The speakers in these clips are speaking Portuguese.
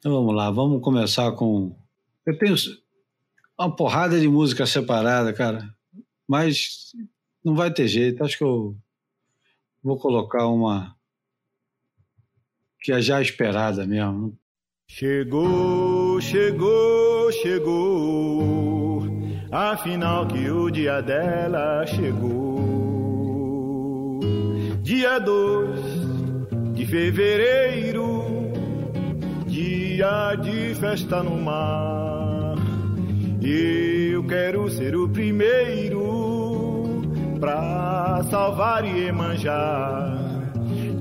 Então vamos lá, vamos começar com. Eu tenho uma porrada de música separada, cara, mas não vai ter jeito. Acho que eu vou colocar uma que é já esperada mesmo. Chegou, chegou, chegou. Afinal que o dia dela chegou. Dia 2 de fevereiro, dia de festa no mar. Eu quero ser o primeiro pra salvar e manjar.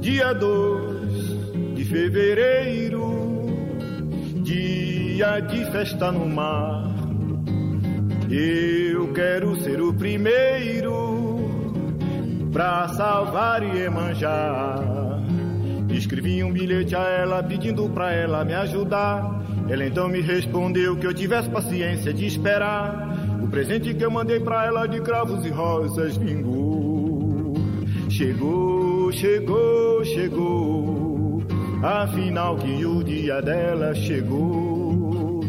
Dia 2 de fevereiro, dia de festa no mar. Eu quero ser o primeiro pra salvar e manjar. Escrevi um bilhete a ela pedindo pra ela me ajudar. Ela então me respondeu que eu tivesse paciência de esperar. O presente que eu mandei pra ela de cravos e rosas vingou. Chegou, chegou, chegou. Afinal que o dia dela chegou.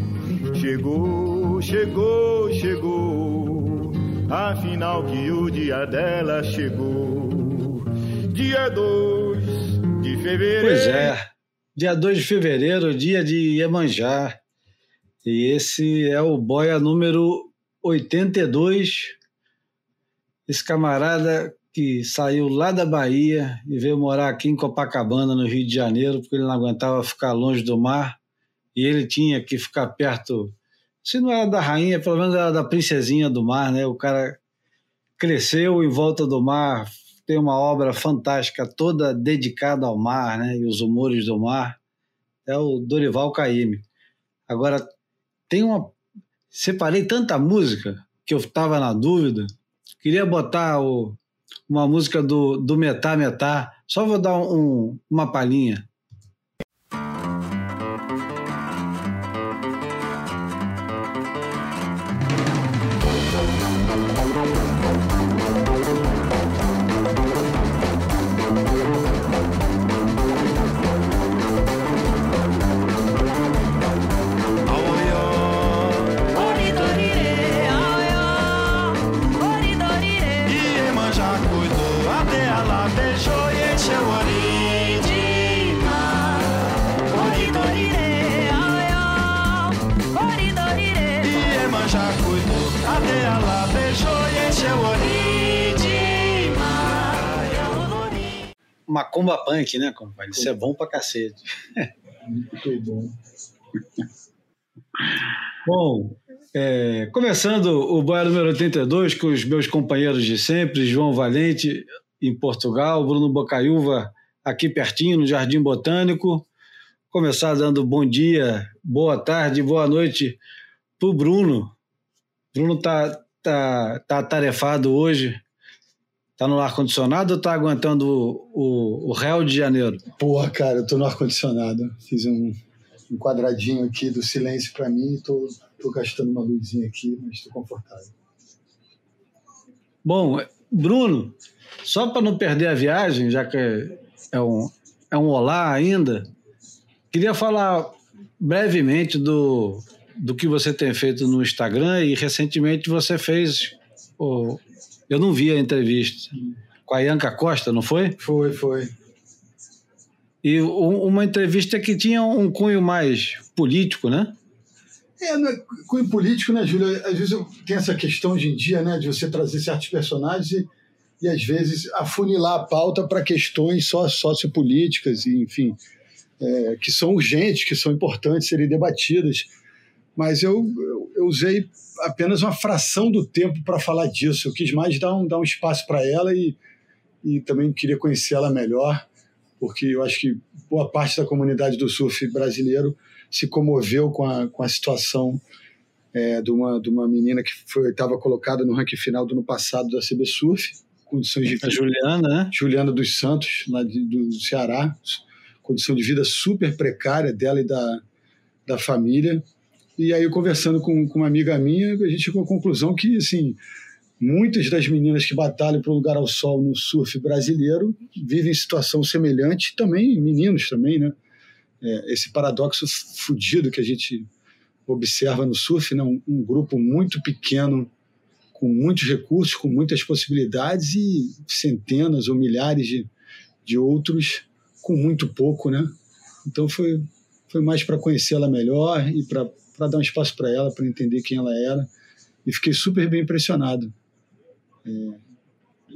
Chegou, chegou, chegou. Afinal que o dia dela chegou. Dia 2 de fevereiro. Pois é, dia 2 de fevereiro, dia de Iemanjá. E esse é o boia número 82. Esse camarada que saiu lá da Bahia e veio morar aqui em Copacabana, no Rio de Janeiro, porque ele não aguentava ficar longe do mar e ele tinha que ficar perto, se não era da rainha, pelo menos era da princesinha do mar, né? O cara cresceu em volta do mar, tem uma obra fantástica toda dedicada ao mar, né? E os humores do mar. É o Dorival Caymmi. Agora tem uma separei tanta música que eu estava na dúvida. Queria botar o, uma música do, do Metá Metá. Só vou dar um, uma palhinha. Né? Isso é bom pra cacete. Muito bom. Bom, é, começando o Boia número 82 com os meus companheiros de sempre, João Valente, em Portugal, Bruno Bocaiúva, aqui pertinho, no Jardim Botânico. Começar dando bom dia, boa tarde, boa noite para Bruno. Bruno tá, tá, tá atarefado hoje. Tá no ar-condicionado ou tá aguentando o, o, o réu de janeiro? Porra, cara, eu tô no ar-condicionado. Fiz um, um quadradinho aqui do silêncio para mim e tô, tô gastando uma luzinha aqui, mas tô confortável. Bom, Bruno, só para não perder a viagem, já que é um, é um olá ainda, queria falar brevemente do, do que você tem feito no Instagram e recentemente você fez. o- eu não vi a entrevista com a Ianca Costa, não foi? Foi, foi. E um- uma entrevista que tinha um cunho mais político, né? É, é, cunho político, né, Júlio? Às vezes tenho essa questão hoje em dia, né, de você trazer certos personagens e, e às vezes afunilar a pauta para questões só sociopolíticas, enfim, é, que são urgentes, que são importantes serem debatidas. Mas eu, eu, eu usei apenas uma fração do tempo para falar disso. Eu quis mais dar um, dar um espaço para ela e, e também queria conhecê-la melhor, porque eu acho que boa parte da comunidade do surf brasileiro se comoveu com a, com a situação é, de, uma, de uma menina que estava colocada no ranking final do ano passado da CB Surf, condições de A Juliana, né? Juliana dos Santos, lá de- do Ceará, condição de vida super precária dela e da, da família. E aí, conversando com, com uma amiga minha, a gente chegou à conclusão que, assim, muitas das meninas que batalham para um lugar ao sol no surf brasileiro vivem situação semelhante, também meninos também, né? é, esse paradoxo fudido que a gente observa no surf, né? um, um grupo muito pequeno com muitos recursos, com muitas possibilidades e centenas ou milhares de, de outros com muito pouco, né? Então foi foi mais para conhecê-la melhor e para dar um espaço para ela, para entender quem ela era. E fiquei super bem impressionado. É,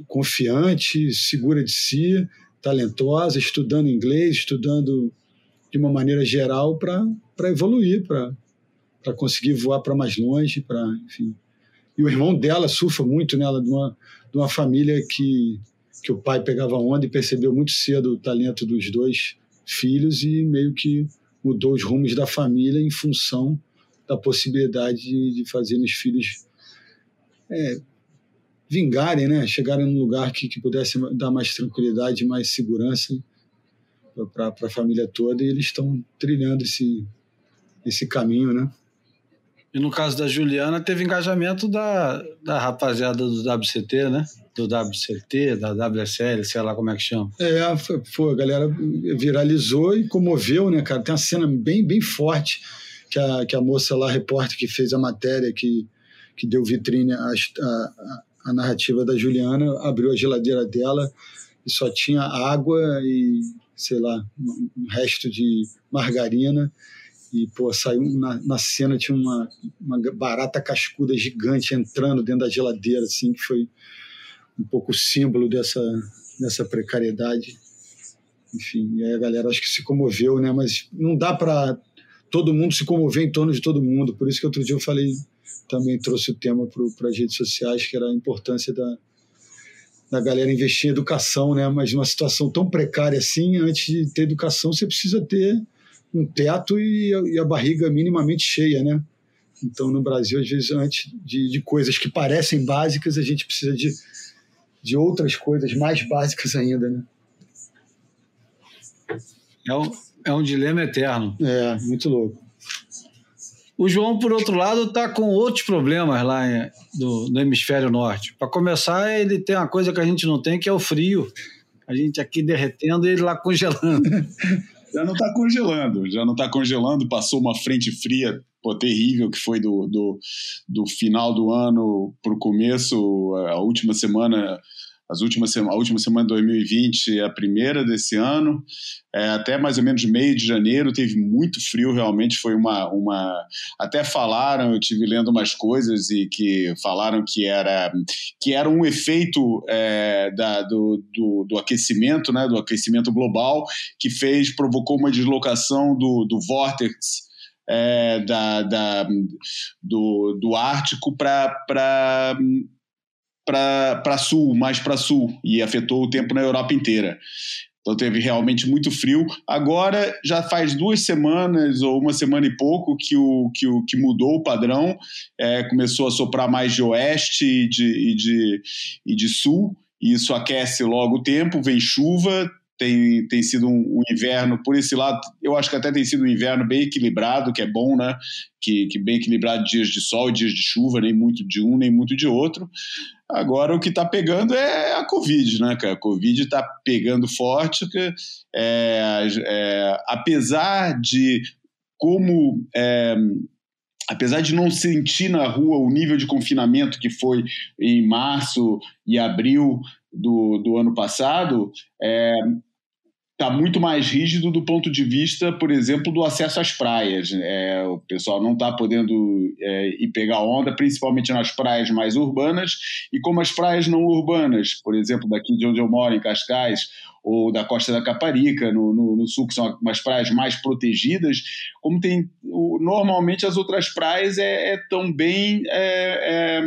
confiante, segura de si, talentosa, estudando inglês, estudando de uma maneira geral para evoluir, para conseguir voar para mais longe, para enfim. E o irmão dela surfa muito nela, de uma, de uma família que, que o pai pegava onda e percebeu muito cedo o talento dos dois filhos e meio que mudou os rumos da família em função da possibilidade de, de fazer os filhos é, vingarem, né? chegarem num lugar que, que pudesse dar mais tranquilidade, mais segurança para a família toda, e eles estão trilhando esse, esse caminho, né? E no caso da Juliana, teve engajamento da, da rapaziada do WCT, né? Do WCT, da WSL, sei lá como é que chama. É, foi, a galera viralizou e comoveu, né, cara? Tem uma cena bem, bem forte que a, que a moça lá, a repórter que fez a matéria, que, que deu vitrine à, a, narrativa da Juliana, abriu a geladeira dela e só tinha água e, sei lá, um resto de margarina e, pô, saiu na, na cena, tinha uma, uma barata cascuda gigante entrando dentro da geladeira, assim, que foi um pouco símbolo dessa, dessa precariedade. Enfim, aí a galera acho que se comoveu, né? Mas não dá para todo mundo se comover em torno de todo mundo. Por isso que outro dia eu falei, também trouxe o tema para as redes sociais, que era a importância da, da galera investir em educação, né? Mas numa situação tão precária assim, antes de ter educação, você precisa ter um teto e a, e a barriga minimamente cheia, né? Então, no Brasil, às vezes, antes de, de, coisas que parecem básicas, a gente precisa de, de outras coisas mais básicas ainda, né? É é um dilema eterno. É, muito louco. O João, por outro lado, está com outros problemas lá em, do, no hemisfério norte. Para começar, ele tem uma coisa que a gente não tem, que é o frio. A gente aqui derretendo e ele lá congelando. já não está congelando, já não está congelando. Passou uma frente fria pô, terrível que foi do, do, do final do ano para o começo, a última semana as últimas, a última semana de 2020 é a primeira desse ano, é, até mais ou menos meio de janeiro teve muito frio, realmente foi uma, uma... Até falaram, eu tive lendo umas coisas e que falaram que era, que era um efeito é, da, do, do, do, aquecimento, né, do aquecimento global, que fez, provocou uma deslocação do, do vórtex é, da, da, do, do Ártico para para sul, mais para sul, e afetou o tempo na Europa inteira. Então teve realmente muito frio. Agora já faz duas semanas ou uma semana e pouco que, o, que, o, que mudou o padrão, é, começou a soprar mais de oeste e de, e de, e de sul, e isso aquece logo o tempo, vem chuva, tem, tem sido um, um, inverno, por esse lado, eu acho que até tem sido um inverno bem equilibrado, que é bom, né? Que, que bem equilibrado dias de sol, dias de chuva, nem muito de um, nem muito de outro. Agora o que está pegando é a Covid, né, cara? A Covid está pegando forte, que, é, é, apesar de como. É, apesar de não sentir na rua o nível de confinamento que foi em março e abril do, do ano passado, é, está muito mais rígido do ponto de vista, por exemplo, do acesso às praias. É, o pessoal não está podendo é, ir pegar onda, principalmente nas praias mais urbanas, e como as praias não urbanas, por exemplo, daqui de onde eu moro, em Cascais, ou da Costa da Caparica, no, no, no sul, que são umas praias mais protegidas, como tem normalmente as outras praias é, é tão bem é, é,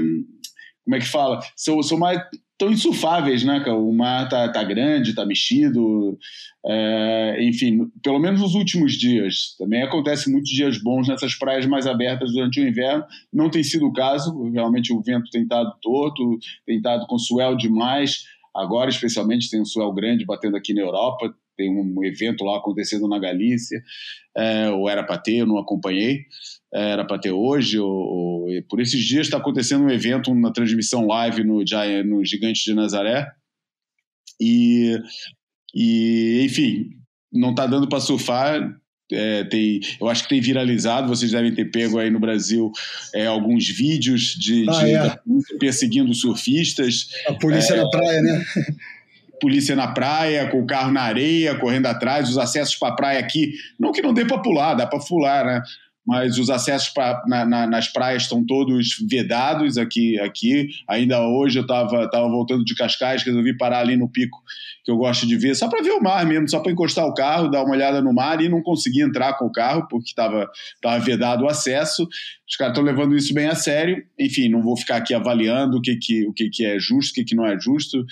como é que fala? São, são mais tão insufáveis, né? O mar tá, tá grande, tá mexido, é, enfim, pelo menos nos últimos dias. Também acontece muitos dias bons nessas praias mais abertas durante o inverno. Não tem sido o caso, realmente o vento tem estado torto, tem estado com swell demais. Agora, especialmente, tem um swell grande batendo aqui na Europa. Tem um evento lá acontecendo na Galícia, é, ou era para ter, eu não acompanhei era para ter hoje. Ou, ou, por esses dias está acontecendo um evento, uma transmissão live no, no Gigante de Nazaré. E, e enfim, não está dando para surfar. é, tem, eu acho que tem viralizado, vocês devem ter pego aí no Brasil é, alguns vídeos de, ah, de é. perseguindo surfistas. A polícia na praia, né? polícia na praia, com o carro na areia, correndo atrás, os acessos para a praia aqui, não que não dê para pular, dá para pular, né? Mas os acessos pra, na, na, nas praias estão todos vedados aqui. aqui. Ainda hoje eu estava tava voltando de Cascais, resolvi parar ali no pico que eu gosto de ver, só para ver o mar mesmo, só para encostar o carro, dar uma olhada no mar e não consegui entrar com o carro porque estava tava vedado o acesso. Os caras estão levando isso bem a sério. Enfim, não vou ficar aqui avaliando o que, que, o que, que é justo, o que, que não é justo,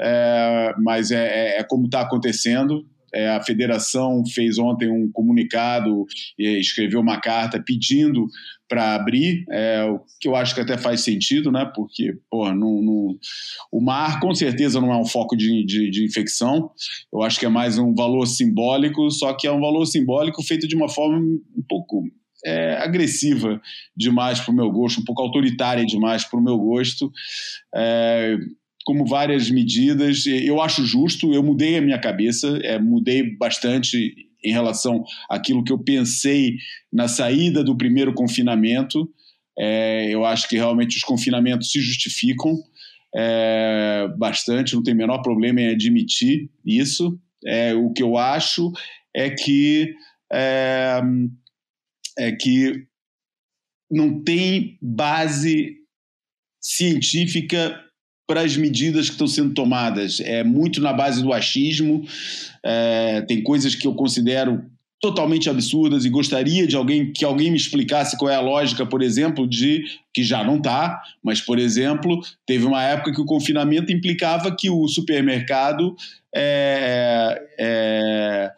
é, mas é, é, é como está acontecendo. É, a federação fez ontem um comunicado escreveu uma carta pedindo para abrir, é, o que eu acho que até faz sentido, né? Porque, pô, não, não, o mar com certeza não é um foco de, de, de, infecção. Eu acho que é mais um valor simbólico, só que é um valor simbólico feito de uma forma um pouco é, agressiva demais para o meu gosto, um pouco autoritária demais para o meu gosto. É, como várias medidas. Eu acho justo, eu mudei a minha cabeça, é, mudei bastante em relação àquilo que eu pensei na saída do primeiro confinamento. É, eu acho que realmente os confinamentos se justificam é, bastante, não tem o menor problema em admitir isso. É, o que eu acho é que, é, é que não tem base científica para as medidas que estão sendo tomadas. É muito na base do achismo, é, tem coisas que eu considero totalmente absurdas e gostaria de alguém que alguém me explicasse qual é a lógica, por exemplo, de que já não está, mas por exemplo, teve uma época que o confinamento implicava que o supermercado é, é,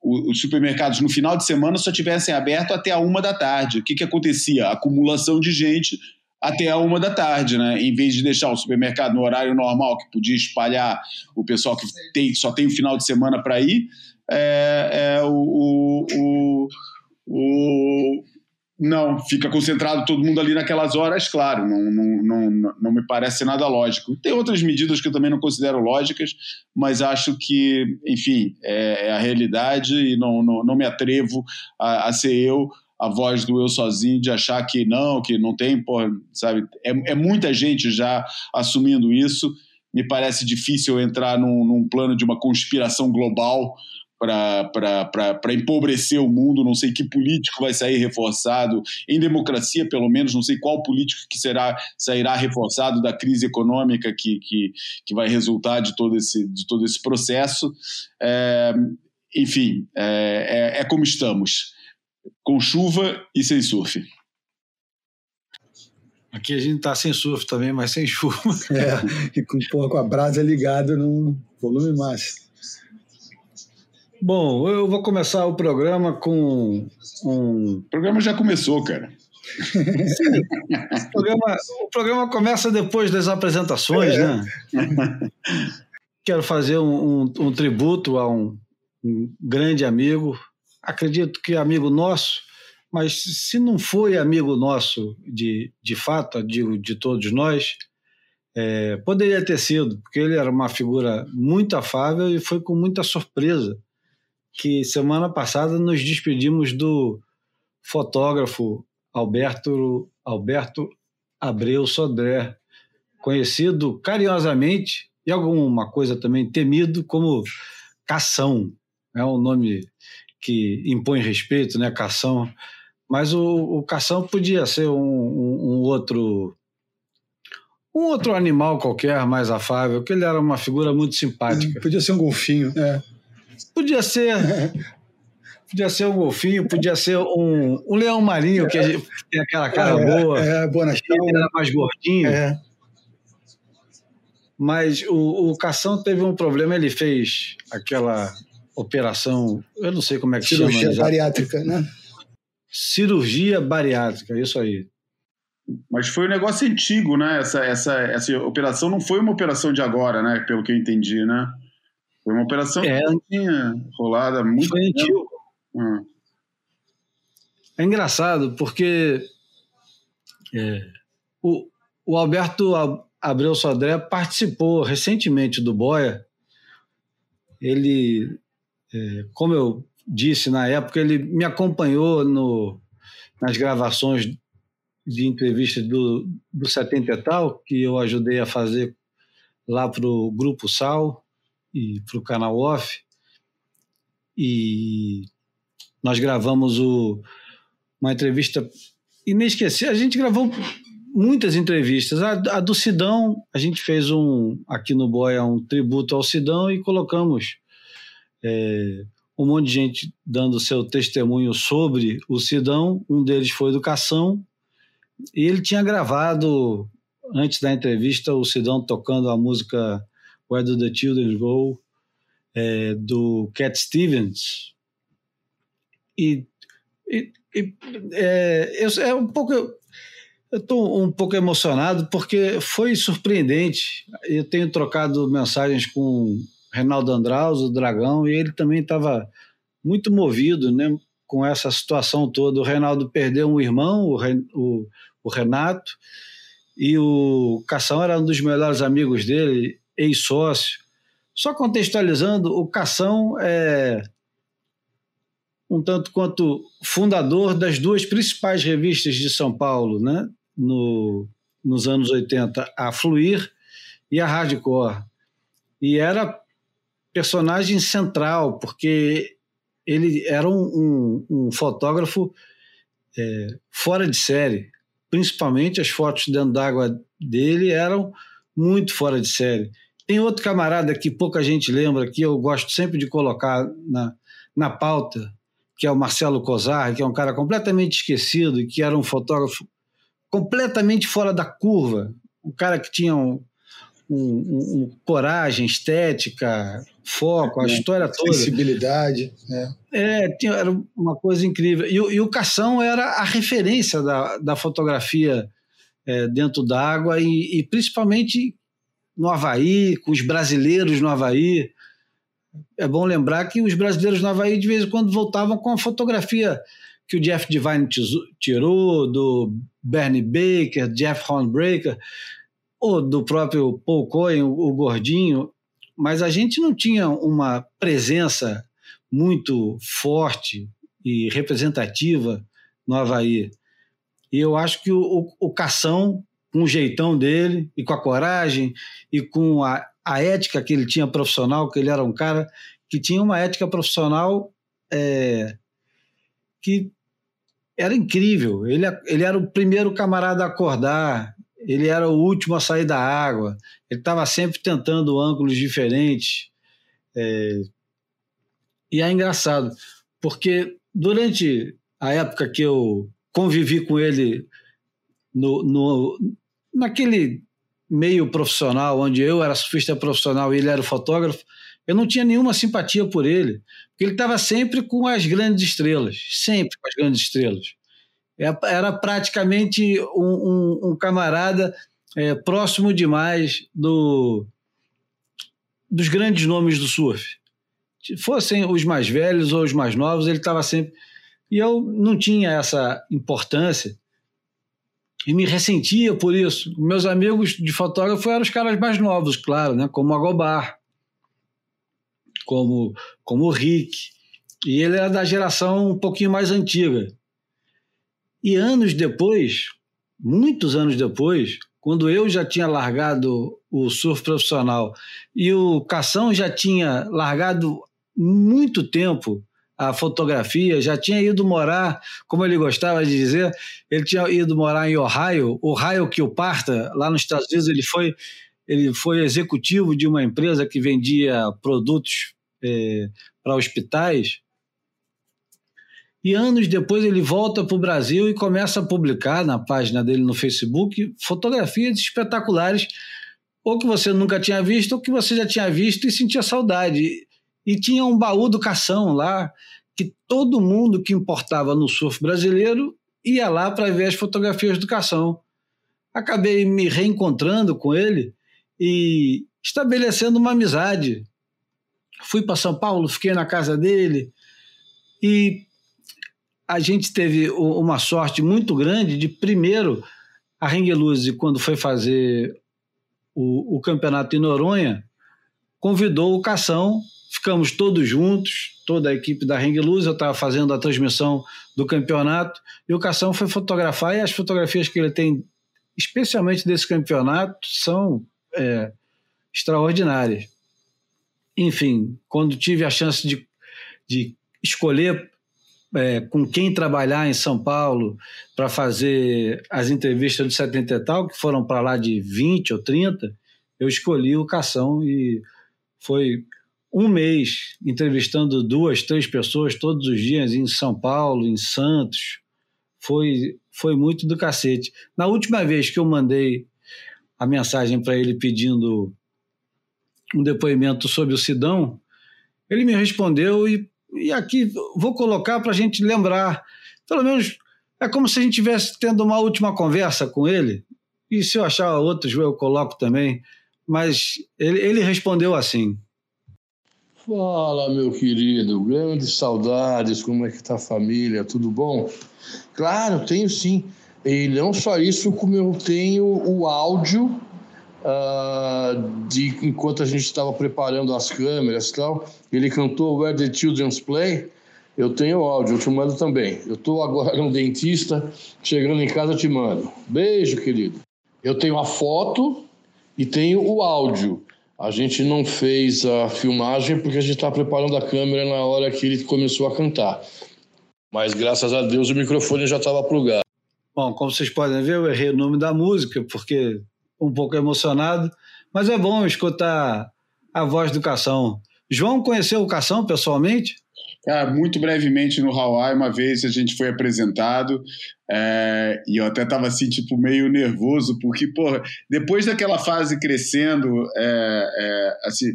os supermercados no final de semana só tivessem aberto até a uma da tarde. O que, que acontecia? Acumulação de gente até a uma da tarde, né? Em vez de deixar o supermercado no horário normal, que podia espalhar o pessoal que tem, só tem o final de semana para ir, é, é o, o, o, não, fica concentrado todo mundo ali naquelas horas, claro, não, não, não, não me parece nada lógico. Tem outras medidas que eu também não considero lógicas, mas acho que, enfim, é, é a realidade e não, não, não me atrevo a, a ser eu a voz do eu sozinho, de achar que não, que não tem, pô, sabe? É, é muita gente já assumindo isso. Me parece difícil entrar num, num plano de uma conspiração global para empobrecer o mundo. Não sei que político vai sair reforçado. Em democracia, pelo menos, não sei qual político que será sairá reforçado da crise econômica que, que, que vai resultar de todo esse, de todo esse processo. É, enfim, é, é, é como estamos com chuva e sem surf. Aqui a gente está sem surf também, mas sem chuva. É, e com, porra, com a brasa ligada no volume máximo. Bom, eu vou começar o programa com um. O programa já começou, cara. o, programa, o programa começa depois das apresentações, é. né? Quero fazer um, um, um tributo a um, um grande amigo, acredito que é amigo nosso, mas se não foi amigo nosso de, de fato, digo de todos nós, é, poderia ter sido, porque ele era uma figura muito afável e foi com muita surpresa que semana passada nos despedimos do fotógrafo Alberto, Alberto Abreu Sodré, conhecido carinhosamente e alguma coisa também temido como Cação. É um nome que impõe respeito, né, cação. Mas o, o cação podia ser um, um, um, outro um outro animal qualquer mais afável, que ele era uma figura muito simpática. Podia ser um golfinho, é. Podia ser. podia ser um golfinho, podia ser um, um leão marinho, que tem aquela cara é, boa. É, boa na Ele era mais gordinho. É. Mas o, o Cação teve um problema, ele fez aquela operação, eu não sei como é que Cirurgia chama. Cirurgia bariátrica, né? Cirurgia bariátrica, isso aí. Mas foi um negócio antigo, né? Essa, essa, essa operação não foi uma operação de agora, né? Pelo que eu entendi, né? Foi uma operação é, que tinha rolado há muito foi tempo. Antigo. Hum. É engraçado, porque é, o, o Alberto Abreu Sodré participou recentemente do Boia. Ele como eu disse na época, ele me acompanhou no, nas gravações de entrevistas do, do 70 e tal, que eu ajudei a fazer lá para o Grupo Sal e para o canal Off. E nós gravamos o, uma entrevista inesquecível. A gente gravou muitas entrevistas. A, a, do Sidão, a gente fez um, aqui no Boia, um tributo ao Sidão e colocamos é, um monte de gente dando seu testemunho sobre o Sidão. Um deles foi Educação. E ele tinha gravado, antes da entrevista, o Sidão tocando a música Where Do the Children Go, é, do Cat Stevens. E, e, e é, eu, é um pouco eu estou um pouco emocionado porque foi surpreendente. Eu tenho trocado mensagens com Reinaldo Andraus, o Dragão, e ele também estava muito movido né, com essa situação toda. O Reinaldo perdeu um irmão, o, o, o Renato, e o Cação era um dos melhores amigos dele, ex-sócio. Só contextualizando, o Cação é um tanto quanto fundador das duas principais revistas de São Paulo, né? no, nos anos 80 a Fluir e a Hardcore. E era personagem central, porque ele era um, um, um fotógrafo é, fora de série. Principalmente as fotos dentro d'água dele eram muito fora de série. Tem outro camarada que pouca gente lembra, que eu gosto sempre de colocar na, na pauta, que é o Marcelo Cosar, que é um cara completamente esquecido que era um fotógrafo completamente fora da curva. Um cara que tinha um, um, um coragem, estética, foco, a é, história toda. Sensibilidade. Né? É, tinha, era uma coisa incrível. E, e, o Cação era a referência da, da fotografia é, dentro d'água e, e principalmente no Havaí, com os brasileiros no Havaí. É bom lembrar que os brasileiros no Havaí, de vez em quando, voltavam com a fotografia que o Jeff Divine tirou, do Bernie Baker, Jeff Hornbreaker, ou do próprio Paul Cohen, o, gordinho, mas a gente não tinha uma presença muito forte e representativa no Havaí. E eu acho que o, o, o Cação, com o jeitão dele, e com a coragem, e com a, a ética que ele tinha profissional, que ele era um cara que tinha uma ética profissional é, que era incrível. Ele, ele era o primeiro camarada a acordar, ele era o último a sair da água, ele estava sempre tentando ângulos diferentes. É... E é engraçado, porque durante a época que eu convivi com ele no, no, naquele meio profissional, onde eu era surfista profissional e ele era fotógrafo, eu não tinha nenhuma simpatia por ele, porque ele estava sempre com as grandes estrelas, sempre com as grandes estrelas. É, era praticamente um, um, um camarada é, próximo demais do, dos grandes nomes do surf. Se fossem os mais velhos ou os mais novos, ele estava sempre. E eu não tinha essa importância e me ressentia por isso. Meus amigos de fotógrafo eram os caras mais novos, claro, né? como a Gobar como, como o Rick. E ele era da geração um pouquinho mais antiga. E anos depois, muitos anos depois, quando eu já tinha largado o surf profissional e o Cação já tinha largado muito tempo a fotografia, já tinha ido morar, como ele gostava de dizer, ele tinha ido morar em Ohio, Ohio que o parta, lá nos Estados Unidos, ele foi, ele foi executivo de uma empresa que vendia produtos é, para hospitais. E anos depois ele volta para o Brasil e começa a publicar na página dele no Facebook fotografias espetaculares, ou que você nunca tinha visto, ou que você já tinha visto e sentia saudade. E tinha um baú do cação lá, que todo mundo que importava no surf brasileiro ia lá para ver as fotografias do cação. Acabei me reencontrando com ele e estabelecendo uma amizade fui para São Paulo, fiquei na casa dele e a gente teve uma sorte muito grande de, primeiro, a Ringeluzzi, quando foi fazer o, o campeonato em Noronha, convidou o Cação ficamos todos juntos, toda a equipe da Ring Luz, eu estava fazendo a transmissão do campeonato, e o Cação foi fotografar, e as fotografias que ele tem, especialmente desse campeonato, são é, extraordinárias. Enfim, quando tive a chance de, de escolher é, com quem trabalhar em São Paulo para fazer as entrevistas do 70 e tal, que foram para lá de 20 ou 30, eu escolhi o Cação e foi um mês entrevistando duas, três pessoas todos os dias em São Paulo, em Santos. Foi, foi muito do cacete. Na última vez que eu mandei a mensagem para ele pedindo um depoimento sobre o Sidão, ele me respondeu e, e aqui vou colocar para a gente lembrar. Pelo menos é como se a gente estivesse tendo uma última conversa com ele. E se eu achar outros, eu coloco também. Mas ele, ele respondeu assim. Fala, meu querido, grandes saudades, como é que tá a família, tudo bom? Claro, tenho sim. E não só isso, como eu tenho o áudio uh, de enquanto a gente estava preparando as câmeras e tal. Ele cantou Where the Children's Play. Eu tenho áudio, eu te mando também. Eu estou agora no dentista, chegando em casa eu te mando. Beijo, querido. Eu tenho a foto e tenho o áudio. A gente não fez a filmagem porque a gente está preparando a câmera na hora que ele começou a cantar. Mas graças a Deus o microfone já estava plugado. Bom, como vocês podem ver, eu errei o nome da música porque um pouco emocionado, mas é bom escutar a voz do Cação. João conheceu o Cação pessoalmente? Cara, muito brevemente no Hawaii, uma vez a gente foi apresentado é, e eu até estava assim, tipo, meio nervoso, porque, porra, depois daquela fase crescendo, é, é, assim,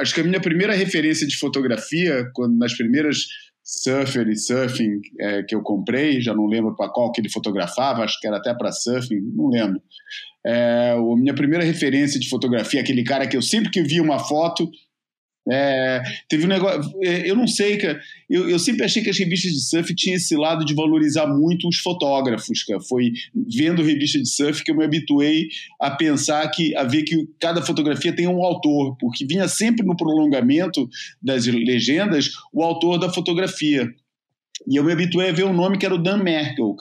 acho que a minha primeira referência de fotografia, quando nas primeiras surfer e surfing é, que eu comprei, já não lembro para qual que ele fotografava, acho que era até para surfing, não lembro. É, a minha primeira referência de fotografia, aquele cara que eu sempre que via uma foto, é, teve um negócio. É, eu não sei, cara. Eu, eu, sempre achei que as revistas de surf tinham esse lado de valorizar muito os fotógrafos, cara. Foi vendo revista de surf que eu me habituei a pensar que, a ver que cada fotografia tem um autor, porque vinha sempre no prolongamento das legendas o autor da fotografia. E eu me habituei a ver um nome que era o Dan Merkel,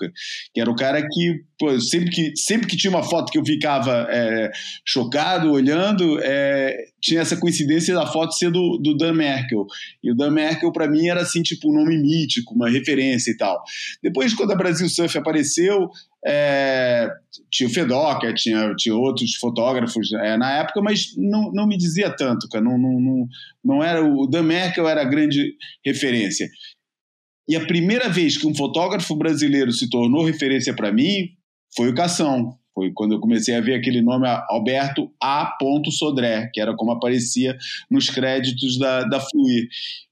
que era o cara que, pô, sempre que, sempre que tinha uma foto que eu ficava é, chocado olhando, é, tinha essa coincidência da foto ser do, do Dan Merkel. E o Dan Merkel, para mim, era assim, tipo, um nome mítico, uma referência e tal. Depois, quando a Brasil Surf apareceu, é, tinha o Fedoca, tinha, tinha outros fotógrafos é, na época, mas não, não me dizia tanto, cara. Não, não, não, não era, o Dan Merkel era a grande referência. E a primeira vez que um fotógrafo brasileiro se tornou referência para mim foi o Cação. Foi quando eu comecei a ver aquele nome Alberto A. Sodré, que era como aparecia nos créditos da, da Fluir.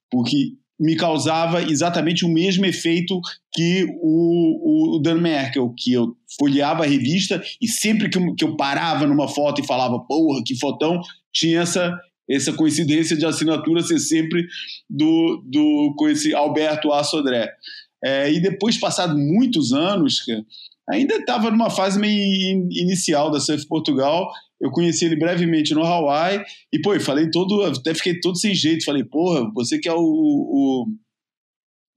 Porque me causava exatamente o mesmo efeito que o, o Dan Merkel, que eu folheava a revista e sempre que eu, que eu parava numa foto e falava, porra, que fotão, tinha essa essa coincidência de assinatura ser sempre do, do com esse Alberto A. Sodré. É, e depois, passado muitos anos, ainda estava numa fase meio inicial da Surf Portugal, eu conheci ele brevemente no Hawaii, e, pô, falei todo, até fiquei todo sem jeito, falei, porra, você que é o, o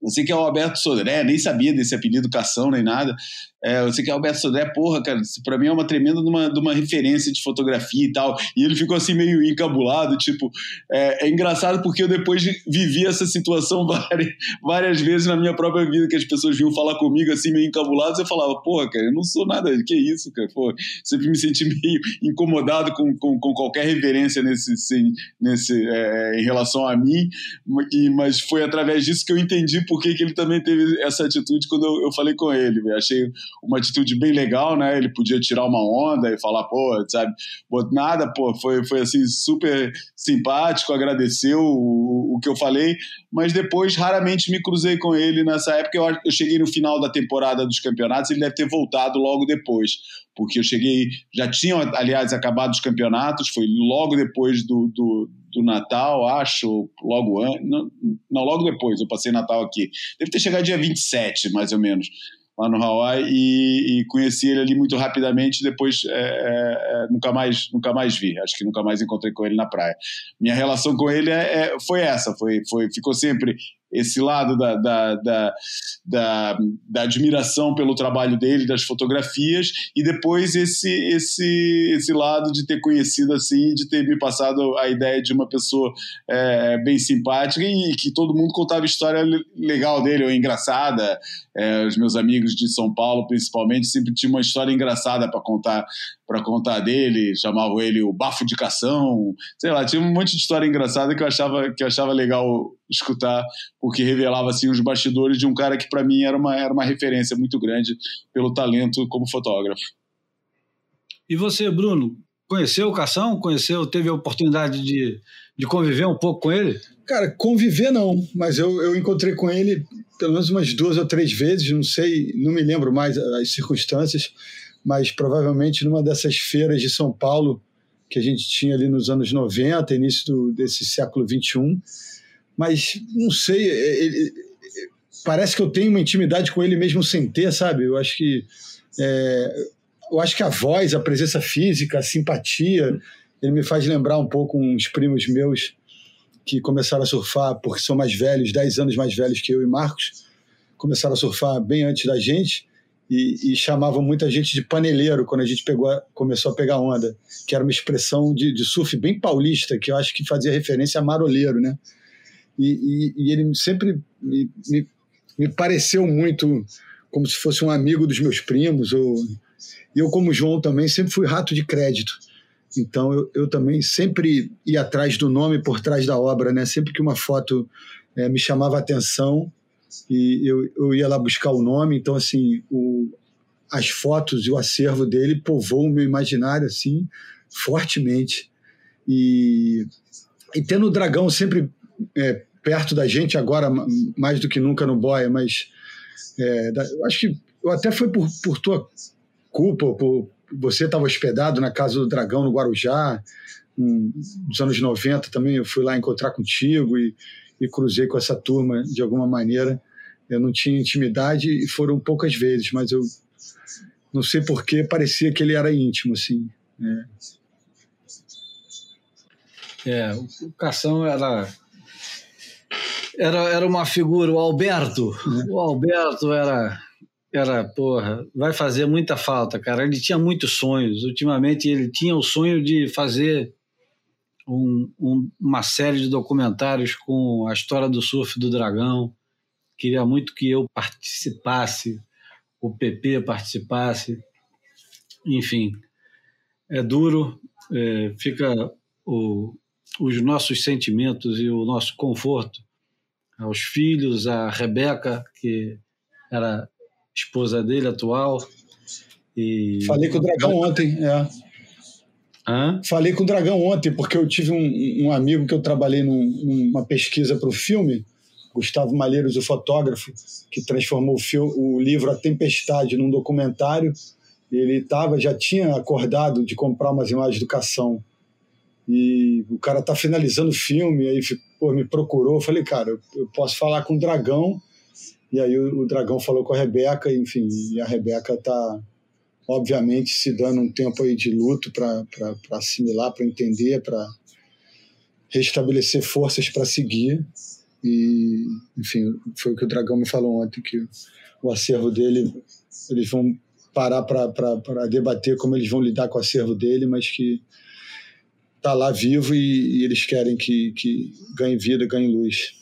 você que é o Alberto Sodré, nem sabia desse apelido Cação nem nada. É, você que é Alberto Sodré, porra, cara, para mim é uma tremenda de uma, de uma referência de fotografia e tal. E ele ficou assim meio encabulado, tipo, é, é engraçado porque eu depois vivi essa situação várias, várias vezes na minha própria vida, que as pessoas vinham falar comigo assim meio encabuladas, eu falava, porra, cara, eu não sou nada, que isso, cara, pô, sempre me senti meio incomodado com, com, com qualquer referência nesse, assim, nesse, é, em relação a mim, e, mas foi através disso que eu entendi por que, que ele também teve essa atitude quando eu, eu falei com ele. Eu achei uma atitude bem legal, né? Ele podia tirar uma onda e falar, pô, sabe, nada, pô, foi, foi assim super simpático, agradeceu o, o que eu falei, mas depois raramente me cruzei com ele nessa época. Eu, eu cheguei no final da temporada dos campeonatos, ele deve ter voltado logo depois, porque eu cheguei, já tinham, aliás, acabado os campeonatos, foi logo depois do, do do Natal, acho, logo antes. Não, não, logo depois, eu passei Natal aqui. Deve ter chegado dia 27, mais ou menos. Lá no Hawaii e, e conheci ele ali muito rapidamente. Depois é, é, é, nunca mais nunca mais vi. Acho que nunca mais encontrei com ele na praia. Minha relação com ele é, é foi essa, foi, foi ficou sempre esse lado da, da, da, da, da admiração pelo trabalho dele, das fotografias, e depois esse, esse, esse lado de ter conhecido assim, de ter me passado a ideia de uma pessoa é, bem simpática e que todo mundo contava história legal dele, ou engraçada. É, os meus amigos de São Paulo, principalmente, sempre tinham uma história engraçada para contar para contar dele, chamavam ele o bafo de cação, sei lá, tinha um monte de história engraçada que eu achava que eu achava legal escutar, porque revelava assim os bastidores de um cara que para mim era uma era uma referência muito grande pelo talento como fotógrafo. E você, Bruno, conheceu o Cação? Conheceu, teve a oportunidade de, de conviver um pouco com ele? Cara, conviver não, mas eu, eu encontrei com ele pelo menos umas duas ou três vezes, não sei, não me lembro mais as circunstâncias, mas provavelmente numa dessas feiras de São Paulo que a gente tinha ali nos anos 90, início do, desse século 21. Mas não sei, é, ele, parece que eu tenho uma intimidade com ele mesmo sem ter, sabe? Eu acho que é, eu acho que a voz, a presença física, a simpatia, ele me faz lembrar um pouco uns primos meus que começaram a surfar porque são mais velhos, 10 anos mais velhos que eu e Marcos, começaram a surfar bem antes da gente e, e, chamavam muita gente de paneleiro quando a gente pegou, começou a pegar onda, que era uma expressão de, de surf bem paulista, que eu acho que fazia referência a maroleiro, né? E, e, e ele sempre me, me, me, pareceu muito como se fosse um amigo dos meus primos, ou eu, como João, também sempre fui rato de crédito. Então eu, eu também sempre ia atrás do nome por trás da obra, né? Sempre que uma foto é, me chamava atenção, e eu, eu ia lá buscar o nome, então assim, o, as fotos e o acervo dele povoam o meu imaginário assim fortemente. E, e tendo o dragão sempre é, perto da gente agora mais do que nunca no boia, mas é, eu acho que eu até foi por, por tua culpa, por, você estava hospedado na casa do dragão no Guarujá, um, nos anos 90 também eu fui lá encontrar contigo e, e cruzei com essa turma de alguma maneira. Eu não tinha intimidade e foram poucas vezes, mas eu não sei porquê, parecia que ele era íntimo, assim. Né? É, o Cação era, era, era uma figura, o Alberto. É. O Alberto era, era, porra, vai fazer muita falta, cara. Ele tinha muitos sonhos. Ultimamente ele tinha o sonho de fazer um, um, uma série de documentários com a história do surf do dragão. Queria muito que eu participasse, o PP participasse. Enfim, é duro, é, fica o, os nossos sentimentos e o nosso conforto aos filhos, a Rebeca, que era esposa dele atual. E... Falei com o Dragão ontem, é. Hã? Falei com o Dragão ontem, porque eu tive um, um amigo que eu trabalhei num, numa pesquisa para o filme, Gustavo Malheiros, o fotógrafo, que transformou o, filme, o livro A Tempestade num documentário. Ele tava, já tinha acordado de comprar umas imagens do Cação. E o cara tá finalizando o filme, aí pô, me procurou. Eu falei, cara, eu, posso falar com o Dragão. E aí o, o Dragão falou com a Rebeca, enfim, e a Rebeca tá obviamente se dando um tempo aí de luto para assimilar, para entender, para restabelecer forças para seguir. E, enfim, foi o que o Dragão me falou ontem, que o acervo dele, eles vão parar para debater como eles vão lidar com o acervo dele, mas que está lá vivo e, e, eles querem que, que ganhe vida, ganhe luz.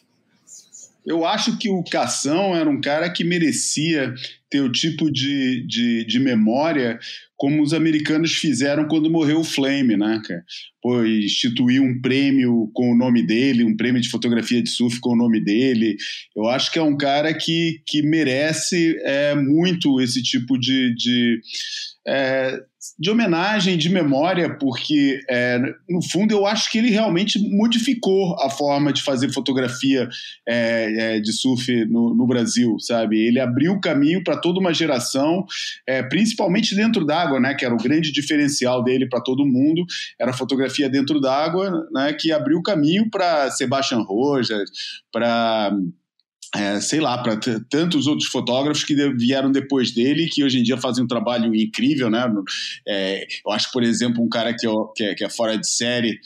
Eu acho que o Cação era um cara que merecia ter o tipo de, de, de memória como os americanos fizeram quando morreu o Flame, né, cara? Pô, instituir um prêmio com o nome dele, um prêmio de fotografia de surf com o nome dele. Eu acho que é um cara que, que merece é, muito esse tipo de, de é, de homenagem, de memória, porque, é, no fundo, eu acho que ele realmente modificou a forma de fazer fotografia é, é, de surf no, no, Brasil, sabe? Ele abriu o caminho para toda uma geração, é, principalmente dentro d'água, né? Que era o grande diferencial dele para todo mundo, era a fotografia dentro d'água, né? Que abriu o caminho para Sebastian Rojas, para é, sei lá, para tantos outros fotógrafos que vieram depois dele, que hoje em dia fazem um trabalho incrível, né? É, eu acho, por exemplo, um cara que, eu, que, é, que é fora de série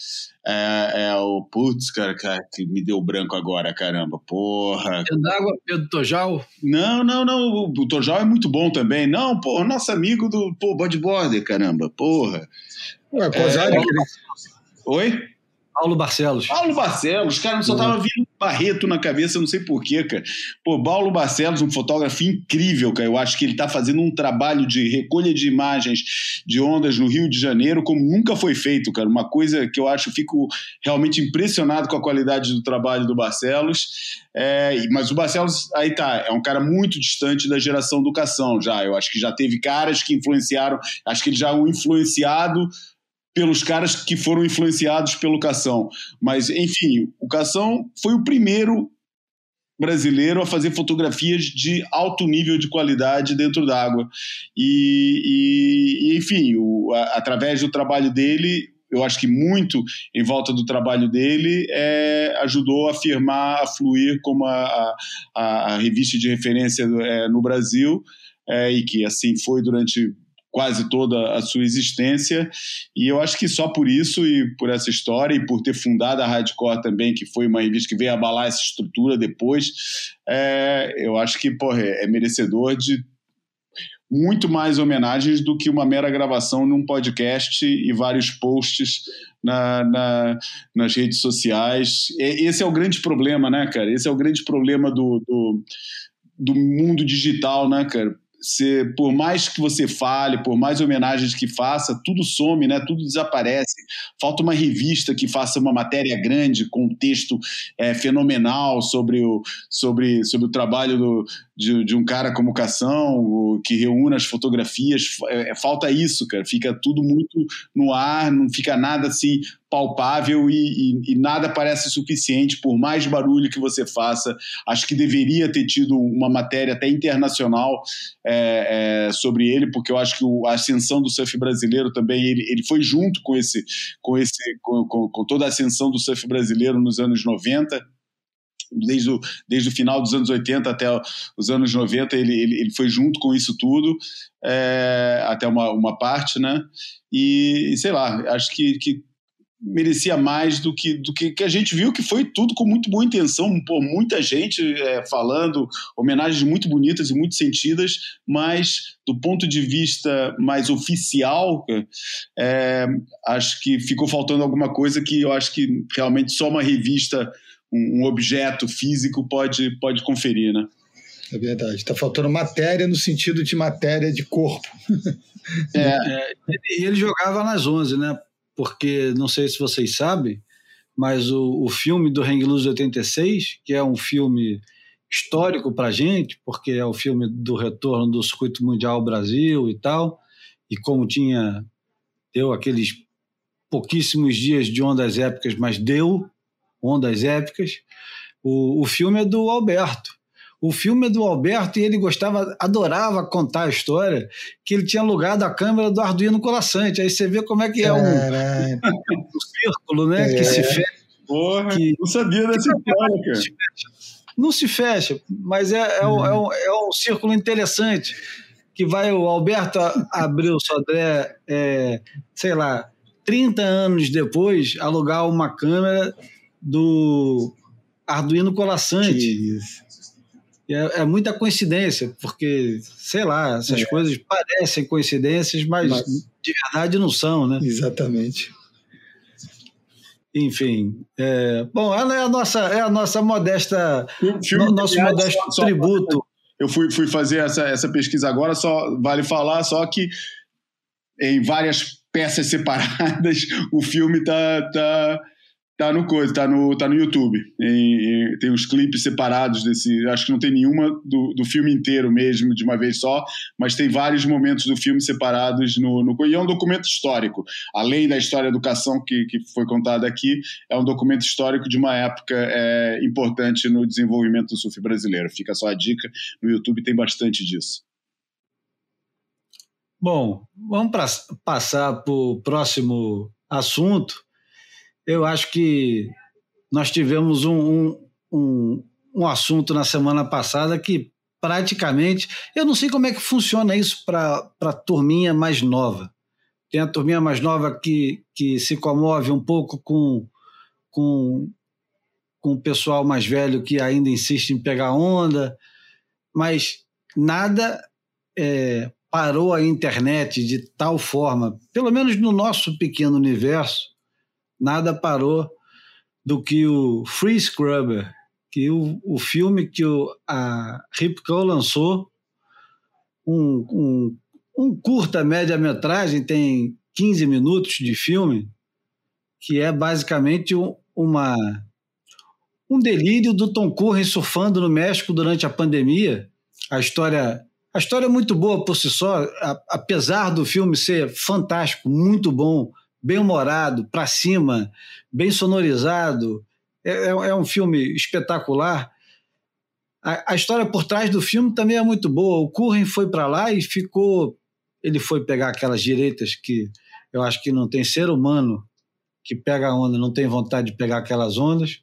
é, é, o Putz, cara, cara, que me deu branco agora, caramba, porra. Pedro d'água, Pedro Tojal? Não, não, não, o Tojal é muito bom também. Não, pô, nosso amigo do pô, bodyboarder, caramba, porra. Ué, é, é, Oi? Paulo Barcelos. Paulo Barcelos, cara, só tava vindo Barreto na cabeça, não sei porquê, cara. Pô, Paulo Barcelos, um fotógrafo incrível, cara. Eu acho que ele tá fazendo um trabalho de recolha de imagens de ondas no Rio de Janeiro como nunca foi feito, cara. Uma coisa que eu acho, fico realmente impressionado com a qualidade do trabalho do Barcelos. É, mas o Barcelos, aí tá, é um cara muito distante da geração educação já. Eu acho que já teve caras que influenciaram, acho que ele já é um influenciado pelos caras que foram influenciados pelo Cação. Mas, enfim, o Cação foi o primeiro brasileiro a fazer fotografias de alto nível de qualidade dentro d'água. E, e, enfim, o, a, através do trabalho dele, eu acho que muito em volta do trabalho dele é, ajudou a afirmar a Fluir como a, a, a revista de referência é, no Brasil. É, e que assim foi durante quase toda a sua existência. E eu acho que só por isso e por essa história e por ter fundado a Hardcore também, que foi uma revista que veio abalar essa estrutura depois, é, eu acho que porra, é merecedor de muito mais homenagens do que uma mera gravação num podcast e vários posts na, na, nas redes sociais. Esse é o grande problema, né, cara? Esse é o grande problema do, do, do mundo digital, né, cara? Você, por mais que você fale, por mais homenagens que faça, tudo some, né? Tudo desaparece. Falta uma revista que faça uma matéria grande com um texto é, fenomenal sobre o, sobre, sobre o trabalho do, de, de um cara como Cação, que reúne as fotografias. É, falta isso, cara. Fica tudo muito no ar, não fica nada assim palpável e, e, e, nada parece suficiente, por mais barulho que você faça. Acho que deveria ter tido uma matéria até internacional é, é, sobre ele, porque eu acho que o, a ascensão do surf brasileiro também, ele, ele foi junto com, esse, com, esse, com, com, com toda a ascensão do surf brasileiro nos anos 90 desde o, desde o final dos anos 80 até os anos 90, ele, ele, ele foi junto com isso tudo, é, até uma, uma parte, né? E, sei lá, acho que, que merecia mais do que, do que, que a gente viu, que foi tudo com muito boa intenção, por muita gente é, falando, homenagens muito bonitas e muito sentidas, mas do ponto de vista mais oficial, é, acho que ficou faltando alguma coisa que eu acho que realmente só uma revista, um, um objeto físico pode, pode conferir, né? É verdade. Está faltando matéria no sentido de matéria de corpo. É, é, e ele jogava nas 11, né? porque não sei se vocês sabem, mas o, o filme do Hang Loose 86, que é um filme histórico para a gente, porque é o filme do retorno do circuito mundial ao Brasil e tal, e como tinha deu aqueles pouquíssimos dias de ondas épicas, mas deu ondas épicas. O, o filme é do Alberto. O filme é do Alberto e ele gostava, adorava contar a história que ele tinha alugado a câmera do Arduino Colassante. Aí você vê como é que é um, um, círculo, né? É. Que se fecha. Porra, que, não sabia dessa história, cara. Não se fecha, mas é, é, um, é, um, é um círculo interessante que vai o Alberto abrir o Sodré, é, sei lá, 30 anos depois, alugar uma câmera do Arduino Colassante. É, é, muita coincidência, porque, sei lá, essas é. coisas parecem coincidências, mas, mas, de verdade não são, né? Exatamente. Enfim, é, bom, ela é a nossa, é a nossa modesta, no, nosso modesto só, tributo. Só, eu fui, fui fazer essa, essa pesquisa agora, só vale falar só que em várias peças separadas o filme tá, tá Tá no coisa, tá no, tá no YouTube. Em, em, tem os clipes separados desse. Acho que não tem nenhuma do, do filme inteiro mesmo, de uma vez só, mas tem vários momentos do filme separados no. no e é um documento histórico. Além da história da educação que, que foi contada aqui, é um documento histórico de uma época é, importante no desenvolvimento do surf brasileiro. Fica só a dica. No YouTube tem bastante disso. Bom, vamos pra, passar para o próximo assunto eu acho que nós tivemos um, um, um, assunto na semana passada que praticamente. Eu não sei como é que funciona isso para a turminha mais nova. Tem a turminha mais nova que, que se comove um pouco com, com, com o pessoal mais velho que ainda insiste em pegar onda, mas nada é, parou a internet de tal forma, pelo menos no nosso pequeno universo, nada parou do que o Free Scrubber, que o, o filme que o, a Ripco lançou, um, um, um curta média-metragem, tem 15 minutos de filme, que é basicamente um, uma, um delírio do Tom Curren surfando no México durante a pandemia. A história, a história é muito boa por si só, a, apesar do filme ser fantástico, muito bom, bem humorado, para cima, bem sonorizado, é, é, é um filme espetacular. A, a, história por trás do filme também é muito boa. O Curren foi para lá e ficou. Ele foi pegar aquelas direitas que eu acho que não tem ser humano que pega a onda, não tem vontade de pegar aquelas ondas.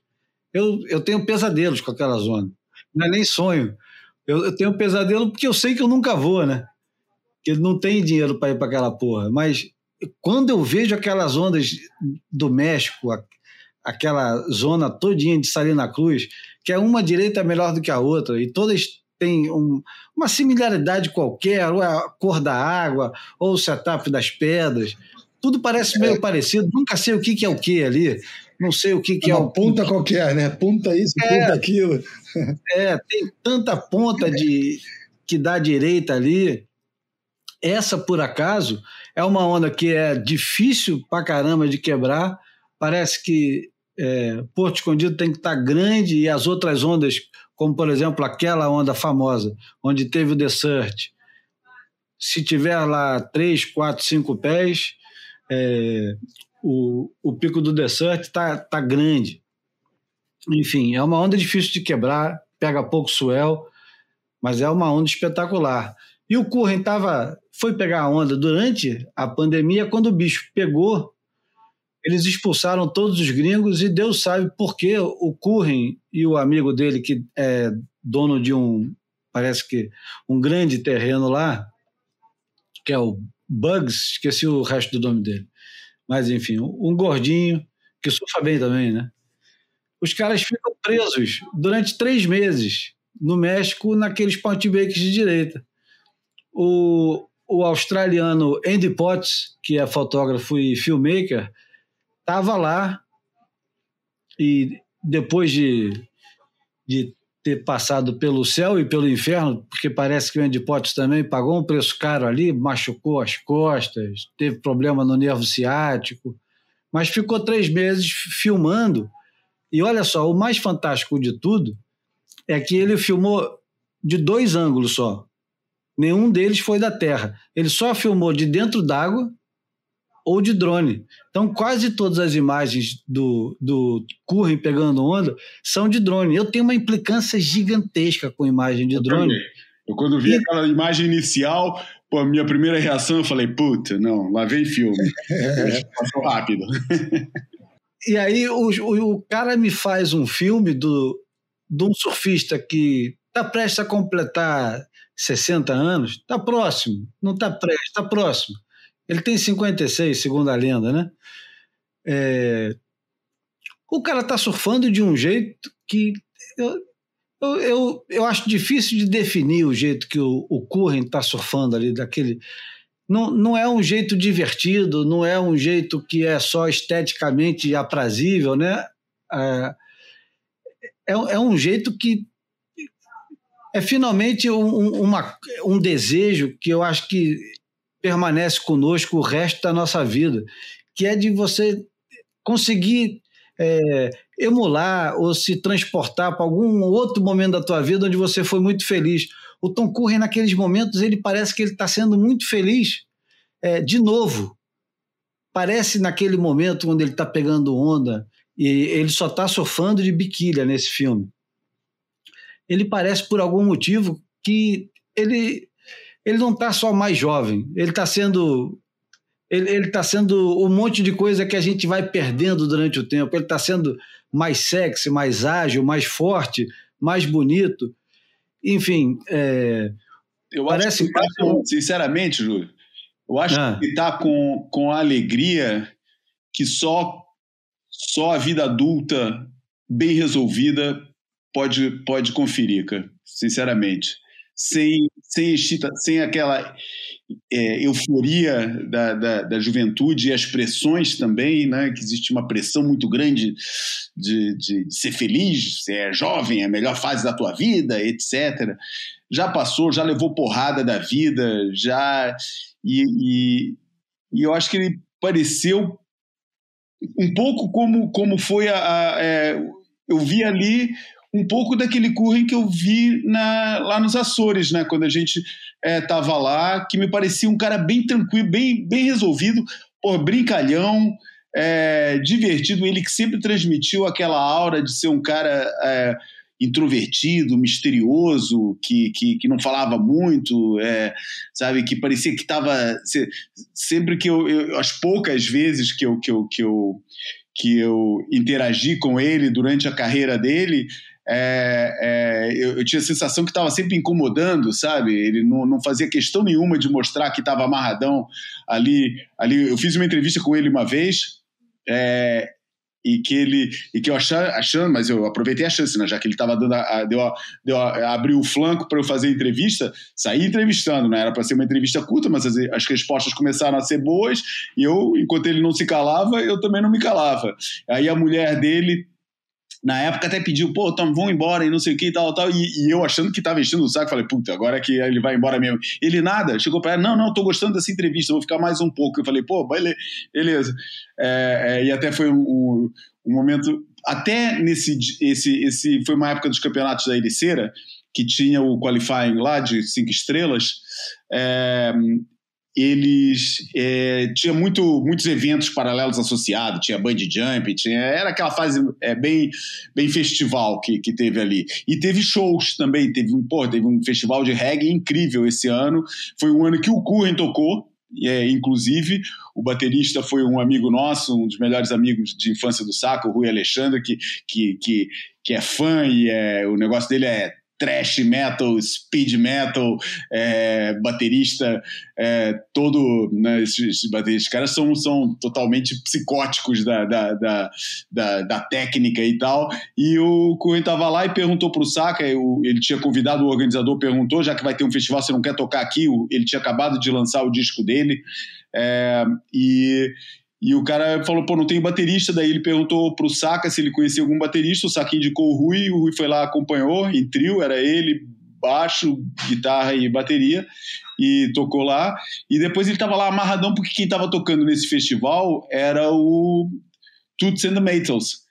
Eu, eu tenho pesadelos com aquelas ondas. Não é nem sonho. Eu, eu tenho pesadelo porque eu sei que eu nunca vou, né? Que não tem dinheiro para ir para aquela porra. Mas quando eu vejo aquelas ondas do México, aquela zona todinha de Salina Cruz, que é uma direita melhor do que a outra, e todas têm um, uma similaridade qualquer, ou é a cor da água, ou o setup das pedras. Tudo parece meio é. parecido, nunca sei o que, que é o que ali. Não sei o que, que é, é o. ponta qualquer, né? Ponta isso, é, ponta aquilo. É, tem tanta ponta de que dá direita ali. Essa, por acaso, é uma onda que é difícil pra caramba de quebrar. Parece que é, Porto Escondido tem que estar tá grande e as outras ondas, como por exemplo aquela onda famosa, onde teve o Desert, se tiver lá 3, 4, 5 pés, é, o, o pico do Desert está tá grande. Enfim, é uma onda difícil de quebrar, pega pouco swell, mas é uma onda espetacular. E o Curren tava, foi pegar a onda durante a pandemia, quando o bicho pegou, eles expulsaram todos os gringos e Deus sabe por que o Curren e o amigo dele, que é dono de um, parece que um grande terreno lá, que é o Bugs, esqueci o resto do nome dele. Mas enfim, um gordinho que surfa bem também, né? Os caras ficam presos durante três meses no México naqueles breaks de direita. O, o australiano Andy Potts, que é fotógrafo e filmmaker, estava lá e depois de, de ter passado pelo céu e pelo inferno, porque parece que o Andy Potts também pagou um preço caro ali, machucou as costas, teve problema no nervo ciático, mas ficou três meses filmando. E olha só, o mais fantástico de tudo é que ele filmou de dois ângulos só. Nenhum deles foi da Terra. Ele só filmou de dentro d'água ou de drone. Então, quase todas as imagens do, do Curren pegando onda são de drone. Eu tenho uma implicância gigantesca com imagem de eu drone. Também. Eu, quando vi e... aquela imagem inicial, pô, a minha primeira reação, eu falei, puta, não, lá vem filme. Passou rápido. e aí, o, o, o, cara me faz um filme do, de um surfista que está prestes a completar 60 anos, está próximo, não está prestes, está próximo ele tem 56, segundo a lenda, né? É... O cara tá surfando de um jeito que eu, eu, eu, eu, acho difícil de definir o jeito que o, o Curren tá surfando ali, daquele. Não, não é um jeito divertido, não é um jeito que é só esteticamente aprazível, né? É, é, é um jeito que é finalmente um, uma, um desejo que eu acho que permanece conosco o resto da nossa vida, que é de você conseguir é, emular ou se transportar para algum outro momento da tua vida onde você foi muito feliz. O Tom Curren, naqueles momentos, ele parece que ele está sendo muito feliz é, de novo. Parece naquele momento onde ele está pegando onda e ele só está surfando de biquília nesse filme. Ele parece, por algum motivo, que ele ele não está só mais jovem, ele está sendo ele está sendo um monte de coisa que a gente vai perdendo durante o tempo. Ele está sendo mais sexy, mais ágil, mais forte, mais bonito. Enfim, é, eu parece acho que tá com, sinceramente, Júlio, eu acho ah. que ele está com, com a alegria que só, só a vida adulta bem resolvida pode, pode conferir, cara, sinceramente. Sem, sem, sem aquela é, euforia da, da, da, juventude e as pressões também, né? que existe uma pressão muito grande de, de, de ser feliz, ser é jovem, é a melhor fase da tua vida, etc. Já passou, já levou porrada da vida, já. E, e, e eu acho que ele pareceu um pouco como, como foi a. a é, eu vi ali um pouco daquele Curren que eu vi na, lá nos Açores, né? Quando a gente estava é, lá, que me parecia um cara bem tranquilo, bem, bem resolvido, por brincalhão, é, divertido. Ele que sempre transmitiu aquela aura de ser um cara é, introvertido, misterioso, que, que, que não falava muito, é, sabe? Que parecia que estava. Sempre que eu, eu, As poucas vezes que eu, que eu, que eu que eu interagi com ele durante a carreira dele, é, é, eu, eu, tinha a sensação que estava sempre incomodando, sabe? Ele não, não fazia questão nenhuma de mostrar que estava amarradão ali, ali. Eu fiz uma entrevista com ele uma vez é, e que ele e que eu achando, mas eu aproveitei a chance, né? Já que ele estava dando, a, deu, a, deu a, abriu o flanco para eu fazer a entrevista, saí entrevistando, né? Era para ser uma entrevista curta, mas as, as respostas começaram a ser boas e eu, enquanto ele não se calava, eu também não me calava. Aí a mulher dele na época até pediu, pô, Tom, vão embora e não sei o que e tal, tal. E, e eu achando que tava vestindo o saco, falei, puta, agora é que ele vai embora mesmo. Ele nada, chegou pra ela, não, não, tô gostando dessa entrevista, vou ficar mais um pouco. Eu falei, pô, beleza. É, é, e até foi um, um, um, momento, até nesse, esse, esse, foi uma época dos campeonatos da Ericeira, que tinha o qualifying lá de cinco estrelas, é, eles é, tinha muito, muitos eventos paralelos associados, tinha band jump, tinha, era aquela fase é, bem, bem festival que, que teve ali. E teve shows também, teve, pô, teve um festival de reggae incrível esse ano. Foi um ano que o Curren tocou, é, inclusive, o baterista foi um amigo nosso, um dos melhores amigos de infância do Saco, o Rui Alexandre, que, que, que, que é fã e é, o negócio dele é thrash metal, speed metal, é, baterista, é, todo. Né, esses, esses caras são, são totalmente psicóticos da, da, da, da, da técnica e tal. E o Cohen estava lá e perguntou para o Saka, ele tinha convidado o organizador, perguntou, já que vai ter um festival, você não quer tocar aqui? Ele tinha acabado de lançar o disco dele. É, e, e o cara falou, pô, não tem baterista. Daí ele perguntou pro Saka se ele conhecia algum baterista. O Saka indicou o Rui, o Rui foi lá, acompanhou em trio, era ele, baixo, guitarra e bateria, e tocou lá. E depois ele tava lá amarradão, porque quem tava tocando nesse festival era o Toots and the Maytals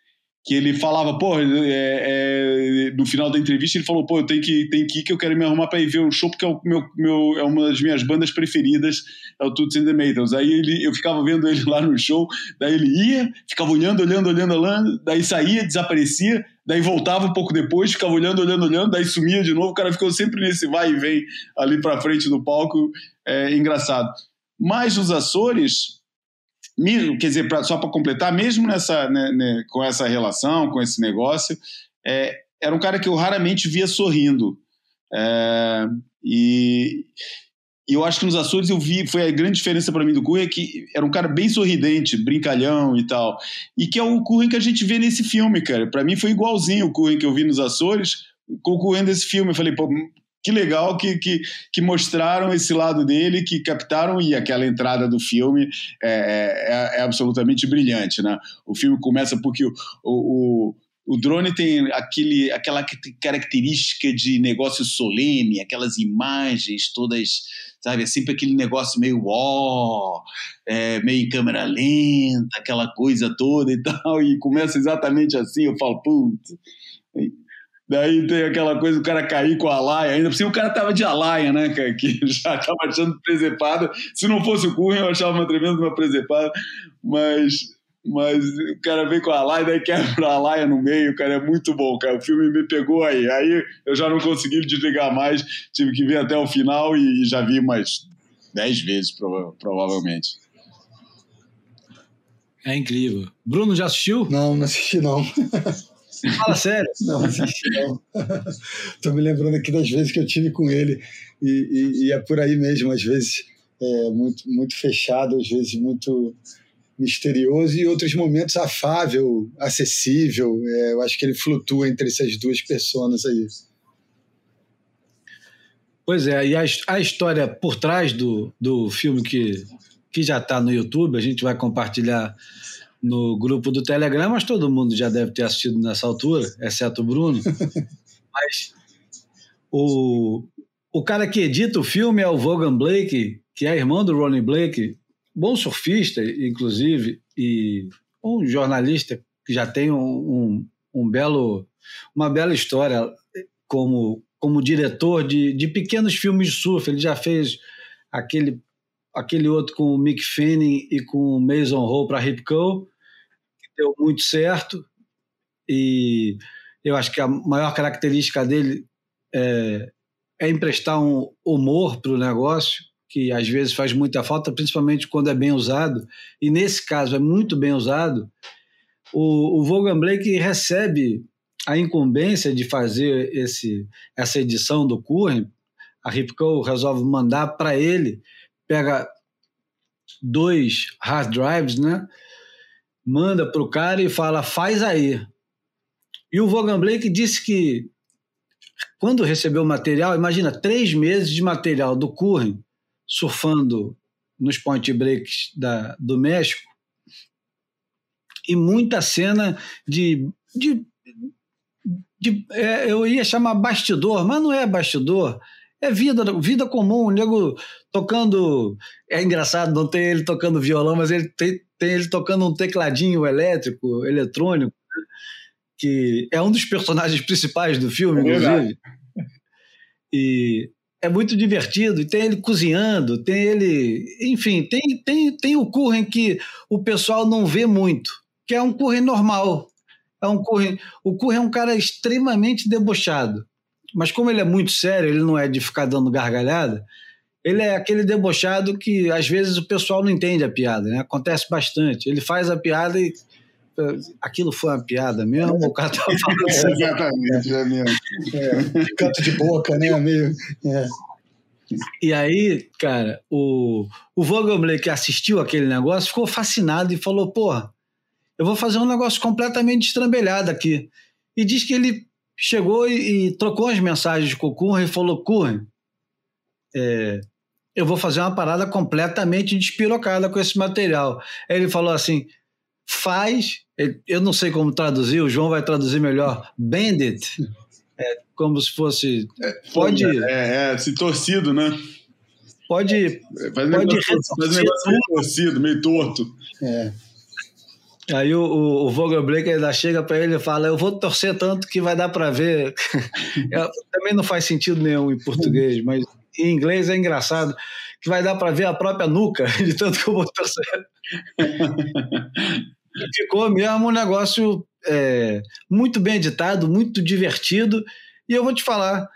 que ele falava, pô, é, é, no final da entrevista ele falou, pô, eu tenho que, tenho que ir que eu quero me arrumar para ir ver o show porque é, o meu, meu, é uma das minhas bandas preferidas, é o Toots and the Maytals. Aí ele, eu ficava vendo ele lá no show, daí ele ia, ficava olhando, olhando, olhando, olhando, daí saía, desaparecia, daí voltava um pouco depois, ficava olhando, olhando, olhando, daí sumia de novo, o cara ficou sempre nesse vai e vem ali para frente do palco, é engraçado. Mas nos Açores, mesmo, quer dizer, pra, só para completar, mesmo nessa, né, né, com essa relação, com esse negócio, é, era um cara que eu raramente via sorrindo. É, e, e, eu acho que nos Açores eu vi, foi a grande diferença para mim do Curren, que era um cara bem sorridente, brincalhão e tal. E que é o Curren que a gente vê nesse filme, cara. Para mim foi igualzinho o Curren que eu vi nos Açores, com o Curren desse filme. Eu falei, pô, que legal que, que, que, mostraram esse lado dele, que captaram, e aquela entrada do filme é, é, é absolutamente brilhante. Né? O filme começa porque o, o, o drone tem aquele, aquela característica de negócio solene, aquelas imagens todas, sabe? É sempre aquele negócio meio ó, é, meio em câmera lenta, aquela coisa toda e tal, e começa exatamente assim. Eu falo, putz Daí tem aquela coisa do cara cair com a laia, ainda por cima o cara tava de alaia, né, cara, que já tava achando presepada. Se não fosse o Cunha, eu achava uma tremenda uma presepada, mas, mas o cara vem com a laia, daí quebra a laia no meio, cara, é muito bom, cara. O filme me pegou aí. Aí eu já não consegui desligar mais, tive que ver até o final e, e já vi umas dez vezes, prova provavelmente. É incrível. Bruno, já assistiu? Não, não assisti não. Fala sério. Não assisti, não. Estou me lembrando aqui das vezes que eu tive com ele. E, e, e é por aí mesmo, às vezes é muito, muito fechado, às vezes muito misterioso, e outros momentos afável, acessível. É, eu acho que ele flutua entre essas duas pessoas aí. Pois é, e a, a história por trás do, do filme que, que já está no YouTube, a gente vai compartilhar no grupo do Telegram, mas todo mundo já deve ter assistido nessa altura, exceto o Bruno. mas o, o cara que edita o filme é o Vaughan Blake, que é irmão do Ronnie Blake, bom surfista, inclusive, e um jornalista que já tem um, um, um belo, uma bela história como, como diretor de, de pequenos filmes de surf. Ele já fez aquele aquele outro com o Mick Fanning e com o Mason Hall para Ripco, que deu muito certo. E eu acho que a maior característica dele é, é emprestar um humor para o negócio, que às vezes faz muita falta, principalmente quando é bem usado. E nesse caso é muito bem usado. O, o Blake recebe a incumbência de fazer esse, essa edição do Curren. A Ripco resolve mandar para ele pega dois hard drives, né? Manda para o cara e fala, faz aí. E o Vaughan Blake disse que quando recebeu o material, imagina, três meses de material do Curren, surfando nos point breaks da, do México, e muita cena de. de, de é, eu ia chamar bastidor, mas não é bastidor, é vida, vida comum, o nego tocando. É engraçado, não tem ele tocando violão, mas ele tem, tem ele tocando um tecladinho elétrico, eletrônico, que é um dos personagens principais do filme, é inclusive. E é muito divertido, e tem ele cozinhando, tem ele. Enfim, tem, tem, tem o Curren que o pessoal não vê muito, que é um Curren normal. É um Curren, o Curren é um cara extremamente debochado mas como ele é muito sério, ele não é de ficar dando gargalhada, ele é aquele debochado que às vezes o pessoal não entende a piada, né? Acontece bastante. Ele faz a piada e aquilo foi uma piada mesmo, o cara tá falando assim. Exatamente, é mesmo. É, canto de boca, né, amigo? É. E aí, cara, o, o Vogelblay que assistiu aquele negócio ficou fascinado e falou: Porra, eu vou fazer um negócio completamente estrambelhado aqui. E diz que ele chegou e, e trocou as mensagens com o Curren e falou: Curren, é, eu vou fazer uma parada completamente despirocada com esse material. Aí ele falou assim: faz, eu não sei como traduzir, o João vai traduzir melhor, bend it. É, como se fosse. É, pode. É, é, se torcido, né? Pode. É, faz um negócio meio torcido, meio torto. É. Aí o, o, o ainda chega para ele e fala: Eu vou torcer tanto que vai dar para ver. Também não faz sentido nenhum em português, mas em inglês é engraçado, que vai dar para ver a própria nuca, de tanto que eu vou torcer. Ficou mesmo um negócio é, muito bem editado, muito divertido. E eu vou te falar: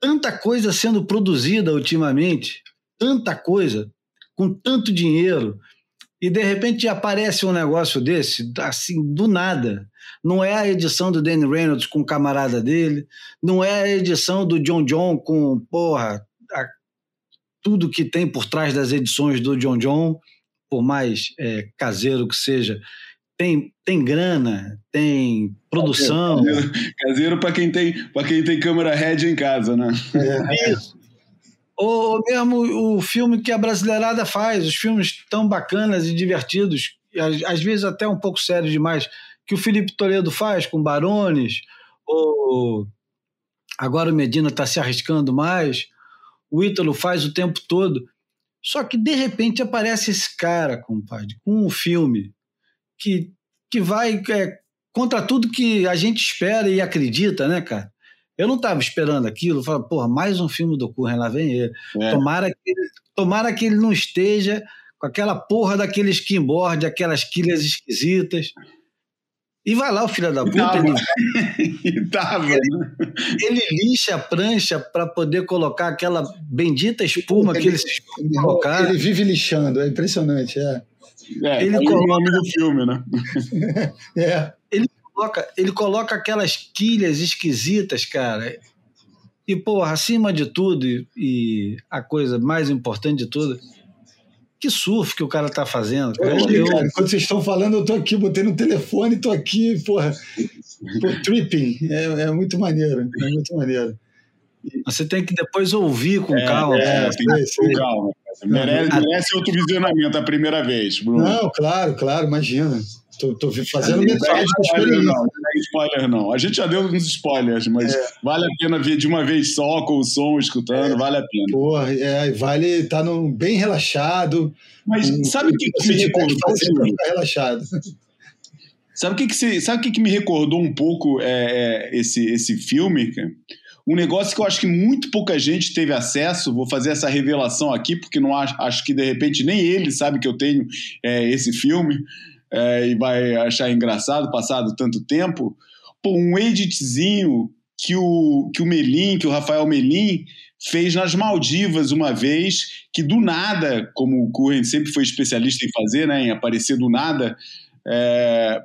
tanta coisa sendo produzida ultimamente, tanta coisa, com tanto dinheiro e de repente aparece um negócio desse, assim, do nada. Não é a edição do Danny Reynolds com o camarada dele, não é a edição do John John com, porra, a, tudo que tem por trás das edições do John John, por mais é, caseiro que seja. Tem, tem grana, tem produção. Caseiro para quem tem para quem tem câmera head em casa, né? É, isso ou mesmo o filme que a brasileirada faz, os filmes tão bacanas e divertidos, às, vezes até um pouco sérios demais, que o Felipe Toledo faz com Barones, ou agora o Medina está se arriscando mais, o Ítalo faz o tempo todo. Só que de repente aparece esse cara, compadre, com um filme que, que vai é, contra tudo que a gente espera e acredita, né, cara? Eu não estava esperando aquilo, falei, porra, mais um filme do Curren, lá vem ele. É. Tomara, que ele. tomara que ele não esteja com aquela porra daquele skimboard, aquelas quilhas esquisitas. E vai lá o filho da puta. Tava. Ele, tava. ele, ele lixa a prancha para poder colocar aquela bendita espuma ele, que ele se colocar. Ele vive lixando, é impressionante. É. É, ele coloca... o nome do filme, né? é. Ele coloca, ele coloca aquelas quilhas esquisitas, cara. E, porra, acima de tudo, e, e a coisa mais importante de tudo, que surf que o cara tá fazendo, cara. Eu- cara, quando vocês estão falando, eu tô aqui, botei no telefone, tô aqui, porra, tô tripping. É, é muito maneiro, é muito maneiro. Você tem que depois ouvir com calma. É, cara. tem que sei. com calma. Merece, merece outro visionamento a primeira vez, Bruno. Não, claro, claro, imagina. Tô, tô fazendo Não metade é spoiler, não, não é spoiler, não. A gente já deu uns spoilers, mas vale a pena ver de uma vez só, com o som, escutando, vale a pena. Porra, é, vale estar tá bem relaxado. Mas com- sabe o que, que me recordou? ficar relaxado. Sabe o que, que, você- sabe o que, que me recordou um pouco é, é, esse, esse filme? cara? Um negócio que eu acho que muito pouca gente teve acesso. Vou fazer essa revelação aqui, porque não acho, acho que de repente nem ele sabe que eu tenho é, esse filme é, e vai achar engraçado passado tanto tempo. Pô, um editzinho que o, que o Melim, que o Rafael Melim, fez nas Maldivas uma vez, que do nada, como o Curren sempre foi especialista em fazer, né, em aparecer do nada, é,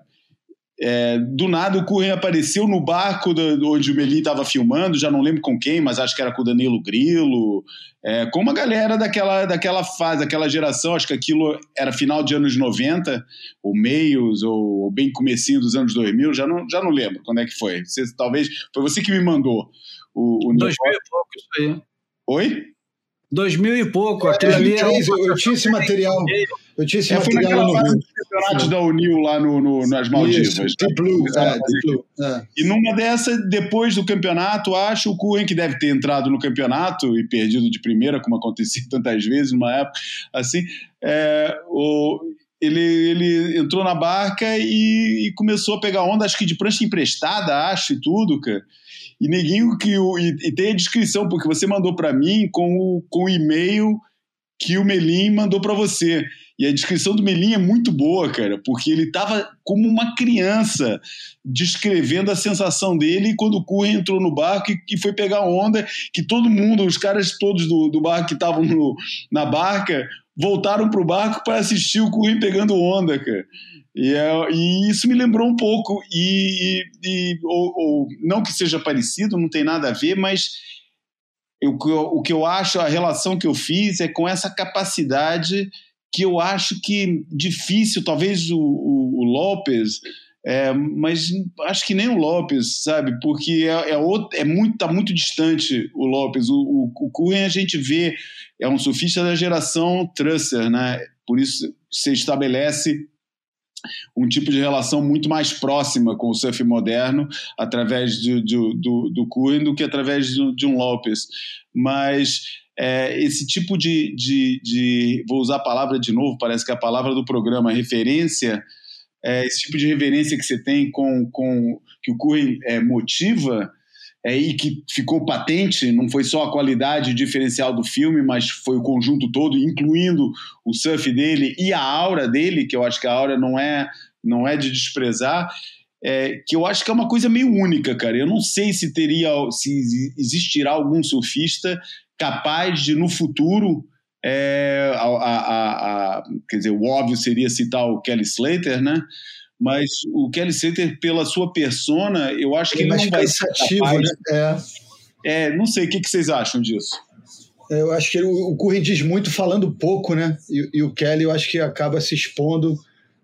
é, do nada o Curren apareceu no barco da- onde o Melim estava filmando, já não lembro com quem, mas acho que era com o Danilo Grilo, é, com uma galera daquela, daquela fase, daquela geração, acho que aquilo era final de anos 90, ou meios, ou, ou bem comecinho dos anos 2000, já não, já não lembro quando é que foi. Você, talvez, foi você que me mandou o, o Dois mil e pouco, isso aí. Oi? Dois mil e pouco, aquilo ali é 2003, eu, eu tinha esse material. Eu tinha esse É, foi material naquela no campeonato da Unil lá no, no- nas Maldivas. Isso, né? Deep Blue. É, Deep Blue. É. E numa dessa, depois do campeonato, acho o Curren que deve ter entrado no campeonato e perdido de primeira, como acontecia tantas vezes numa época assim. é, o- ele, ele entrou na barca e, e começou a pegar onda, acho que de prancha emprestada, acho, e tudo, cara. E neguinho que o. E, e tem a descrição, porque você mandou para mim com o, com o e-mail que o Melim mandou para você. E a descrição do Melim é muito boa, cara, porque ele tava como uma criança descrevendo a sensação dele quando o Curren entrou no barco e, e foi pegar onda, que todo mundo, os caras todos do, do barco que estavam na barca, voltaram pro barco para assistir o Curren pegando onda, cara. E, é- e isso me lembrou um pouco, e, e- ou, ou- não que seja parecido, não tem nada a ver, mas eu- o que eu acho, a relação que eu fiz é com essa capacidade que eu acho que difícil, talvez o, o, o Lopes, é, mas acho que nem o Lopes, sabe? Porque é, é, outro, é muito, tá muito distante o Lopes. O, o, o a gente vê, é um surfista da geração Trusser, né? Por isso se estabelece um tipo de relação muito mais próxima com o surf moderno através de, de, do, do Curren do que através de, de um Lopes. Mas é, esse tipo de, de, de. Vou usar a palavra de novo, parece que é a palavra do programa, referência. É, esse tipo de reverência que você tem com, com que o Curren é, motiva é, e que ficou patente, não foi só a qualidade diferencial do filme, mas foi o conjunto todo, incluindo o surf dele e a aura dele, que eu acho que a aura não é, não é de desprezar, é, que eu acho que é uma coisa meio única, cara. Eu não sei se teria, se existirá algum surfista capaz de, no futuro, é, a, a, a, quer dizer, o óbvio seria citar o Kelly Slater, né? Mas o Kelly Slater, pela sua persona, eu acho que Ele ele, é mais não vai ser capaz. né? É. É, não sei, o que, que vocês acham disso? Eu acho que ele- o Curry diz muito falando pouco, né? E, e o Kelly eu acho que acaba se expondo.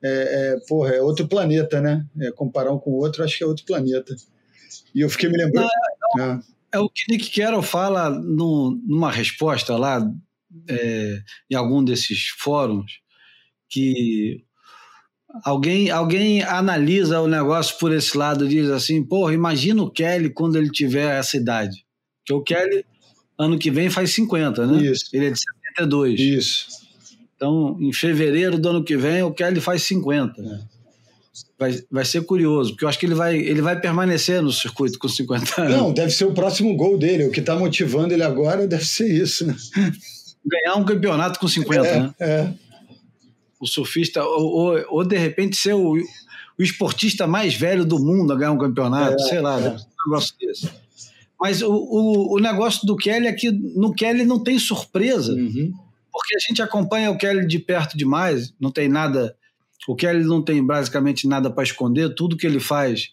É, é, porra, é outro planeta, né? É, comparar um com o outro, acho que é outro planeta. E eu fiquei me lembrando. É. É o que Nick Carroll fala no, numa resposta lá é, em algum desses fóruns que alguém, alguém analisa o negócio por esse lado diz assim, porra, imagina o Kelly quando ele tiver essa idade. Porque o Kelly, ano que vem, faz 50, né? Isso. Ele é de 72. Isso. Então, em fevereiro do ano que vem, o Kelly faz 50. É. Vai, vai ser curioso, porque eu acho que ele vai, ele vai permanecer no circuito com 50 anos. Não, deve ser o próximo gol dele. O que está motivando ele agora deve ser isso, né? Ganhar um campeonato com 50, É, né? é. O surfista, ou, ou, ou, de repente ser o, o esportista mais velho do mundo a ganhar um campeonato, É, sei lá, é. um negócio desse. Mas o, o, o negócio do Kelly é que no Kelly não tem surpresa, Uhum. Porque a gente acompanha o Kelly de perto demais, não tem nada O Kelly não tem basicamente nada para esconder, tudo que ele faz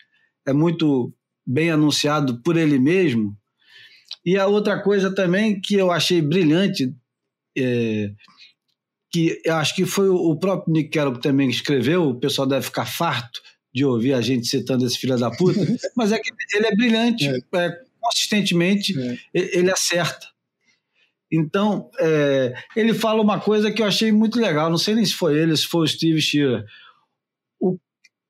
é muito bem anunciado por ele mesmo. E a outra coisa também que eu achei brilhante, é, que eu acho que foi o próprio Nick Carroll que também escreveu, o pessoal deve ficar farto de ouvir a gente citando esse filho da puta, mas é que ele é brilhante, é. É, consistentemente é. ele acerta. Então, é, ele fala uma coisa que eu achei muito legal, não sei nem se foi ele, se foi o Steve Shearer.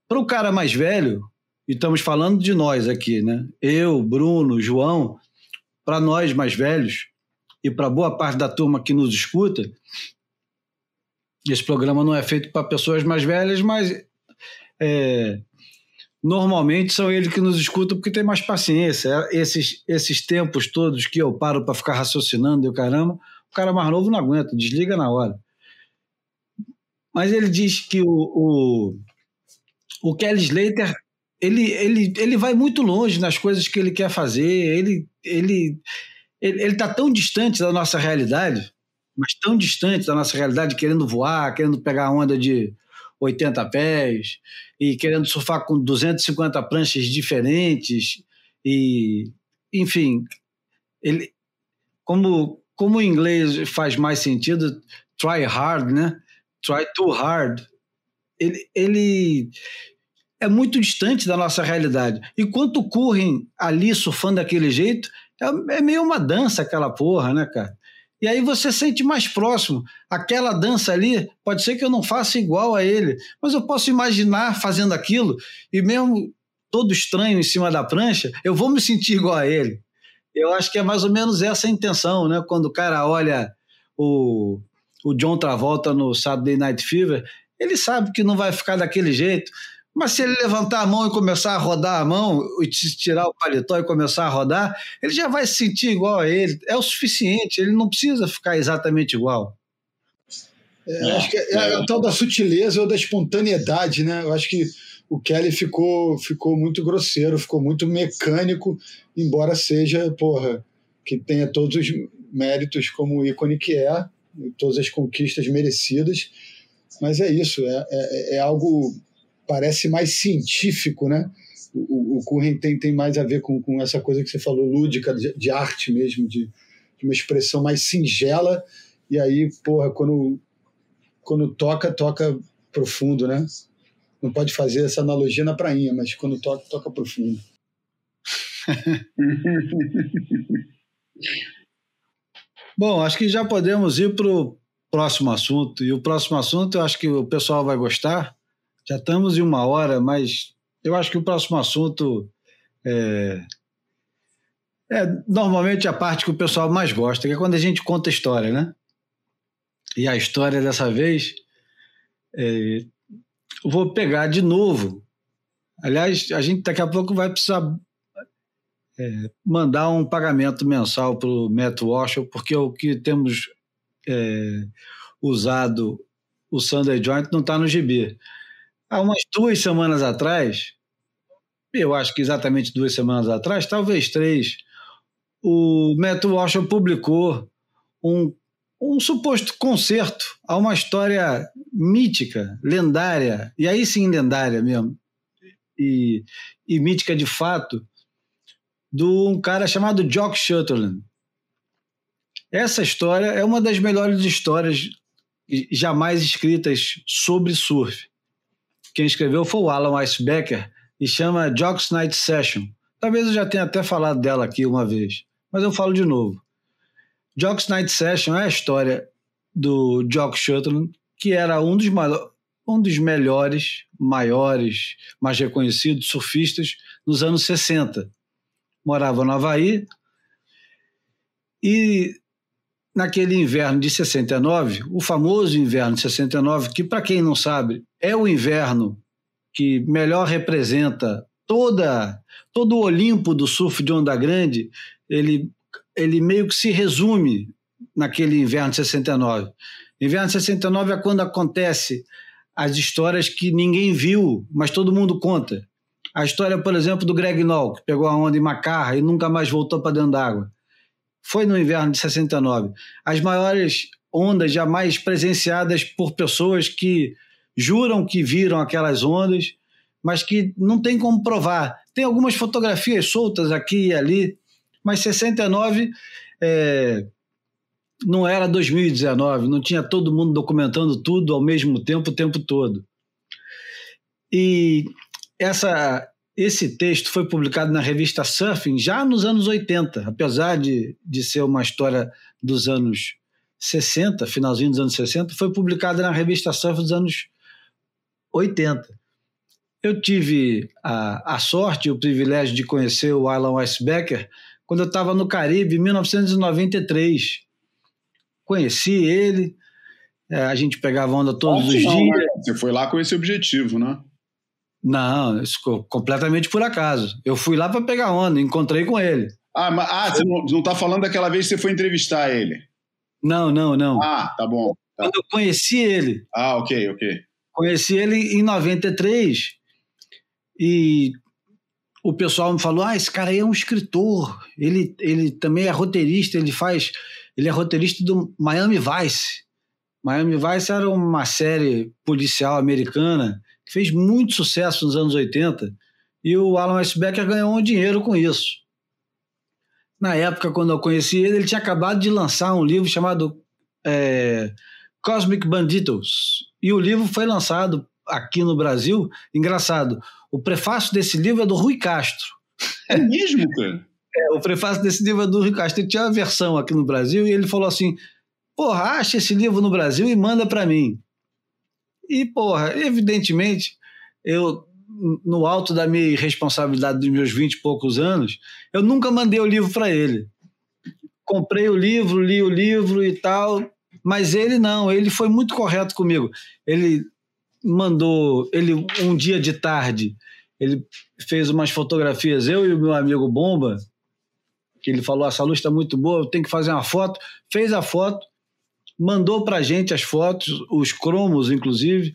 Para o cara mais velho, e estamos falando de nós aqui, né? Eu, Bruno, João, para nós mais velhos e para boa parte da turma que nos escuta, esse programa não é feito para pessoas mais velhas, mas é, normalmente são eles que nos escutam porque tem mais paciência. Esses, esses tempos todos que eu paro para ficar raciocinando e o caramba, o cara mais novo não aguenta, desliga na hora. Mas ele diz que o, o, o Kelly Slater ele, ele, ele vai muito longe nas coisas que ele quer fazer, ele ele ele está tão distante da nossa realidade, mas tão distante da nossa realidade, querendo voar, querendo pegar onda de 80 pés e querendo surfar com 250 pranchas diferentes e enfim, ele como como o inglês faz mais sentido, try hard, né? Try too hard. Ele, ele é muito distante da nossa realidade. Enquanto correm ali surfando daquele jeito, é, é meio uma dança aquela porra, né, cara? E aí você sente mais próximo. Aquela dança ali, pode ser que eu não faça igual a ele, mas eu posso imaginar fazendo aquilo e mesmo todo estranho em cima da prancha, eu vou me sentir igual a ele. Eu acho que é mais ou menos essa a intenção, né? Quando o cara olha o, o John Travolta no Saturday Night Fever, ele sabe que não vai ficar daquele jeito, mas se ele levantar a mão e começar a rodar a mão, e tirar o paletó e começar a rodar, ele já vai se sentir igual a ele. É o suficiente, ele não precisa ficar exatamente igual. É, acho que é, é, o tal da sutileza ou da espontaneidade, né? Eu acho que o Kelly ficou, ficou muito grosseiro, ficou muito mecânico, embora seja, porra, que tenha todos os méritos como ícone que é, todas as conquistas merecidas. Mas é isso, é, é, é algo parece mais científico, né? O, o Curren tem, tem mais a ver com, com essa coisa que você falou, lúdica, de, de arte mesmo, de, de, uma expressão mais singela. E aí, porra, quando, quando toca, toca profundo, né? Não pode fazer essa analogia na prainha, mas quando toca, toca profundo. Bom, acho que já podemos ir para o próximo assunto. E o próximo assunto eu acho que o pessoal vai gostar, já estamos em uma hora, mas eu acho que o próximo assunto é, é normalmente a parte que o pessoal mais gosta, que é quando a gente conta história, né? E a história dessa vez, é, vou pegar de novo. Aliás, a gente daqui a pouco vai precisar é, mandar um pagamento mensal para o Matt Walsh, porque o que temos é, usado o Sunday Joint não está no GB. Há umas duas semanas atrás, eu acho que exatamente duas semanas atrás, talvez três, o Matt Walsh publicou um, um suposto concerto a uma história mítica, lendária, e aí sim lendária mesmo, e, e mítica de fato, de um cara chamado Jock Shutterland. Essa história é uma das melhores histórias jamais escritas sobre surf. Quem escreveu foi o Alan Weisbecker e chama Jocks Night Session. Talvez eu já tenha até falado dela aqui uma vez, mas eu falo de novo. Jocks Night Session é a história do Jock Shutterland, que era um dos, um dos melhores, maiores, mais reconhecidos surfistas nos anos 60. Morava no Havaí e naquele inverno de 69, o famoso inverno de 69, que para quem não sabe, é o inverno que melhor representa toda todo o Olimpo do surf de onda grande, ele ele meio que se resume naquele inverno de 69. Inverno de 69 é quando acontece as histórias que ninguém viu, mas todo mundo conta. A história, por exemplo, do Greg Noll, que pegou a onda em Macarra e nunca mais voltou para dentro d'água foi no inverno de 69. As maiores ondas jamais presenciadas por pessoas que juram que viram aquelas ondas, mas que não tem como provar. Tem algumas fotografias soltas aqui e ali, mas 69 é, não era 2019, não tinha todo mundo documentando tudo ao mesmo tempo, o tempo todo. E essa, esse texto foi publicado na revista Surfing já nos anos 80, apesar de, de ser uma história dos anos 60, finalzinho dos anos 60, foi publicado na revista Surfing dos anos 80. Eu tive a, a sorte e o privilégio de conhecer o Alan Weisbecker quando eu estava no Caribe, em 1993. Conheci ele, é, a gente pegava onda todos os dias. Né? Você foi lá com esse objetivo, né? Não, isso ficou completamente por acaso. Eu fui lá para pegar onda, encontrei com ele. Ah, mas, ah você não, não tá falando daquela vez que você foi entrevistar ele? Não, não, não. Ah, tá bom. Tá. Quando eu conheci ele. Ah, ok, ok. Conheci ele em 93 e o pessoal me falou: ah, esse cara aí é um escritor, ele, ele também é roteirista, ele faz. Ele é roteirista do Miami Vice. Miami Vice era uma série policial americana que fez muito sucesso nos anos 80 e o Alan S. Becker ganhou um dinheiro com isso. Na época, quando eu conheci ele, ele tinha acabado de lançar um livro chamado é, Cosmic Banditos. E o livro foi lançado aqui no Brasil. Engraçado, o prefácio desse livro é do Rui Castro. É mesmo, cara? É, o prefácio desse livro é do Rui Castro. Ele tinha uma versão aqui no Brasil e ele falou assim: Porra, acha esse livro no Brasil e manda para mim. E, porra, evidentemente, eu, no alto da minha responsabilidade dos meus vinte e poucos anos, eu nunca mandei o livro para ele. Comprei o livro, li o livro e tal, mas ele não, ele foi muito correto comigo. Ele mandou, ele um dia de tarde, ele fez umas fotografias, eu e o meu amigo Bomba, que ele falou: essa luz está muito boa, eu tenho que fazer uma foto. Fez a foto, mandou para gente as fotos, os cromos, inclusive.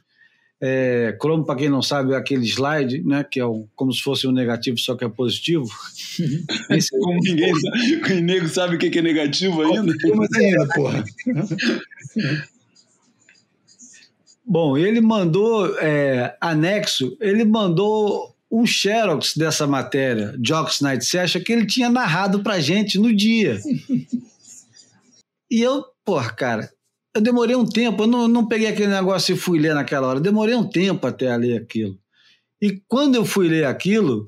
É, cromo, para quem não sabe, é aquele slide, né, que é um, como se fosse um negativo, só que é positivo. Esse, como ninguém sabe, o nego sabe o que é negativo ainda. Como ainda, porra. Bom, ele mandou é, anexo, ele mandou um xerox dessa matéria, Jocks Night Session, que ele tinha narrado pra gente no dia. e eu, porra, cara, eu demorei um tempo, eu não, não peguei aquele negócio e fui ler naquela hora, demorei um tempo até a ler aquilo. E quando eu fui ler aquilo,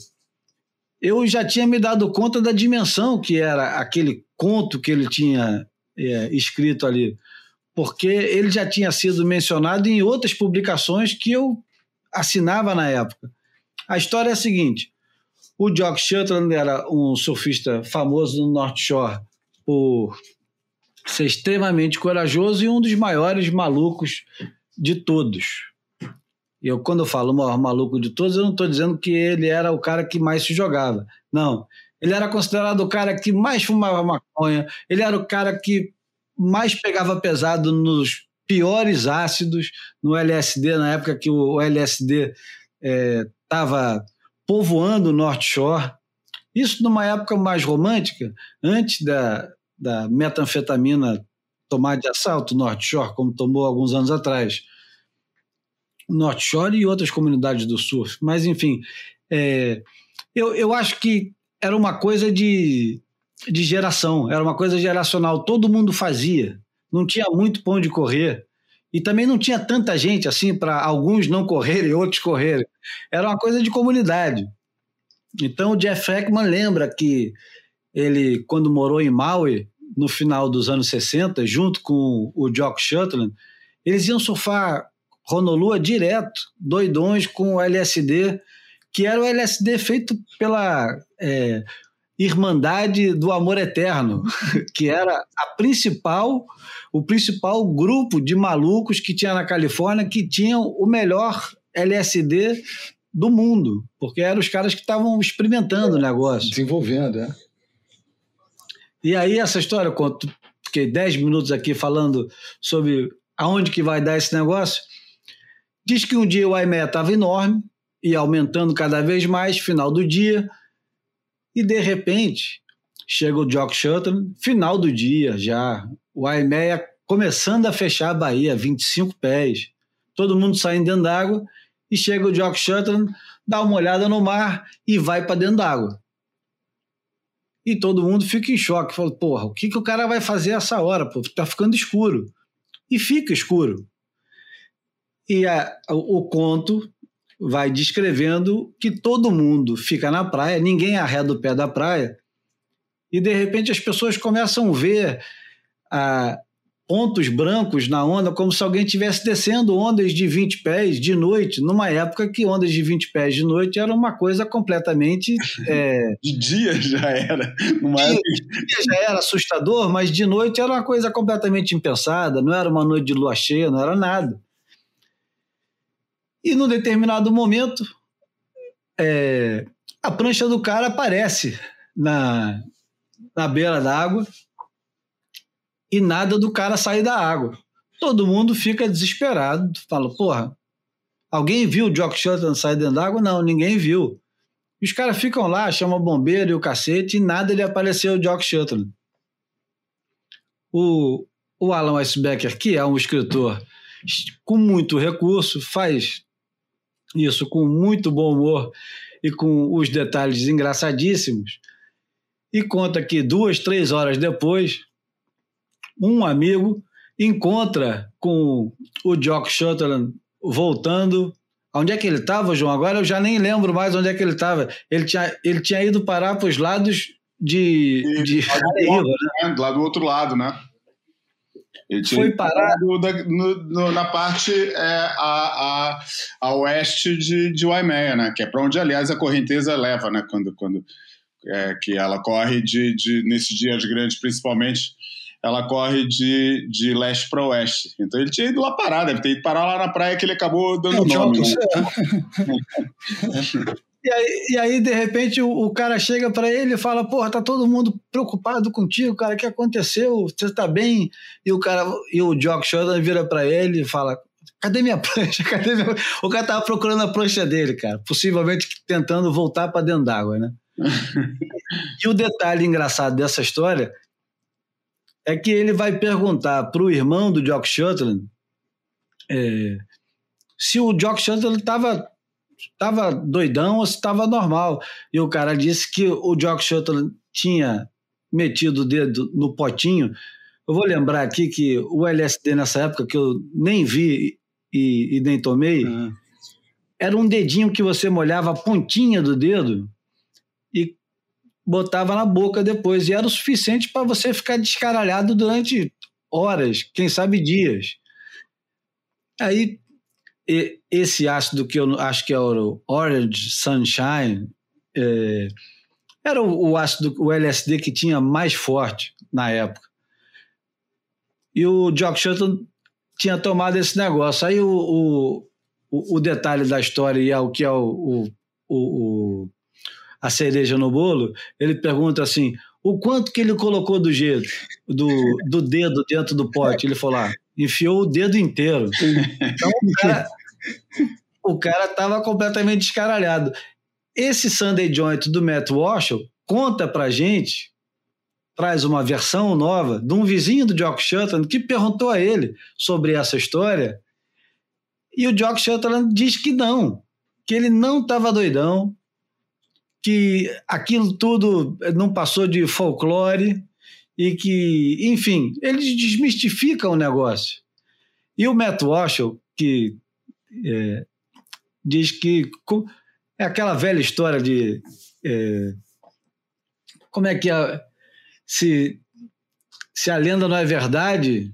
eu já tinha me dado conta da dimensão que era aquele conto que ele tinha é, escrito ali, porque ele já tinha sido mencionado em outras publicações que eu assinava na época. A história é a seguinte: o Jock Shetland era um surfista famoso no North Shore por ser extremamente corajoso e um dos maiores malucos de todos. Eu, quando eu falo o maior maluco de todos, eu não estou dizendo que ele era o cara que mais se jogava. Não. Ele era considerado o cara que mais fumava maconha, ele era o cara que mais pegava pesado nos piores ácidos, no LSD, na época que o LSD estava é, povoando o North Shore. Isso numa época mais romântica, antes da, da metanfetamina tomar de assalto North Shore, como tomou alguns anos atrás. North Shore e outras comunidades do surf. Mas, enfim, é, eu, eu acho que era uma coisa de, de geração, era uma coisa geracional. Todo mundo fazia, não tinha muito pão de correr. E também não tinha tanta gente assim para alguns não correrem e outros correrem. Era uma coisa de comunidade. Então o Jeff Ekman lembra que ele, quando morou em Maui, no final dos anos 60, junto com o Jock Shetland, eles iam surfar Honolulu direto, doidões com o LSD, que era o LSD feito pela é, Irmandade do Amor Eterno, que era a principal, o principal grupo de malucos que tinha na Califórnia que tinham o melhor LSD do mundo, porque eram os caras que estavam experimentando o negócio. Desenvolvendo, é. E aí essa história, eu fiquei 10 minutos aqui falando sobre aonde que vai dar esse negócio. Diz que um dia o IMEA estava enorme e aumentando cada vez mais, final do dia, e de repente chega o Jock Shuttle, final do dia já, o IMEA começando a fechar a Bahia, 25 pés, todo mundo saindo dentro d'água, e chega o Jock Sutherland, dá uma olhada no mar e vai para dentro d'água. E todo mundo fica em choque, fala, porra, o que, que o cara vai fazer essa hora? Pô, tá ficando escuro. E fica escuro. E a, o, o conto vai descrevendo que todo mundo fica na praia, ninguém arreda o pé da praia, e de repente as pessoas começam a ver ah, pontos brancos na onda, como se alguém estivesse descendo ondas de 20 pés de noite, numa época que ondas de 20 pés de noite era uma coisa completamente. É... De dia já era. Numa de, dia já era assustador, mas de noite era uma coisa completamente impensada, não era uma noite de lua cheia, não era nada. E num determinado momento, é, a prancha do cara aparece na, na beira d'água e nada do cara sair da água. Todo mundo fica desesperado, fala, porra, alguém viu o Jock Shelton sair dentro d'água? Não, ninguém viu. E os caras ficam lá, chamam bombeiro e o cacete, e nada lhe apareceu o Jock Shelton. O, o Alan Weisbecker, que é um escritor com muito recurso, faz isso com muito bom humor e com os detalhes engraçadíssimos, e conta que duas, três horas depois, um amigo encontra com o Jock Sutherland voltando. Onde é que ele estava, João? Agora eu já nem lembro mais onde é que ele estava. Ele tinha, ele tinha ido parar para os lados de, e, de lá do, outro, né? lá do outro lado, né? Ele foi parar da, no, no, na parte é, a, a, a, oeste de, de Waimea, né? Que é para onde, aliás, a correnteza leva, né? Quando, quando é, que ela corre de, de nesses dias grandes, principalmente ela corre de, de leste para oeste. Então ele tinha ido lá parar, deve ter ido parar lá na praia que ele acabou dando é, nome. Né? e, aí, e aí, de repente, o, o cara chega para ele e fala: Porra, tá todo mundo preocupado contigo, cara, o que aconteceu? Você tá bem? E o cara, e o Jock Shorten vira para ele e fala: Cadê minha prancha? Cadê minha... O cara tava procurando a prancha dele, cara, possivelmente tentando voltar para dentro d'água, né? e o detalhe engraçado dessa história é que ele vai perguntar para o irmão do Jock Sutherland é, se o Jock Sutherland estava tava doidão ou se estava normal. E o cara disse que o Jock Sutherland tinha metido o dedo no potinho. Eu vou lembrar aqui que o LSD nessa época, que eu nem vi e, e nem tomei, uhum. era um dedinho que você molhava a pontinha do dedo botava na boca depois. E era o suficiente para você ficar descaralhado durante horas, quem sabe dias. Aí, esse ácido que eu acho que é o Orange Sunshine, é, era o, o, ácido, o LSD que tinha mais forte na época. E o Jock Shelton tinha tomado esse negócio. Aí o, o, o, detalhe da história e é o que é o, o, o, a cereja no bolo, ele pergunta assim: o quanto que ele colocou do jeito, do, do dedo dentro do pote? Ele falou: ah, enfiou o dedo inteiro. Então o cara, estava completamente descaralhado. Esse Sunday Joint do Matt Walsh conta pra gente, traz uma versão nova de um vizinho do Jock Shelton que perguntou a ele sobre essa história. E o Jock Shelton diz que não, que ele não estava doidão, que aquilo tudo não passou de folclore e que, enfim, eles desmistificam o negócio. E o Matt Walsh, que é, diz que é aquela velha história de é, como é que é, se, se a lenda não é verdade,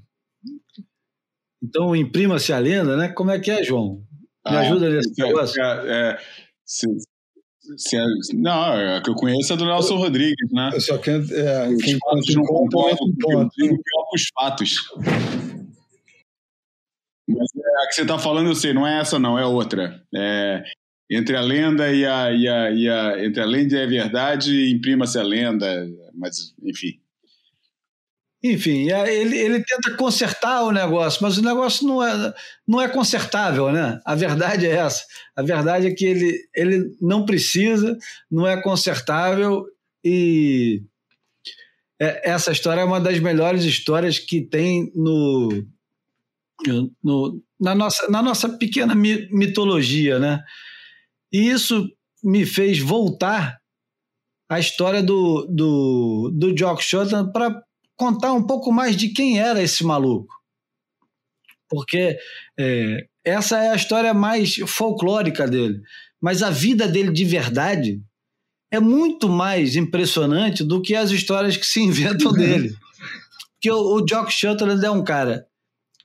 então imprima-se a lenda, né? Como é que é, João? Me ah, ajuda nesse é, negócio. É, é, se, é, não, é a que eu conheço é do Nelson Rodrigues, né? Só. É, os quem fatos não comprovam os fatos. Mas é, a que você está falando, eu sei, não é essa, não, é outra. É, entre a lenda e a, e a, e a entre a lenda e a verdade, imprima-se a lenda, mas enfim. Enfim, ele, ele tenta consertar o negócio, mas o negócio não é, não é consertável, né? A verdade é essa. A verdade é que ele, ele não precisa, não é consertável e é, essa história é uma das melhores histórias que tem no, no, na, nossa, na nossa pequena mitologia, né? E isso me fez voltar à história do, do, do Jock Shotland para contar um pouco mais de quem era esse maluco. Porque é, essa é a história mais folclórica dele. Mas a vida dele de verdade é muito mais impressionante do que as histórias que se inventam dele. Porque o, o Jock Shutterland é um cara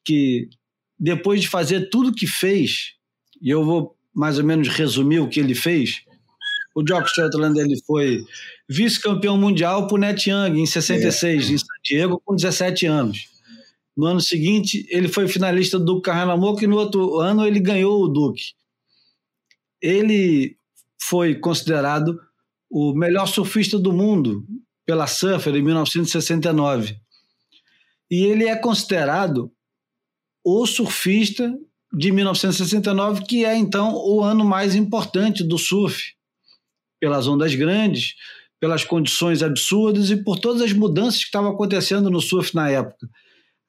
que, depois de fazer tudo que fez, e eu vou mais ou menos resumir o que ele fez, o Jock Shutterland ele foi vice-campeão mundial por Net Young em 66, é. em San Diego, com 17 anos. No ano seguinte, ele foi finalista do Duke Carranamoko e no outro ano ele ganhou o Duke. Ele foi considerado o melhor surfista do mundo pela Surfer em 1969 e ele é considerado o surfista de 1969, que é então o ano mais importante do surf, pelas ondas grandes, pelas condições absurdas e por todas as mudanças que estavam acontecendo no surf na época.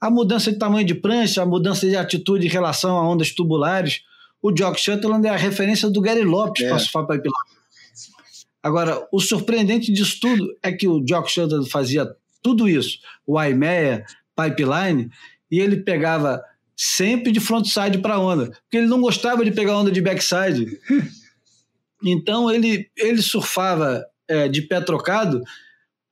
A mudança de tamanho de prancha, a mudança de atitude em relação a ondas tubulares. O Jock Shetland é a referência do Gary Lopes é. para surfar pipeline. Agora, o surpreendente disso tudo é que o Jock Shetland fazia tudo isso. O IMEA, pipeline e ele pegava sempre de frontside para onda, porque ele não gostava de pegar onda de backside. Então ele, ele surfava é, de pé trocado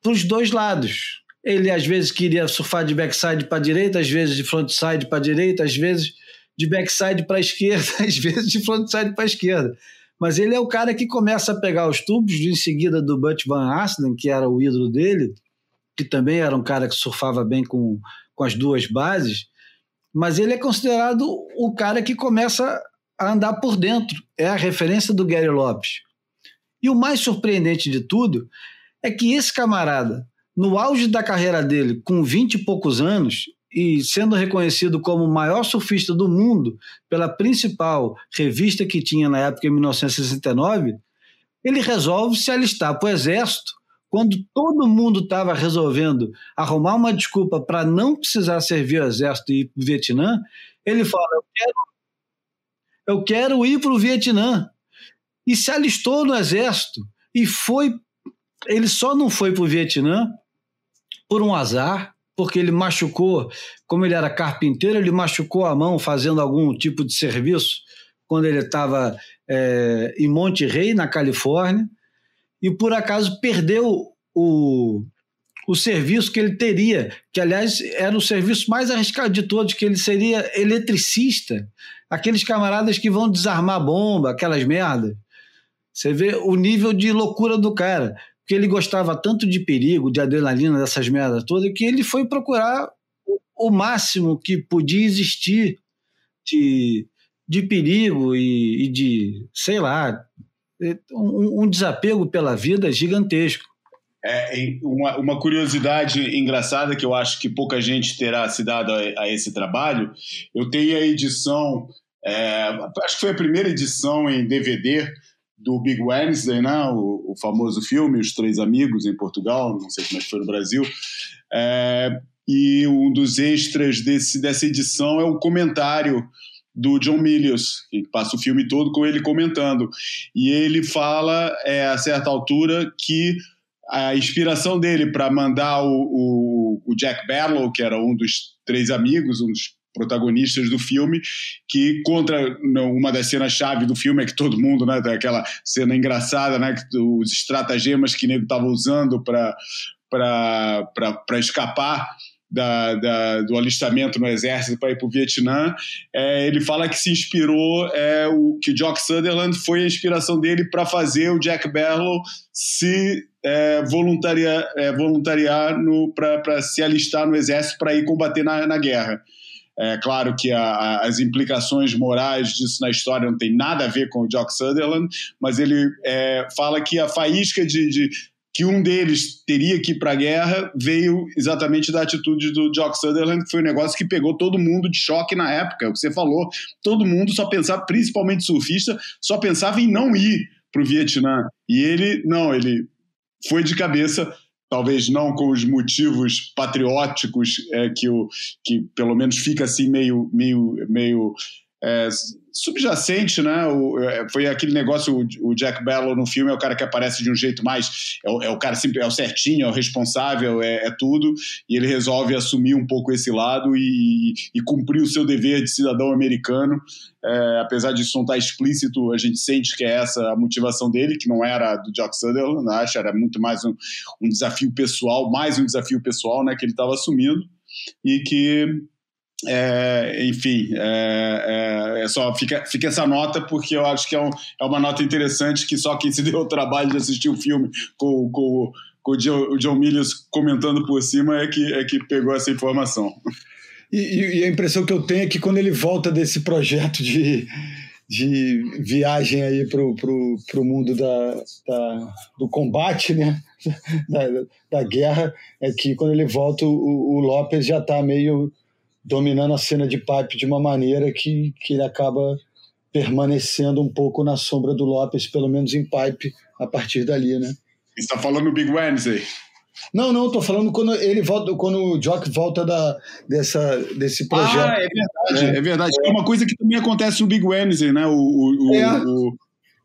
para os dois lados. Ele às vezes queria surfar de backside para a direita, às vezes de frontside para a direita, às vezes de backside para a esquerda, às vezes de frontside para a esquerda. Mas ele é o cara que começa a pegar os tubos em seguida do Butch Van Aslen, que era o ídolo dele, que também era um cara que surfava bem com, com as duas bases, mas ele é considerado o cara que começa a andar por dentro. É a referência do Gary Lopes. E o mais surpreendente de tudo é que esse camarada, no auge da carreira dele, com 20 e poucos anos, e sendo reconhecido como o maior surfista do mundo pela principal revista que tinha na época, em 1969, ele resolve se alistar para o exército quando todo mundo estava resolvendo arrumar uma desculpa para não precisar servir o exército e ir para o Vietnã, ele fala: eu quero, eu quero ir para o Vietnã. E se alistou no exército e foi. Ele só não foi para o Vietnã por um azar, porque ele machucou, como ele era carpinteiro, ele machucou a mão fazendo algum tipo de serviço quando ele estava é, em Monte Rey, na Califórnia e por acaso perdeu o, o serviço que ele teria, que aliás era o serviço mais arriscado de todos, que ele seria eletricista, aqueles camaradas que vão desarmar bomba, aquelas merdas. Você vê o nível de loucura do cara, porque ele gostava tanto de perigo, de adrenalina, dessas merdas todas, que ele foi procurar o, máximo que podia existir de, de perigo e, e de, sei lá, um, um desapego pela vida gigantesco. É, uma, uma, curiosidade engraçada que eu acho que pouca gente terá se dado a, a esse trabalho, eu tenho a edição, é, acho que foi a primeira edição em DVD do Big Wednesday, né, o, o, famoso filme Os Três Amigos em Portugal, não sei como é que foi no Brasil, é, e um dos extras desse, dessa edição é o comentário do John Milius, que passa o filme todo com ele comentando. E ele fala, é, a certa altura, que a inspiração dele para mandar o, o, o, Jack Barlow, que era um dos três amigos, um dos protagonistas do filme, que contra uma das cenas-chave do filme é que todo mundo, né, tem aquela cena engraçada, né, os estratagemas que nego estava usando para escapar da, da, do alistamento no exército para ir para o Vietnã, é, ele fala que se inspirou, é, o, que o Jock Sutherland foi a inspiração dele para fazer o Jack Barlow se é, voluntariar, é, voluntariar para se alistar no exército para ir combater na, na guerra. É claro que a, as implicações morais disso na história não tem nada a ver com o Jock Sutherland, mas ele é, fala que a faísca de, de, que um deles teria que ir para a guerra veio exatamente da atitude do Jock Sutherland, que foi um negócio que pegou todo mundo de choque na época. É o que você falou, todo mundo só pensava, principalmente surfista, só pensava em não ir para o Vietnã. E ele, não, ele foi de cabeça talvez não com os motivos patrióticos é, que, o, que pelo menos fica assim meio, meio, meio é, subjacente, né? O, é, foi aquele negócio, o, o, Jack Bellow no filme é o cara que aparece de um jeito mais. É o, é o cara sempre, é o certinho, é o responsável, é, é, tudo, e ele resolve assumir um pouco esse lado e, e cumprir o seu dever de cidadão americano. É, apesar disso não estar tá explícito, a gente sente que é essa a motivação dele, que não era do Jock Sutherland, acho, era muito mais um, um desafio pessoal, mais um desafio pessoal né, que ele estava assumindo, e que é, enfim, é, é, é, só fica, fica essa nota porque eu acho que é, um, é, uma nota interessante que só quem se deu o trabalho de assistir o filme com, com, com o, John, o Milius comentando por cima é que, é que pegou essa informação. E, e, a impressão que eu tenho é que quando ele volta desse projeto de, de viagem aí pro, pro, pro mundo da, da, do combate, né? Da, da guerra, é que quando ele volta o, o Lopes já está meio dominando a cena de pipe de uma maneira que, que ele acaba permanecendo um pouco na sombra do Lopes, pelo menos em pipe, a partir dali, né? Você está falando Big Wednesday? Não, não, estou falando quando ele volta, quando o Jock volta da, dessa, desse projeto. Ah, é verdade, é, é verdade. É. uma coisa que também acontece no Big Wednesday, né? O, o, é. o,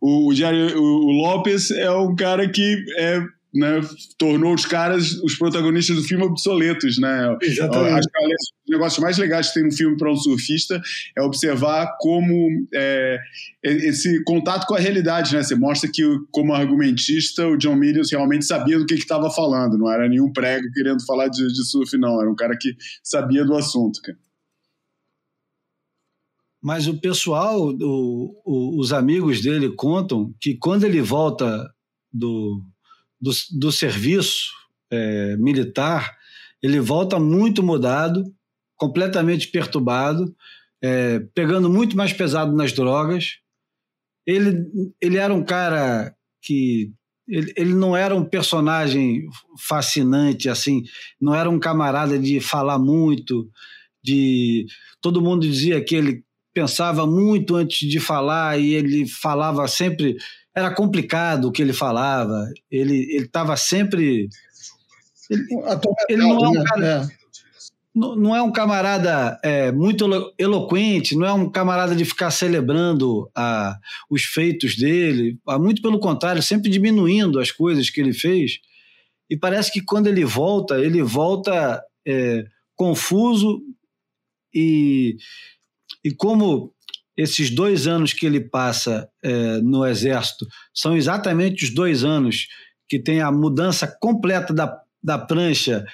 o, o, Jerry, o, o Lopes é um cara que é né, tornou os caras, os protagonistas do filme, obsoletos, né? Exatamente. Acho que os negócios mais legais que tem no filme para um surfista é observar como é, esse contato com a realidade, né? Você mostra que, como argumentista, o John Milius realmente sabia do que estava falando, não era nenhum prego querendo falar de, de surf, não. Era um cara que sabia do assunto, cara. Mas o pessoal, o, o, os amigos dele contam que quando ele volta do, do, do serviço é, militar, ele volta muito mudado, completamente perturbado, é, pegando muito mais pesado nas drogas. Ele, ele era um cara que. Ele, ele não era um personagem fascinante, assim, não era um camarada de falar muito, de. Todo mundo dizia que ele pensava muito antes de falar e ele falava sempre era complicado o que ele falava, ele estava sempre. Ele, ele, não é um né? cara. É. Não, é um camarada é, muito eloquente, não é um camarada de ficar celebrando a, os feitos dele, muito pelo contrário, sempre diminuindo as coisas que ele fez. E parece que quando ele volta, ele volta é, confuso e, e como esses dois anos que ele passa é, no Exército são exatamente os dois anos que tem a mudança completa da, da prancha,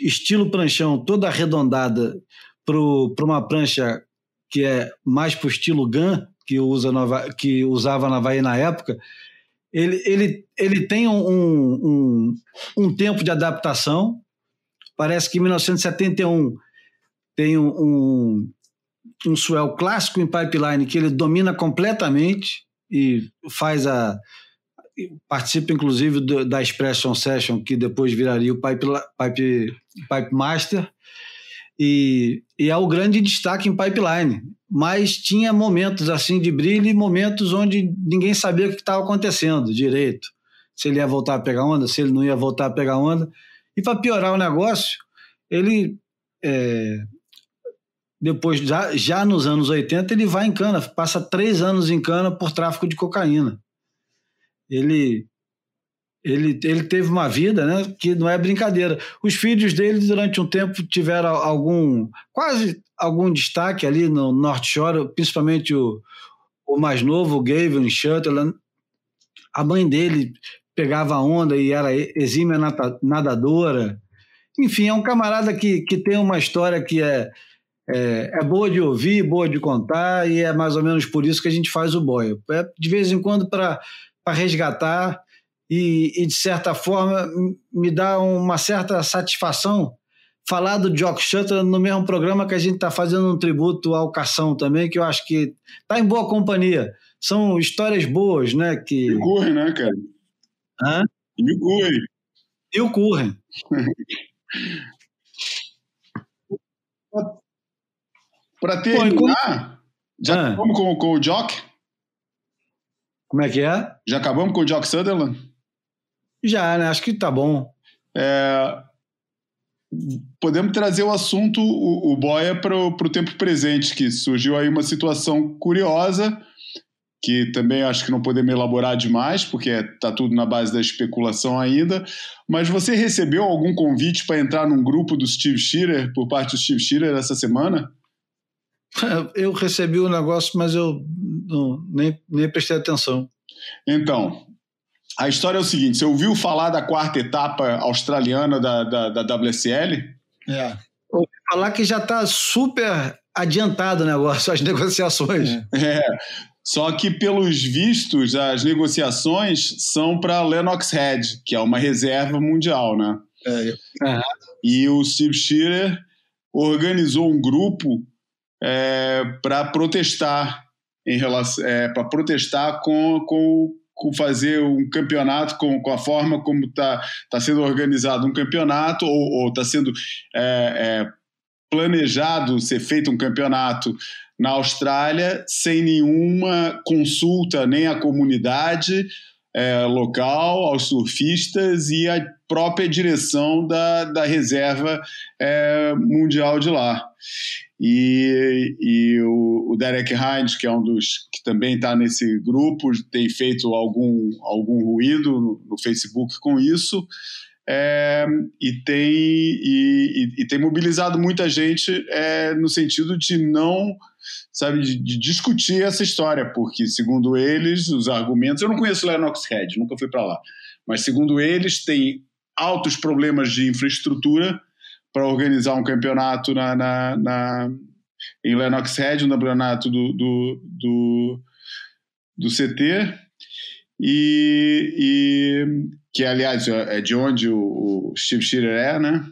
estilo pranchão, toda arredondada, para uma prancha que é mais para o estilo Gun, que, usa que usava na Havaí na época, ele, ele, ele tem um, um, um tempo de adaptação. Parece que em 1971 tem um, um um swell clássico em pipeline que ele domina completamente e faz a participa inclusive do, da Expression Session que depois viraria o Pipe, Pipe, Pipe Master. E, e é o grande destaque em pipeline. Mas tinha momentos assim de brilho e momentos onde ninguém sabia o que estava acontecendo direito. Se ele ia voltar a pegar onda se ele não ia voltar a pegar onda. E para piorar o negócio ele é, depois, já, já nos anos 80, ele vai em cana, passa três anos em cana por tráfico de cocaína. Ele, ele, ele teve uma vida né, que não é brincadeira. Os filhos dele, durante um tempo, tiveram algum, quase algum destaque ali no North Shore, principalmente o, o mais novo, o Gavin Shutter. A mãe dele pegava onda e era exímia nadadora. Enfim, é um camarada que, que tem uma história que é é, é, boa de ouvir, boa de contar, e é mais ou menos por isso que a gente faz o boia. É de vez em quando para resgatar e, e, de certa forma, me dá uma certa satisfação falar do Jock Shutter no mesmo programa que a gente está fazendo um tributo ao Cação também, que eu acho que está em boa companhia. São histórias boas, né? Que... E o Curren, né, cara? Hã? E o Curren. E o Curren. Para terminar, já ah. acabamos com, com o Jock? Como é que é? Já acabamos com o Jock Sutherland? Já, né? Acho que tá bom. é, podemos trazer o assunto, o, o Boia, para o tempo presente, que surgiu aí uma situação curiosa, que também acho que não podemos elaborar demais, porque está tudo na base da especulação ainda. Mas você recebeu algum convite para entrar num grupo do Steve Shearer, por parte do Steve Shearer, essa semana? Eu recebi o negócio, mas eu não, nem, nem prestei atenção. Então, a história é o seguinte: você ouviu falar da quarta etapa australiana da, da, da WSL? É. Ouvi falar que já está super adiantado o negócio, as negociações. É. é. Só que, pelos vistos, as negociações são para Lennox Head, que é uma reserva mundial, né? É. E o Steve Shearer organizou um grupo é, para protestar em relação é, para protestar com, com, com, fazer um campeonato com, com a forma como está tá sendo organizado um campeonato ou está sendo é, é, planejado ser feito um campeonato na Austrália sem nenhuma consulta nem à comunidade é, local, aos surfistas e à própria direção da, da reserva é, mundial de lá. E, e o, o, Derek Hines, que é um dos que também está nesse grupo, tem feito algum, algum ruído no, no Facebook com isso. É, e, tem, e, e, e, tem mobilizado muita gente é, no sentido de não, sabe, de, de, discutir essa história, porque, segundo eles, os argumentos. Eu não conheço Lennox Head, nunca fui para lá, mas, segundo eles, tem altos problemas de infraestrutura para organizar um campeonato na, na, na, em Lennox Head, um campeonato do, do, do, do CT. E, e, que aliás é de onde o, o Steve Shearer é, né?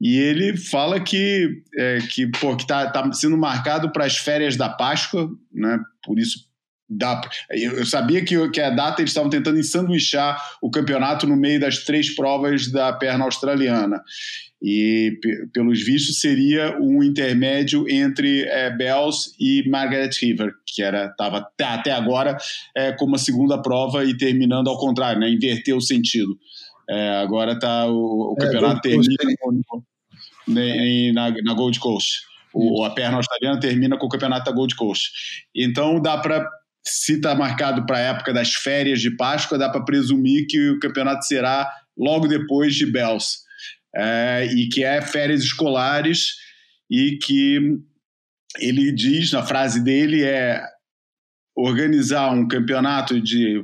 E ele fala que é, que pô, que tá, tá sendo marcado para as férias da Páscoa, né? Por isso dá. Eu sabia que, que a data eles estavam tentando ensanduichar o campeonato no meio das três provas da perna australiana e pelos vistos seria um intermédio entre é, Bells e Margaret River, que era estava até agora é, como a segunda prova e terminando ao contrário, né, inverteu o sentido. É, agora tá o, o é, campeonato termina né, na, na Gold Coast. O, a perna australiana termina com o campeonato da Gold Coast. Então dá para se está marcado para a época das férias de Páscoa, dá para presumir que o campeonato será logo depois de Bells é, e que é férias escolares e que ele diz na frase dele é organizar um campeonato de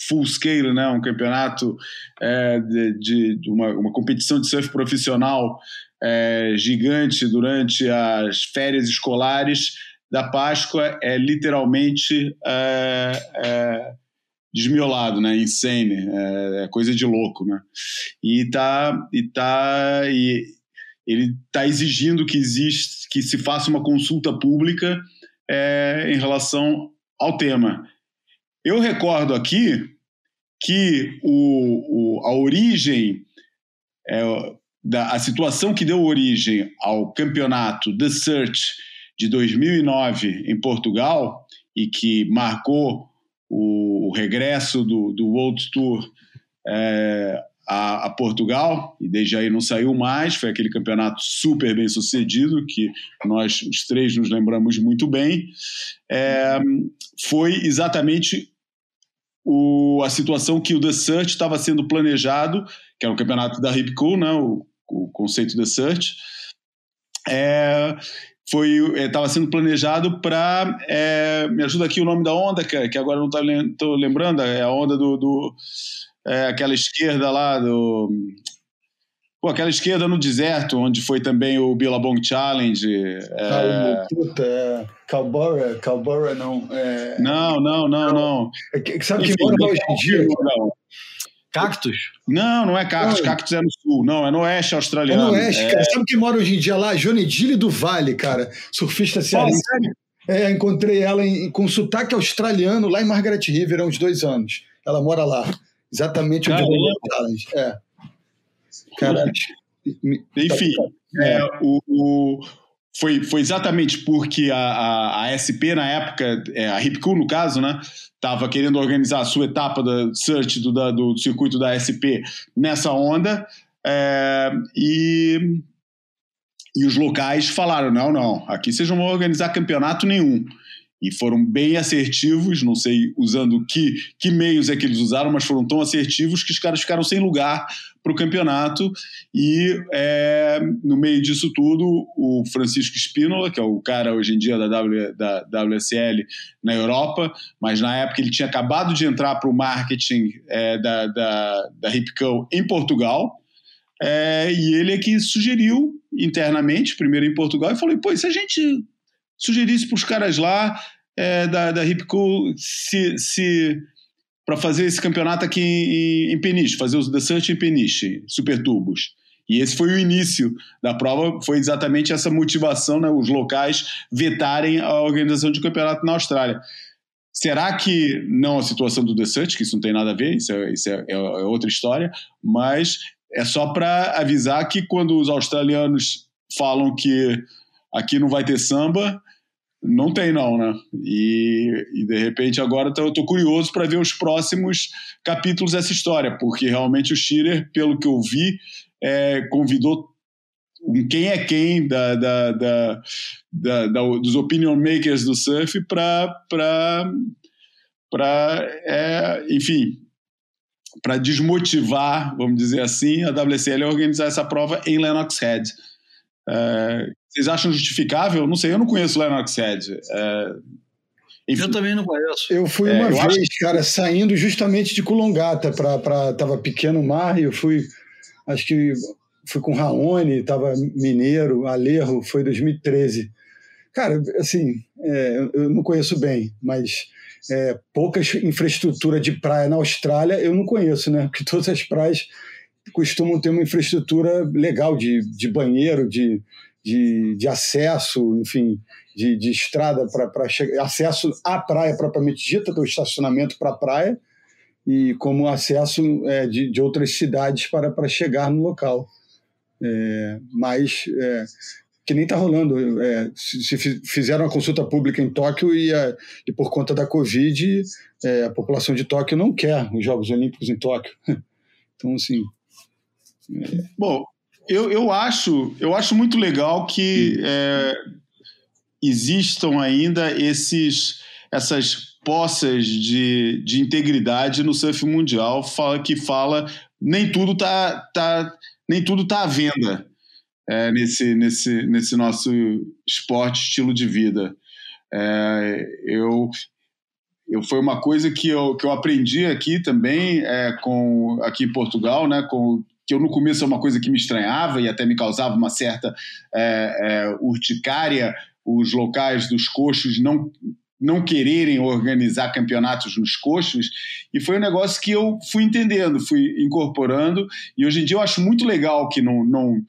full scale, né, um campeonato é, de, de uma, uma, competição de surf profissional é, gigante durante as férias escolares da Páscoa é literalmente é, é desmiolado, né? Insane, é, é, coisa de louco, né? E tá, e tá, e ele tá exigindo que existe, que se faça uma consulta pública é, em relação ao tema. Eu recordo aqui que o, o a origem, é, da, a situação que deu origem ao campeonato The Search de 2009 em Portugal e que marcou o, regresso do, do World Tour é, a, a, Portugal, e desde aí não saiu mais. Foi aquele campeonato super bem sucedido, que nós os três nos lembramos muito bem. É, foi exatamente o, a situação que o The Search estava sendo planejado, que era o campeonato da Hip Cool, né, o, o conceito The Search. É, foi estava é, sendo planejado para é, me ajuda aqui o nome da onda que, que agora não estou lembrando é a onda do, do é, aquela esquerda lá do pô, aquela esquerda no deserto onde foi também o Billabong Challenge é... puta é... Calbora Calbora não é... não não não não. É sabe que mora hoje em dia? não. Cactus? Não, não é cactus. Não. Cactus é no sul. Não, é no oeste australiano. É no oeste, é... cara. Sabe quem mora hoje em dia lá? Johnny Dilly do Vale, cara. Surfista cearense. É, encontrei ela em, com sotaque australiano lá em Margaret River há uns dois anos. Ela mora lá. Exatamente onde eu É. Cara, Enfim, é, o, o, foi, foi exatamente porque a, a, a SP, na época, é, a Hipcool, no caso, né, estava querendo organizar a sua etapa da search do, da, do circuito da SP nessa onda. É, e, e os locais falaram: não, não, aqui vocês não vão organizar campeonato nenhum e foram bem assertivos, não sei usando que, que meios é que eles usaram, mas foram tão assertivos que os caras ficaram sem lugar para o campeonato. E é, no meio disso tudo, o Francisco Spínola, que é o cara hoje em dia da, w, da WSL na Europa, mas na época ele tinha acabado de entrar para o marketing é, da, da, da Ripco em Portugal. É, e ele é que sugeriu internamente, primeiro em Portugal, e falou: pô, se a gente sugerisse para os caras lá é, da, da se, se para fazer esse campeonato aqui em, em Peniche, fazer o The Search em Peniche, Super Tubos. E esse foi o início da prova, foi exatamente essa motivação, né, os locais vetarem a organização de campeonato na Austrália. Será que não a situação do The Search, que isso não tem nada a ver, isso é, isso é, é outra história, mas é só para avisar que quando os australianos falam que aqui não vai ter samba, não tem não, né? E, e de repente agora eu estou curioso para ver os próximos capítulos dessa história, porque realmente o Schirer, pelo que eu vi, é, convidou um quem é quem da, da, da, da, dos opinion makers do surf para é, enfim para desmotivar vamos dizer assim a WSL a organizar essa prova em Lennox Head é, vocês acham justificável? Não sei, eu não conheço Lennox Head. É, eu também não conheço. Eu fui é, uma vez, acho... cara, saindo justamente de Culongata para tava pequeno mar e eu fui, acho que fui com Raoni, tava Mineiro, Alerro, foi 2013. Cara, assim, é, eu não conheço bem, mas é, pouca infraestrutura de praia na Austrália eu não conheço, né? Porque todas as praias costumam ter uma infraestrutura legal de, de banheiro, de, de, de acesso, enfim, de, de estrada para chegar, acesso à praia propriamente dita, do estacionamento para a praia, e como acesso é, de, de outras cidades para, para chegar no local. É, mas é, que nem está rolando. É, se, se, fizeram a consulta pública em Tóquio e, a, e por conta da Covid, é, a população de Tóquio não quer os Jogos Olímpicos em Tóquio. Então, assim, Bom, eu, eu, acho, eu acho muito legal que é, existam ainda esses, essas poças de, de integridade no surf mundial fala, que fala nem tudo tá, tá, nem tudo tá à venda é, nesse, nesse, nesse nosso esporte, estilo de vida. É, eu, eu foi uma coisa que eu, que eu aprendi aqui também é, com aqui em Portugal, né, com que eu no começo é uma coisa que me estranhava e até me causava uma certa é, é, urticária, os locais dos coxos não não quererem organizar campeonatos nos coxos, e foi um negócio que eu fui entendendo, fui incorporando, e hoje em dia eu acho muito legal que não, não,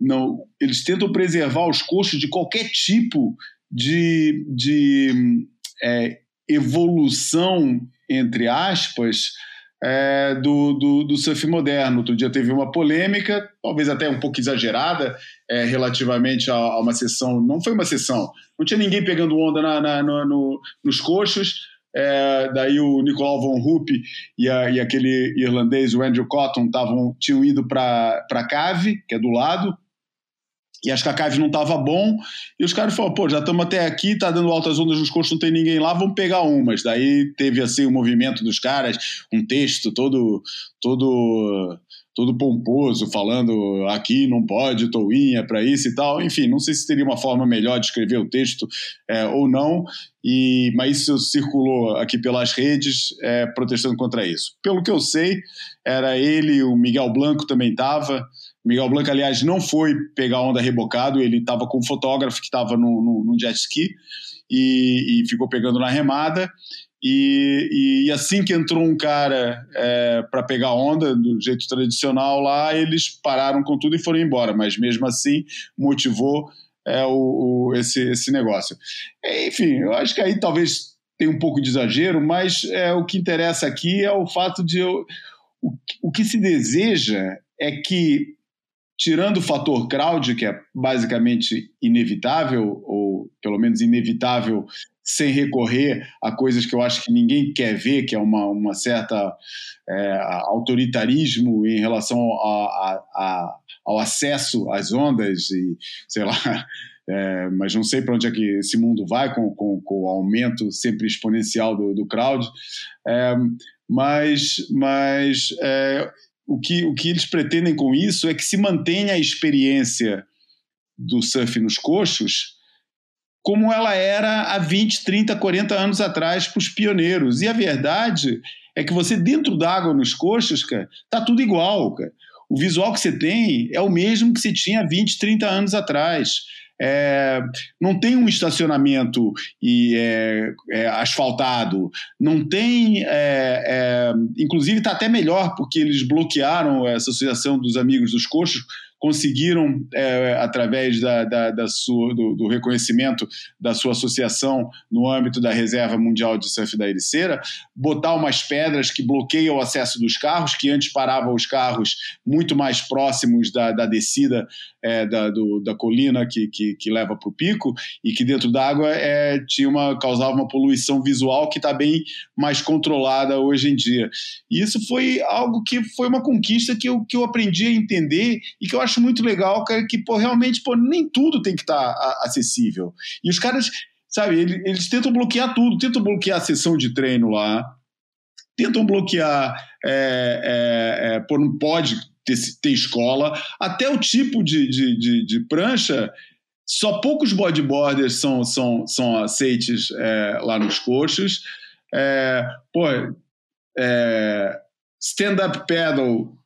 não eles tentam preservar os coxos de qualquer tipo de, de é, evolução, entre aspas, é, do, do, do, surf moderno. Outro dia teve uma polêmica, talvez até um pouco exagerada, é, relativamente a, a, uma sessão. Não foi uma sessão, não tinha ninguém pegando onda na, na, no, no, nos coxos. É, daí o Nicolau von Rupp e, e, aquele irlandês, o Andrew Cotton, tavam, tinham ido para Cave, que é do lado, e acho que a cave não estava bom, e os caras falaram, pô, já estamos até aqui, tá dando altas ondas nos coxos, não tem ninguém lá, vamos pegar umas. Daí teve assim o um movimento dos caras, um texto todo todo todo pomposo, falando aqui não pode, toinha para isso e tal. Enfim, não sei se teria uma forma melhor de escrever o texto é, ou não, e, mas isso circulou aqui pelas redes é, protestando contra isso. Pelo que eu sei, era ele, o Miguel Blanco também estava, Miguel Blanco, aliás, não foi pegar onda rebocado, ele estava com um fotógrafo que estava no, no, no, jet ski e, e, ficou pegando na remada. E, e assim que entrou um cara é, para pegar onda do jeito tradicional lá, eles pararam com tudo e foram embora. Mas mesmo assim motivou é, o, o esse, esse negócio. Enfim, eu acho que aí talvez tenha um pouco de exagero, mas é, o que interessa aqui é o fato de eu, o, o que se deseja é que tirando o fator crowd, que é basicamente inevitável, ou pelo menos inevitável sem recorrer a coisas que eu acho que ninguém quer ver, que é uma, uma certa é, autoritarismo em relação a, a, a, ao acesso às ondas e, sei lá, é, mas não sei para onde é que esse mundo vai com, com, com o aumento sempre exponencial do, do crowd. É, mas mas é, o, que, o que eles pretendem com isso é que se mantenha a experiência do surf nos coxos como ela era há 20, 30, 40 anos atrás para os pioneiros. E a verdade é que você, dentro d'água nos coxos, cara, tá tudo igual, cara. O visual que você tem é o mesmo que você tinha 20, 30 anos atrás. É, não tem um estacionamento e, é, é, asfaltado, não tem. É, é, inclusive está até melhor, porque eles bloquearam essa associação dos amigos dos coxos conseguiram, é, através da, da, da sua, do, do, reconhecimento da sua associação no âmbito da Reserva Mundial de Surf da Ericeira, botar umas pedras que bloqueiam o acesso dos carros, que antes paravam os carros muito mais próximos da, da descida é, da, do, da colina que, que, que leva para o pico, e que dentro d'água é, tinha uma, causava uma poluição visual que está bem mais controlada hoje em dia. E isso foi algo que foi uma conquista que eu, que eu aprendi a entender e que eu acho muito legal, cara, que pô, realmente pô, nem tudo tem que estar tá acessível. E os caras, sabe, eles, eles, tentam bloquear tudo, tentam bloquear a sessão de treino lá, tentam bloquear, é, é, é, pô, não pode ter, ter, escola, até o tipo de, de, de, de prancha. Só poucos bodyboarders são, são, são aceites é, lá nos coxos. É, pô, é, stand-up paddle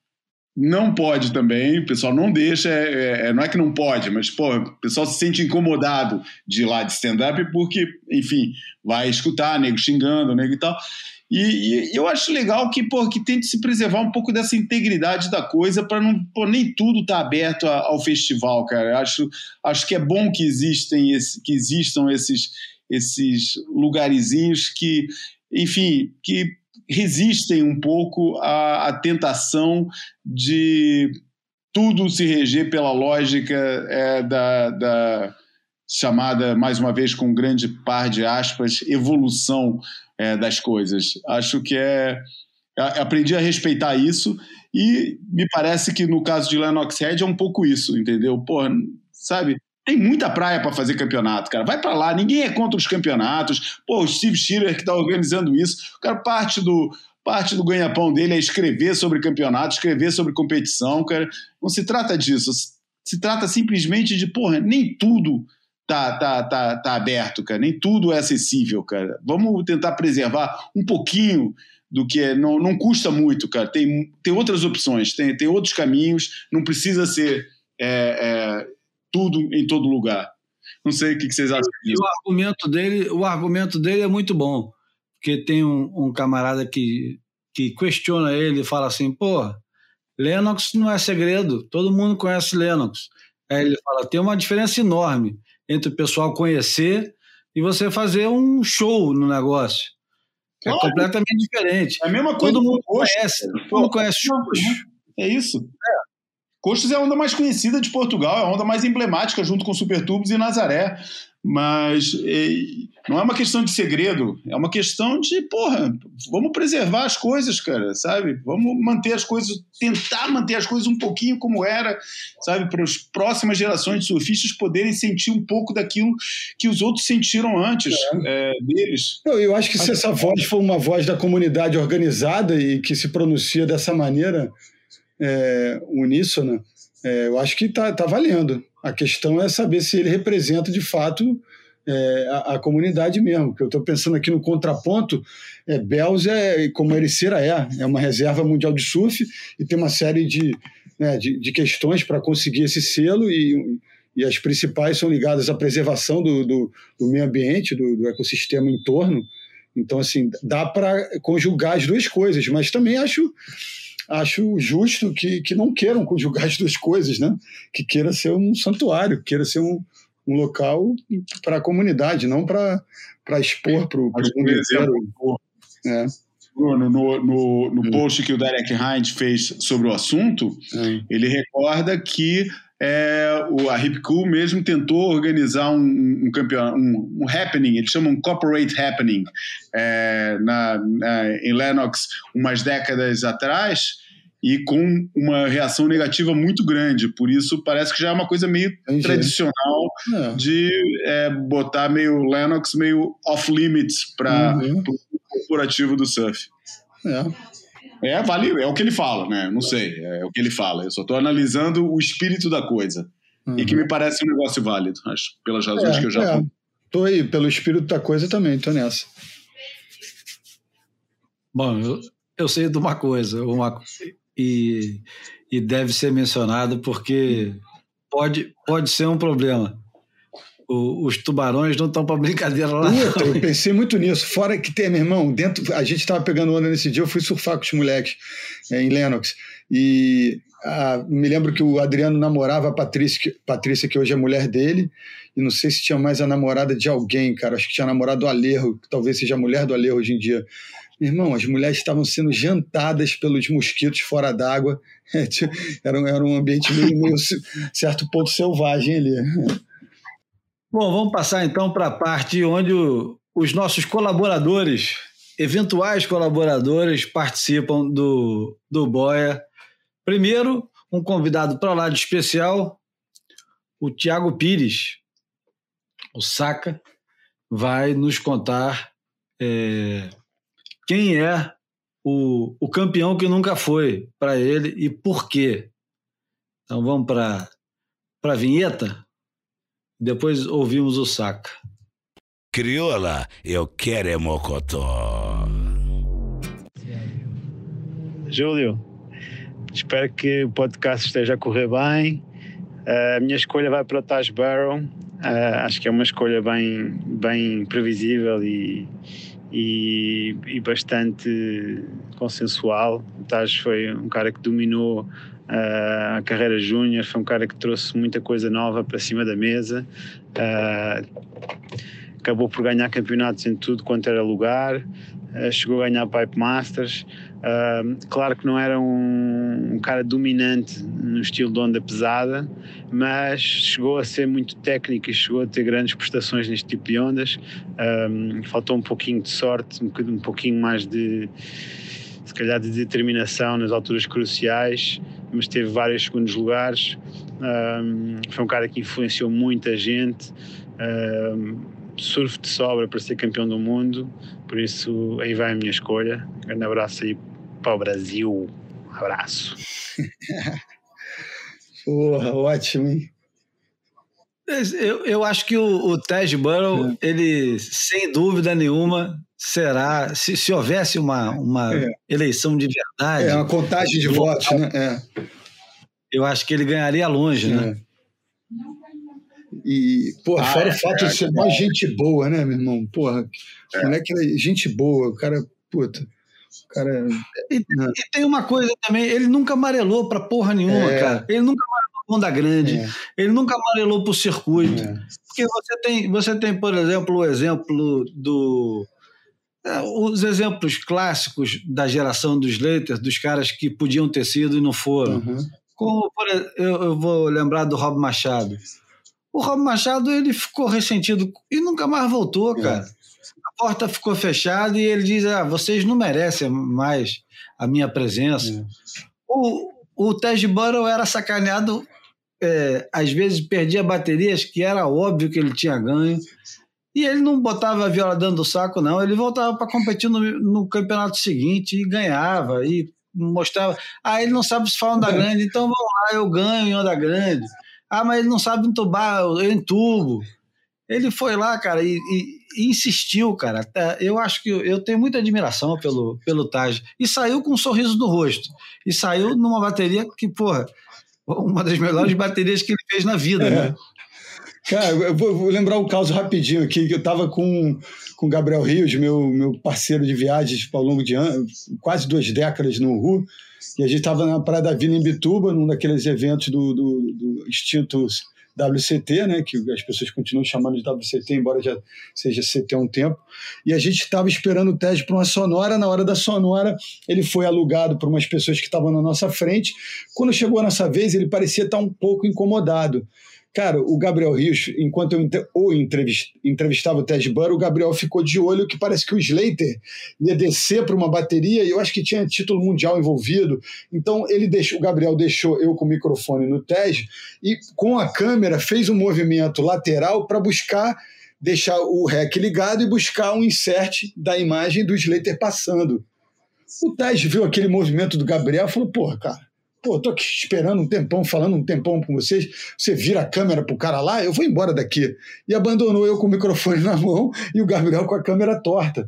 não pode também, o pessoal não deixa, é, é, não é que não pode, mas pô, o pessoal se sente incomodado de ir lá de stand-up porque, enfim, vai escutar nego xingando, nego e tal. E, e, eu acho legal que, pô, que tente se preservar um pouco dessa integridade da coisa para não, pô, nem tudo tá aberto a, ao festival, cara. Acho, acho que é bom que existem esse, que existam esses esses lugarzinhos que, enfim, que resistem um pouco à, à tentação de tudo se reger pela lógica é, da, da, chamada, mais uma vez, com um grande par de aspas, evolução é, das coisas. Acho que é. Aprendi a respeitar isso e me parece que no caso de Lennox Head é um pouco isso, entendeu? Pô, sabe? Tem muita praia para fazer campeonato, cara. Vai para lá, ninguém é contra os campeonatos. Pô, o Steve Schiller que está organizando isso. O cara parte do parte do ganha-pão dele é escrever sobre campeonato, escrever sobre competição, cara. Não se trata disso. Se trata simplesmente de, porra, nem tudo tá, tá, tá, tá aberto, cara. Nem tudo é acessível, cara. Vamos tentar preservar um pouquinho do que é. Não, não custa muito, cara. Tem, tem outras opções, tem, tem outros caminhos. Não precisa ser é, é, tudo em todo lugar. Não sei o que vocês acham disso. O argumento dele, o argumento dele é muito bom, porque tem um, um camarada que, que questiona ele e fala assim, pô, Lennox não é segredo, todo mundo conhece Lennox. Aí ele fala, tem uma diferença enorme entre o pessoal conhecer e você fazer um show no negócio. É claro. completamente diferente. É a mesma coisa. Todo mundo conhece. Todo mundo conhece shows. É isso. É. Coxos é a onda mais conhecida de Portugal, é a onda mais emblemática junto com Supertubos e Nazaré. Mas não é uma questão de segredo, é uma questão de, porra, vamos preservar as coisas, cara, sabe? Vamos manter as coisas, tentar manter as coisas um pouquinho como era, sabe? Para as próximas gerações de surfistas poderem sentir um pouco daquilo que os outros sentiram antes é. É, deles. Eu, eu acho que se essa voz for uma voz da comunidade organizada e que se pronuncia dessa maneira é, uníssona, é, eu acho que está tá valendo. A questão é saber se ele representa de fato é, a, a, comunidade mesmo. Porque eu estou pensando aqui no contraponto, é, Bells é como a Ericeira é, é uma reserva mundial de surf e tem uma série de, né, de, de, questões para conseguir esse selo e, e as principais são ligadas à preservação do, do, do meio ambiente, do, do ecossistema em torno. Então, assim, dá para conjugar as duas coisas, mas também acho acho justo que, que não queiram conjugar as duas coisas, né? Que queira ser um santuário, queira ser um, um local para a comunidade, não para expor para o mundo inteiro. É. Bruno, no, no, no post que o Derek Hind fez sobre o assunto, é. ele recorda que é, o, a Hip Cool mesmo tentou organizar um, um, campeonato, um, um, happening, eles chamam corporate happening, é, na, na, em Lennox umas décadas atrás e com uma reação negativa muito grande. Por isso, parece que já é uma coisa meio Entendi. tradicional é. de é, botar meio Lennox meio off-limits para uhum. o corporativo do surf. É. É, vale, é o que ele fala, né? Não sei, é o que ele fala. Eu só estou analisando o espírito da coisa. Uhum. E que me parece um negócio válido, acho, pelas razões é, que eu já. É. Tô aí, pelo espírito da coisa também, tô nessa. Bom, eu, eu sei de uma coisa, uma, e, e deve ser mencionado porque pode, pode ser um problema o, os tubarões não estão para brincadeira lá. Puta, eu pensei muito nisso. Fora que tem, meu irmão, dentro. A gente estava pegando onda nesse dia, eu fui surfar com os moleques é, em Lennox. E a, me lembro que o Adriano namorava a Patrícia que, Patrícia, que hoje é mulher dele. E não sei se tinha mais a namorada de alguém, cara. Acho que tinha namorado do Alerro, que talvez seja a mulher do Alerro hoje em dia. Meu irmão, as mulheres estavam sendo jantadas pelos mosquitos fora d'água. era, era um ambiente meio, meio certo ponto selvagem ali. Bom, vamos passar então para a parte onde o, os nossos colaboradores, eventuais colaboradores, participam do, do Boia. Primeiro, um convidado para lá de especial, o Tiago Pires, o Saca, vai nos contar é, quem é o, o campeão que nunca foi para ele e por quê. Então vamos para a vinheta? Depois ouvimos o saca. Crioula, eu quero é mocotó. Júlio, espero que o podcast esteja a correr bem. A minha escolha vai para o Taj Barrow. Uh, acho que é uma escolha bem, bem previsível e, e, e, bastante consensual. O Taj foi um cara que dominou Uh, a carreira júnior foi um cara que trouxe muita coisa nova para cima da mesa. Uh, acabou por ganhar campeonatos em tudo quanto era lugar. Uh, chegou a ganhar Pipe Masters. claro que não era um, um, cara dominante no estilo de onda pesada, mas chegou a ser muito técnico e chegou a ter grandes prestações neste tipo de ondas. faltou um pouquinho de sorte, um, um pouquinho mais de se calhar de determinação nas alturas cruciais, mas teve vários segundos lugares. Um, foi um cara que influenciou muita gente. Um, surf de sobra para ser campeão do mundo, por isso aí vai a minha escolha. Um grande abraço aí para o Brasil. Um abraço. Porra, ótimo, hein? Eu, eu acho que o, o Ted Burrow, é. ele, sem dúvida nenhuma, será. Se, se houvesse uma, uma é. eleição de verdade. É, uma contagem de votos, né? É. Eu acho que ele ganharia longe, né? É. E, porra, ah, fora o é, fato de ser uma gente boa, né, meu irmão? Porra, é. moleque é gente boa, o cara, puta. O cara. E, e, tem uma coisa também, ele nunca amarelou pra porra nenhuma, cara. Ele nunca amarelou Onda Grande, é. ele nunca amarelou para o circuito. É. Porque você tem, você tem, por exemplo, o exemplo do. É, os exemplos clássicos da geração dos Lakers, dos caras que podiam ter sido e não foram. Uhum. Como eu, eu vou lembrar do Rob Machado. O Rob Machado ele ficou ressentido e nunca mais voltou, é. cara. A porta ficou fechada e ele diz: ah, vocês não merecem mais a minha presença. É. O, o Tej Burrow era sacaneado é, às vezes perdia baterias que era óbvio que ele tinha ganho. E ele não botava a viola dentro do saco, não. Ele voltava para competir no, no, campeonato seguinte e ganhava. E mostrava. Ah, ele não sabe se fala onda grande, então vamos lá, eu ganho em onda grande. Ah, mas ele não sabe entubar, eu entubo. Ele foi lá, cara, e, e, e, insistiu, cara. Eu acho que eu tenho muita admiração pelo, pelo Taj. E saiu com um sorriso no rosto. E saiu numa bateria que, porra, uma das melhores baterias que ele fez na vida, é. né? Cara, eu vou, vou, lembrar um caso rapidinho aqui, que eu estava com o Gabriel Rios, meu, meu parceiro de viagens ao longo de anos, quase duas décadas no RU, e a gente estava na Praia da Vila em Bituba, num daqueles eventos do, do, do extinto WCT, né, que as pessoas continuam chamando de WCT, embora já seja CT há um tempo. E a gente estava esperando o teste para uma sonora. Na hora da sonora, ele foi alugado por umas pessoas que estavam na nossa frente. Quando chegou a nossa vez, ele parecia estar um pouco incomodado. Cara, o Gabriel Rios, enquanto eu o entrevistava o Ted Burr, o Gabriel ficou de olho que parece que o Slater ia descer para uma bateria e eu acho que tinha título mundial envolvido. Então ele deixou, o Gabriel deixou eu com o microfone no Ted e com a câmera fez um movimento lateral para buscar deixar o rec ligado e buscar um insert da imagem do Slater passando. O Ted viu aquele movimento do Gabriel e falou: "Porra, cara, Pô, tô aqui esperando um tempão, falando um tempão com vocês. Você vira a câmera pro cara lá, eu vou embora daqui. E abandonou eu com o microfone na mão e o Gabriel com a câmera torta.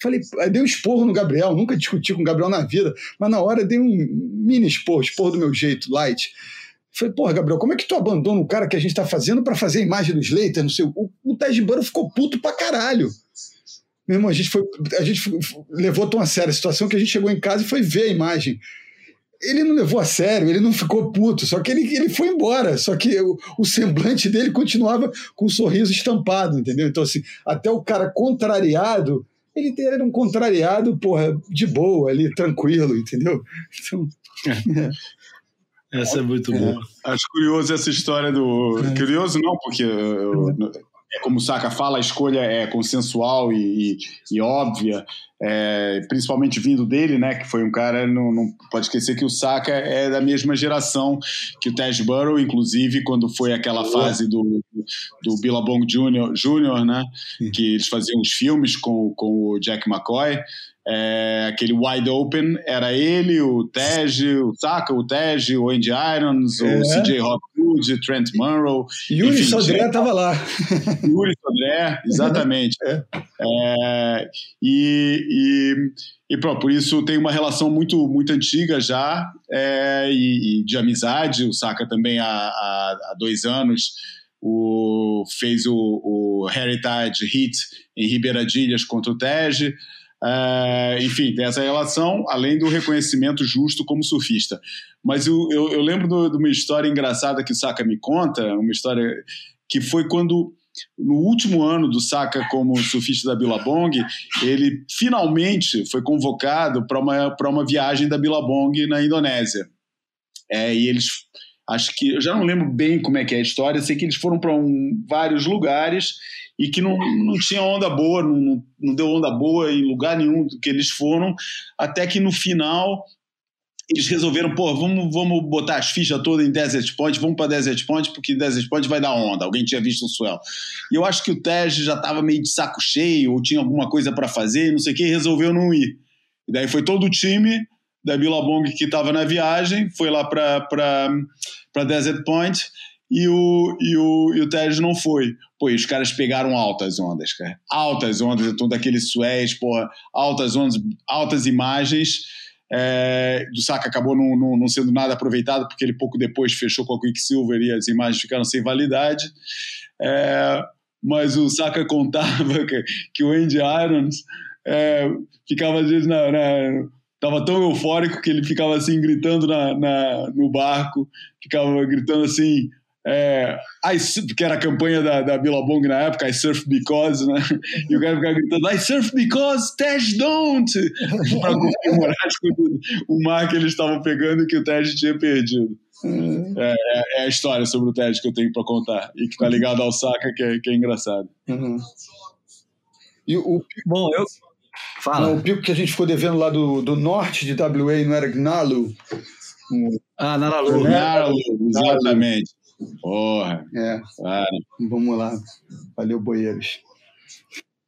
Falei, dei um esporro no Gabriel, nunca discuti com o Gabriel na vida, mas na hora dei um mini esporro, esporro do meu jeito, light. Falei, porra, Gabriel, como é que tu abandona o cara que a gente tá fazendo para fazer a imagem do Slater? Não sei, o, o Burrow ficou puto pra caralho. Meu irmão, a gente, foi, a gente levou tão a sério a situação que a gente chegou em casa e foi ver a imagem ele não levou a sério, ele não ficou puto, só que ele, ele foi embora, só que o, o semblante dele continuava com um sorriso estampado, entendeu? Então, assim, até o cara contrariado, ele era um contrariado, porra, de boa, ali, tranquilo, entendeu? Então, é. Essa é muito boa. É. Acho curioso essa história do. É. Curioso não, porque eu, é como o Saka fala, a escolha é consensual e, e, e óbvia, é, principalmente vindo dele, né? Que foi um cara, não, não, pode esquecer que o Saka é da mesma geração que o Tej Burrow, inclusive quando foi aquela fase do, do Billabong Jr., Jr., né? Que eles faziam os filmes com, com o Jack McCoy. É, aquele wide open era ele, o Tej, o Saka, o Tej, o Andy Irons, é. o CJ Hopwood, Trent Monroe. Yuri Sodré estava lá. Yuri Sodré, exatamente. é. É, e, e, e pronto, por isso tem uma relação muito, muito antiga já é, e, e, de amizade. O Saka também há, há, há dois anos o, fez o, o Heritage Hit em Ribeiradilhas contra o Tej. É, enfim, tem essa relação, além do reconhecimento justo como surfista. Mas eu, eu, eu lembro de uma história engraçada que o Saka me conta, uma história que foi quando, no último ano do Saka como surfista da Billabong, ele finalmente foi convocado para uma, uma viagem da Billabong na Indonésia. É, e eles acho que eu já não lembro bem como é que é a história, sei que eles foram para um, vários lugares e que não, não tinha onda boa, não, não deu onda boa em lugar nenhum que eles foram, até que no final eles resolveram, pô, vamos, vamos botar as fichas todas em Desert Point, vamos para Desert Point, porque Desert Point vai dar onda. Alguém tinha visto o Swell. E eu acho que o Tej já estava meio de saco cheio, ou tinha alguma coisa para fazer, não sei o que, e resolveu não ir. E daí foi todo o time da Billabong que estava na viagem, foi lá para Desert Point, e o, e o, e o Tej não foi. Pô, os caras pegaram altas ondas, cara. Altas ondas, então daqueles sués, porra, altas ondas, altas imagens. É, do Saka acabou não, não, não, sendo nada aproveitado, porque ele pouco depois fechou com a Quicksilver e as imagens ficaram sem validade. É, mas o Saka contava que, que o Andy Irons é, ficava às vezes na, na Tava tão eufórico que ele ficava assim gritando na, na no barco, ficava gritando assim, é, I, que era a campanha da, da Billabong na época, I surf because, né? E o cara ficava gritando, I surf because, Tej don't! para comemorar o mar que eles estavam pegando e que o Tej tinha perdido. Uhum. É, é, é, a história sobre o Tej que eu tenho para contar e que tá ligado ao Saka, que é, que é engraçado. Uhum. E o, Bom, eu. Fala. Não, o pico que a gente ficou devendo lá do, do norte de WA não era Gnalu? Ah, Naralu. Naralu, exatamente. Porra. É. Claro. Vamos lá. Valeu, boeiros.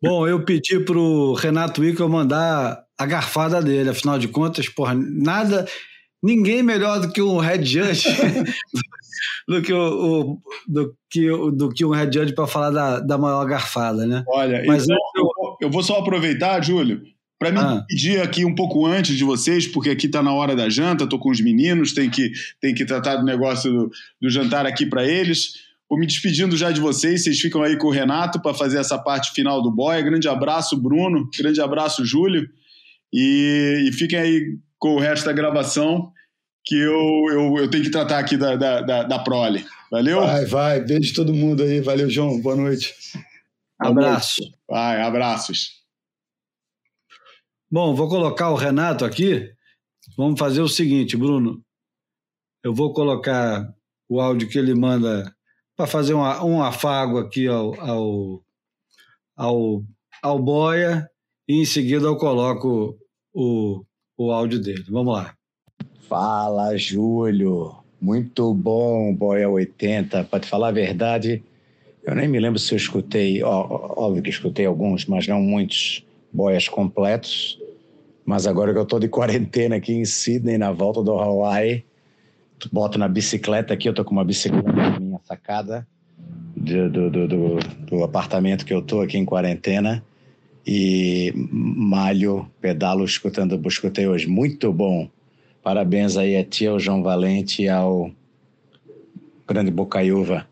Bom, eu pedi pro Renato Wickel mandar a garfada dele, afinal de contas, porra, nada, ninguém melhor do que um head judge do que o, o, do que do que um head judge para falar da, da maior garfada, né? Olha, Mas então, eu, eu, vou só aproveitar, Júlio, para me ah. pedir aqui um pouco antes de vocês, porque aqui está na hora da janta, estou com os meninos, tem que, tem que tratar do negócio do, do jantar aqui para eles. Vou me despedindo já de vocês, vocês ficam aí com o Renato para fazer essa parte final do boy. Grande abraço, Bruno. Grande abraço, Júlio. E, e fiquem aí com o resto da gravação. que eu, eu, eu tenho que tratar aqui da, da, da, da prole. Valeu? Vai, vai. Beijo todo mundo aí. Valeu, João. Boa noite. Abraço. Vai, abraços. Bom, vou colocar o Renato aqui. Vamos fazer o seguinte, Bruno. Eu vou colocar o áudio que ele manda para fazer um, um afago aqui ao, ao, ao, ao Boia e em seguida eu coloco o, o áudio dele. Vamos lá. Fala, Júlio. Muito bom, Boia 80. Para te falar a verdade, eu nem me lembro se eu escutei, ó, óbvio que escutei alguns, mas não muitos boias completos. Mas agora que eu estou de quarentena aqui em Sydney, na volta do Hawaii, boto na bicicleta aqui, eu tô com uma bicicleta na minha sacada do, do, do, do, apartamento que eu tô aqui em quarentena e malho, pedalo escutando o escutei hoje. Muito bom. Parabéns aí a ti, ao João Valente e ao grande Bocaiúva.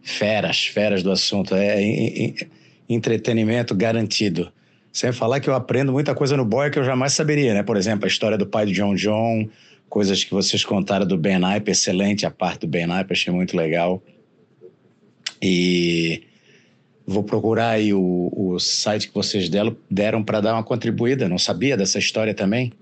Feras, feras do assunto. É, é, é entretenimento garantido. Sem falar que eu aprendo muita coisa no boy que eu jamais saberia, né? Por exemplo, a história do pai de John John, coisas que vocês contaram do Ben Ipe, excelente a parte do Ben Ipe, achei muito legal. E vou procurar aí o, o site que vocês deram, deram para dar uma contribuída, não sabia dessa história também.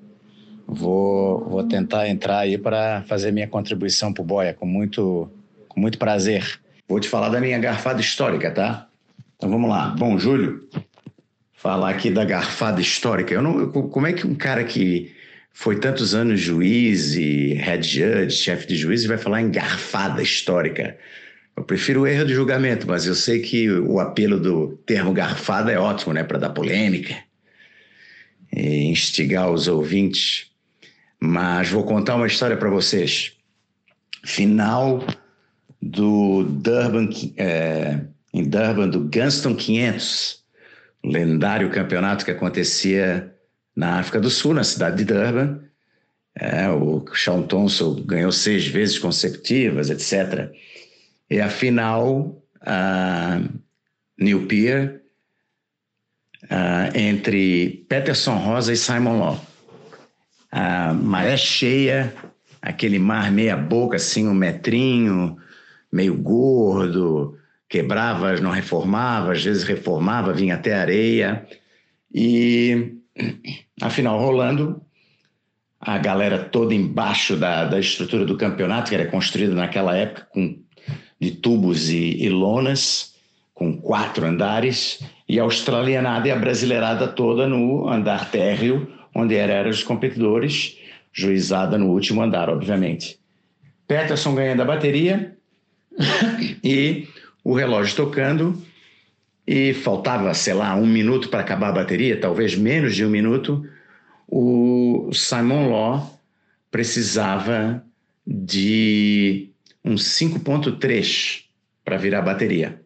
Vou, vou tentar entrar aí para fazer minha contribuição para o Boia, com muito, com muito prazer. Vou te falar da minha garfada histórica, tá? Então vamos lá. Bom, Júlio, falar aqui da garfada histórica. Eu não, como é que um cara que foi tantos anos juiz e head judge, chefe de juiz, vai falar em garfada histórica. Eu prefiro o erro de julgamento, mas eu sei que o apelo do termo garfada é ótimo, né, para dar polêmica e instigar os ouvintes. Mas vou contar uma história para vocês. Final do Durban, é, em Durban, do Gunston 500, lendário campeonato que acontecia na África do Sul, na cidade de Durban. É, o Sean Thompson ganhou seis vezes consecutivas, etc. E a final, a New Pier, entre Peterson Rosa e Simon Law. A maré cheia, aquele mar meia boca, assim, um metrinho, meio gordo, quebrava, não reformava, às vezes reformava, vinha até areia. E Afinal, rolando, a galera toda embaixo da, da estrutura do campeonato, que era construída naquela época com, de tubos e, e lonas, com quatro andares, e a australianada e a brasileirada toda no andar térreo, onde eram os competidores, juizada no último andar, obviamente. Peterson ganhando a bateria e o relógio tocando e faltava, sei lá, um minuto para acabar a bateria, talvez menos de um minuto, o Simon Law precisava de um 5.3 para virar a bateria.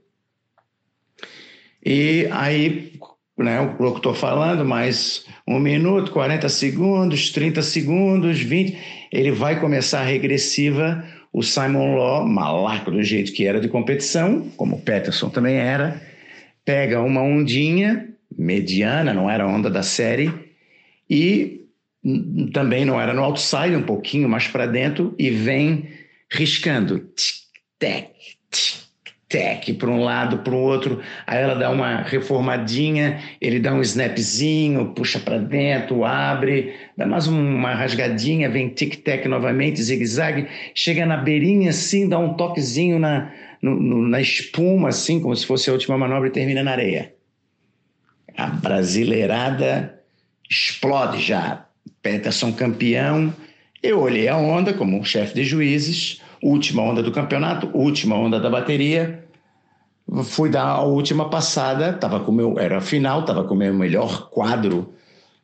E aí, né, o estou falando, mais um minuto, 40 segundos, 30 segundos, 20, ele vai começar a regressiva. O Simon Law, malaco do jeito que era de competição, como o Peterson também era, pega uma ondinha mediana, não era a onda da série, e também não era no outside, um pouquinho mais para dentro, e vem riscando, tic-tac, tic-tac, para um lado, para o outro. Aí ela dá uma reformadinha, ele dá um snapzinho, puxa para dentro, abre, dá mais uma rasgadinha, vem tic-tac novamente, zigue-zague, chega na beirinha assim, dá um toquezinho na, no, no, na espuma, assim, como se fosse a última manobra e termina na areia. A brasileirada explode já. Peterson campeão. Eu olhei a onda como chefe de juízes, última onda do campeonato, última onda da bateria. Fui dar a última passada, tava com meu, era final, estava com o meu melhor quadro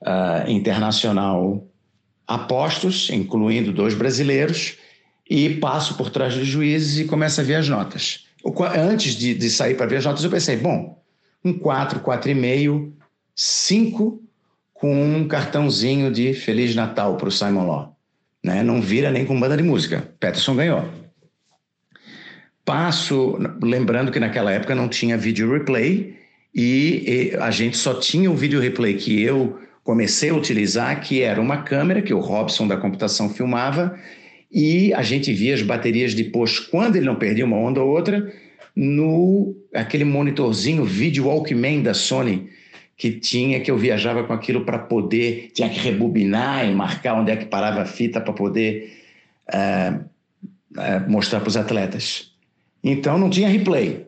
uh, internacional a postos, incluindo dois brasileiros e passo por trás dos juízes e começo a ver as notas. Antes de, de sair para ver as notas, eu pensei, bom, um 4, 4,5, 5 com um cartãozinho de Feliz Natal para o Simon Law. Né? Não vira nem com banda de música. Peterson ganhou. Passo, lembrando que naquela época não tinha vídeo replay e, e a gente só tinha o vídeo replay que eu comecei a utilizar, que era uma câmera que o Robson da computação filmava e a gente via as baterias depois, quando ele não perdia uma onda ou outra, no aquele monitorzinho vídeo Walkman da Sony que tinha que eu viajava com aquilo para poder tinha que rebobinar e marcar onde é que parava a fita para poder uh, uh, mostrar para os atletas. Então não tinha replay.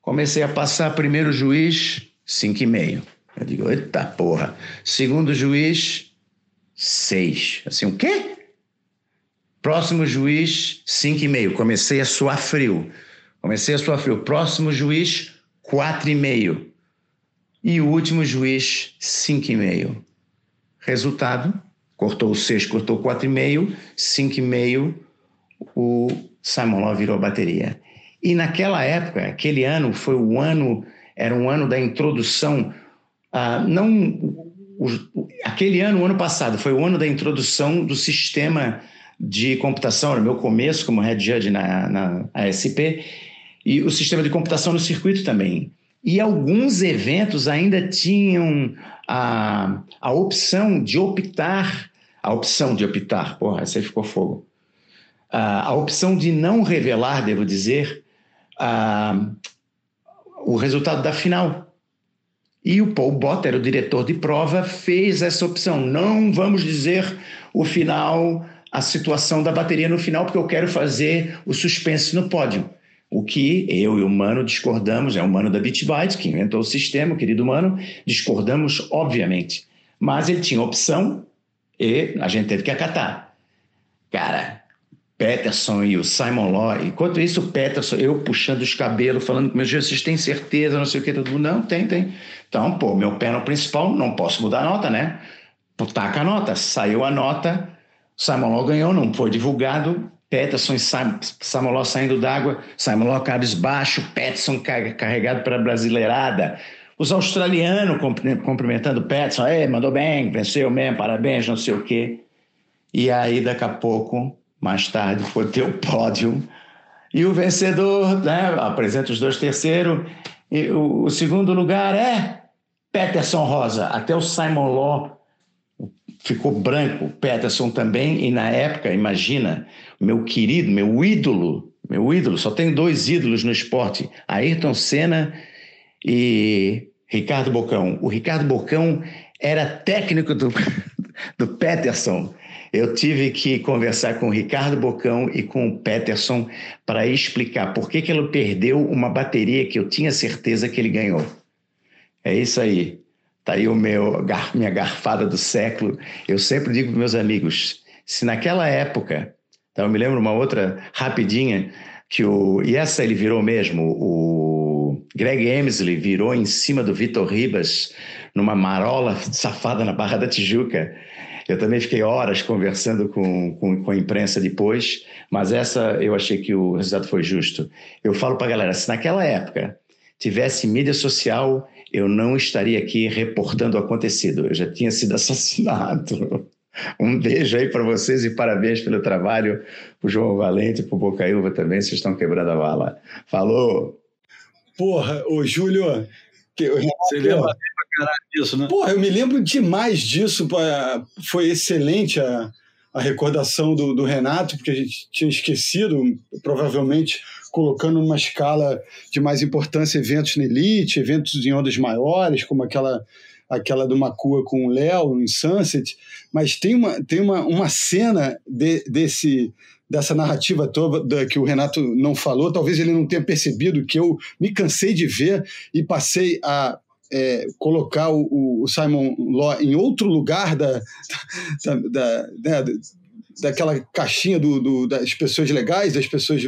Comecei a passar primeiro juiz cinco e meio. Eu digo, eita porra. Segundo juiz seis. Assim, o quê? Próximo juiz, cinco e meio. Comecei a suar frio. Comecei a suar frio. Próximo juiz, quatro e meio. O último juiz, cinco e meio. Resultado, cortou o seis, cortou quatro e meio, cinco e meio, o Simon Law virou bateria. E naquela época, aquele ano foi o ano, era um ano da introdução, uh, não, o, aquele ano, o ano passado, foi o ano da introdução do sistema de computação, era o meu começo como head judge na, na ASP, e o sistema de computação no circuito também. E alguns eventos ainda tinham a, a opção de optar, a opção de optar, porra, essa aí ficou fogo, a, a opção de não revelar, devo dizer, a, o resultado da final. E o Paul Botter, o diretor de prova, fez essa opção. Não vamos dizer o final a situação da bateria no final, porque eu quero fazer o suspense no pódio. O que eu e o Mano discordamos, é o Mano da BitByte, que inventou o sistema, querido Mano, discordamos, obviamente. Mas ele tinha opção e a gente teve que acatar. Cara, Peterson e o Simon Law, enquanto isso, o Peterson, eu puxando os cabelos, falando com meus vocês têm certeza, não sei o que, todo mundo, não, tem, tem. Então, pô, meu pé no principal, não posso mudar a nota, né? Taca a nota, saiu a nota, Simon Law ganhou, não foi divulgado. Peterson e Simon Law saindo d'água, Simon Law cabisbaixo, Peterson carregado para a brasileirada. Os australianos cumprimentando Peterson, mandou bem, venceu mesmo, parabéns, não sei o quê. E aí, daqui a pouco, mais tarde, foi ter o pódio. E o vencedor, né, apresenta os dois terceiros, e o, o segundo lugar é Peterson Rosa. Até o Simon Law ficou branco, Peterson também, e na época, imagina, meu querido, meu ídolo, meu ídolo, só tem dois ídolos no esporte, Ayrton Senna e Ricardo Bocão. O Ricardo Bocão era técnico do, do Peterson. Eu tive que conversar com o Ricardo Bocão e com o Peterson para explicar por que, que ele perdeu uma bateria que eu tinha certeza que ele ganhou. É isso aí. Tá aí o meu, minha garfada do século. Eu sempre digo para meus amigos, se naquela época, então eu me lembro uma outra rapidinha, que o, e essa ele virou mesmo, o Greg Emsley virou em cima do Vitor Ribas numa marola safada na Barra da Tijuca. Eu também fiquei horas conversando com, com, com, a imprensa depois, mas essa eu achei que o resultado foi justo. Eu falo para a galera, se naquela época tivesse mídia social, eu não estaria aqui reportando o acontecido. Eu já tinha sido assassinado. Um beijo aí para vocês e parabéns pelo trabalho, para o João Valente, para o Bocaiúva também, vocês estão quebrando a bala. Falou! Porra, ô Júlio, que, você lembra caralho disso, né? Porra, eu me lembro demais disso, foi excelente a, a recordação do, do Renato, porque a gente tinha esquecido, provavelmente colocando numa escala de mais importância eventos na elite, eventos em ondas maiores, como aquela aquela do Macua com o Léo em Sunset, mas tem uma, tem uma, uma cena de, desse dessa narrativa toda que o Renato não falou, talvez ele não tenha percebido que eu me cansei de ver e passei a é, colocar o, o, Simon Law em outro lugar da, da, da, né, daquela caixinha do, do, das pessoas legais, das pessoas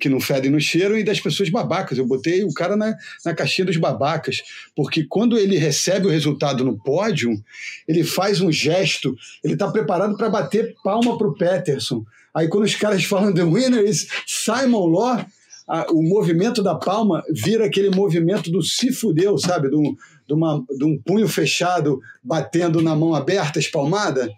que não fedem no cheiro e das pessoas babacas. Eu botei o cara na, na caixinha dos babacas, porque quando ele recebe o resultado no pódio, ele faz um gesto, ele está preparado para bater palma para o Peterson. Aí quando os caras falam The winner is Simon Law, a, o movimento da palma vira aquele movimento do se fudeu, sabe? De um, de, uma, de um punho fechado batendo na mão aberta, espalmada.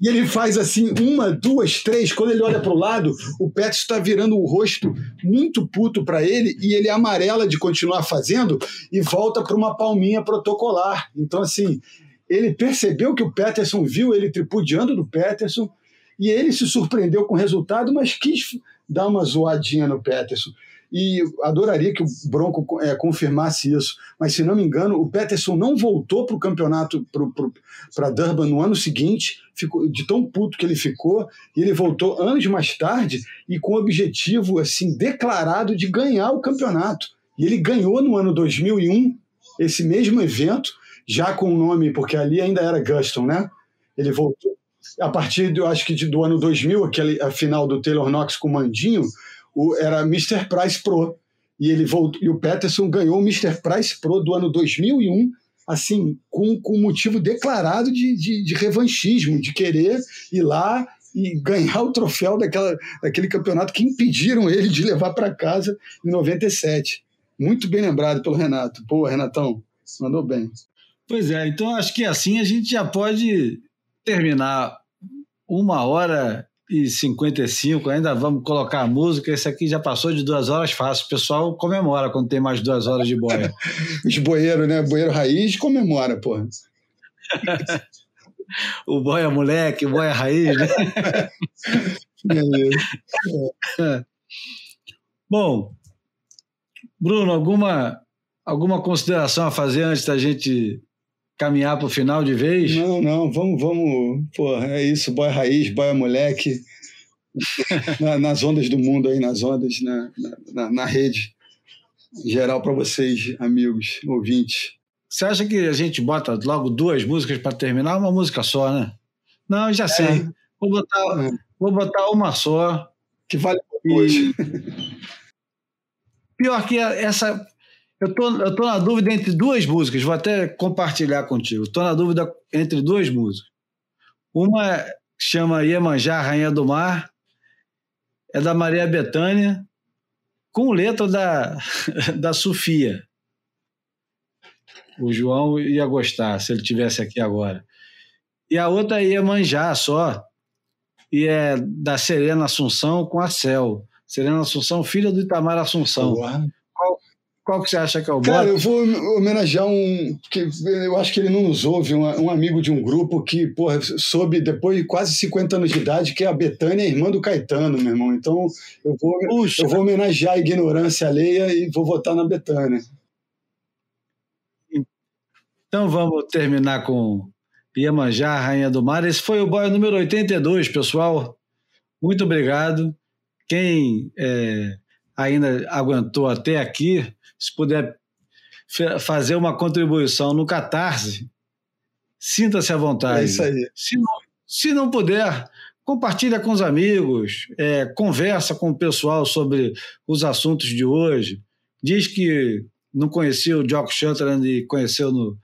E ele faz assim, uma, duas, três. Quando ele olha para o lado, o Pet está virando o rosto muito puto para ele e ele amarela de continuar fazendo e volta para uma palminha protocolar. Então, assim, ele percebeu que o Peterson viu ele tripudiando do Peterson E ele se surpreendeu com o resultado, mas quis dar uma zoadinha no Peterson e adoraria que o Bronco é, confirmasse isso, mas se não me engano, o Peterson não voltou para o campeonato, para Durban no ano seguinte, ficou de tão puto que ele ficou, e ele voltou anos mais tarde e com o objetivo assim declarado de ganhar o campeonato. E ele ganhou no ano 2001 esse mesmo evento, já com o nome, porque ali ainda era Guston, né? Ele voltou a partir, do, acho que de, do ano 2000, aquele, a final do Taylor Knox com o Mandinho, o, era Mr. Price Pro. E, ele voltou, e o Peterson ganhou o Mr. Price Pro do ano 2001, assim, com, com motivo declarado de, de, de revanchismo, de querer ir lá e ganhar o troféu daquela, daquele campeonato que impediram ele de levar para casa em 97. Muito bem lembrado pelo Renato. Pô, Renatão, mandou bem. Pois é, então acho que assim a gente já pode terminar uma hora e 55, ainda vamos colocar a música. Esse aqui já passou de duas horas fácil. O pessoal comemora quando tem mais duas horas de boia. Os boeiros, né? Boeiro raiz comemora, porra. o boia moleque, o boia raiz, né? Beleza. É. Bom, Bruno, alguma, alguma consideração a fazer antes da gente caminhar para o final de vez? Não, não, vamos, vamos. Pô, é isso, boy raiz, boy moleque. na, nas ondas do mundo aí, nas ondas, na, na, na rede. Em geral para vocês, amigos, ouvintes. Você acha que a gente bota logo duas músicas para terminar? Uma música só, né? Não, já sei. É. Vou, botar, é. vou botar uma só. Que vale hoje. Pior que essa eu tô, eu tô na dúvida entre duas músicas, vou até compartilhar contigo. Estou na dúvida entre duas músicas. Uma chama Iemanjá, Rainha do Mar, é da Maria Bethânia, com letra da, da Sofia. O João ia gostar se ele tivesse aqui agora. E a outra é Iemanjá só, e é da Serena Assunção com a Cel. Serena Assunção, filha do Itamar Assunção. Uau. Qual que você acha que é o? Cara, eu vou homenagear um. que Eu acho que ele não nos ouve, um, um amigo de um grupo que, porra, soube depois de quase 50 anos de idade, que é a Betânia, irmã do Caetano, meu irmão. Então, eu vou, eu vou homenagear a ignorância alheia e vou votar na Betânia. Então vamos terminar com Iemanjá, Rainha do Mar. Esse foi o boy número 82, pessoal. Muito obrigado. Quem é, ainda aguentou até aqui, se puder fazer uma contribuição no Catarse, sinta-se à vontade. É isso aí. Se não, se não puder, compartilha com os amigos, é, conversa com o pessoal sobre os assuntos de hoje. Diz que não conhecia o Jock Shutterland e conheceu no,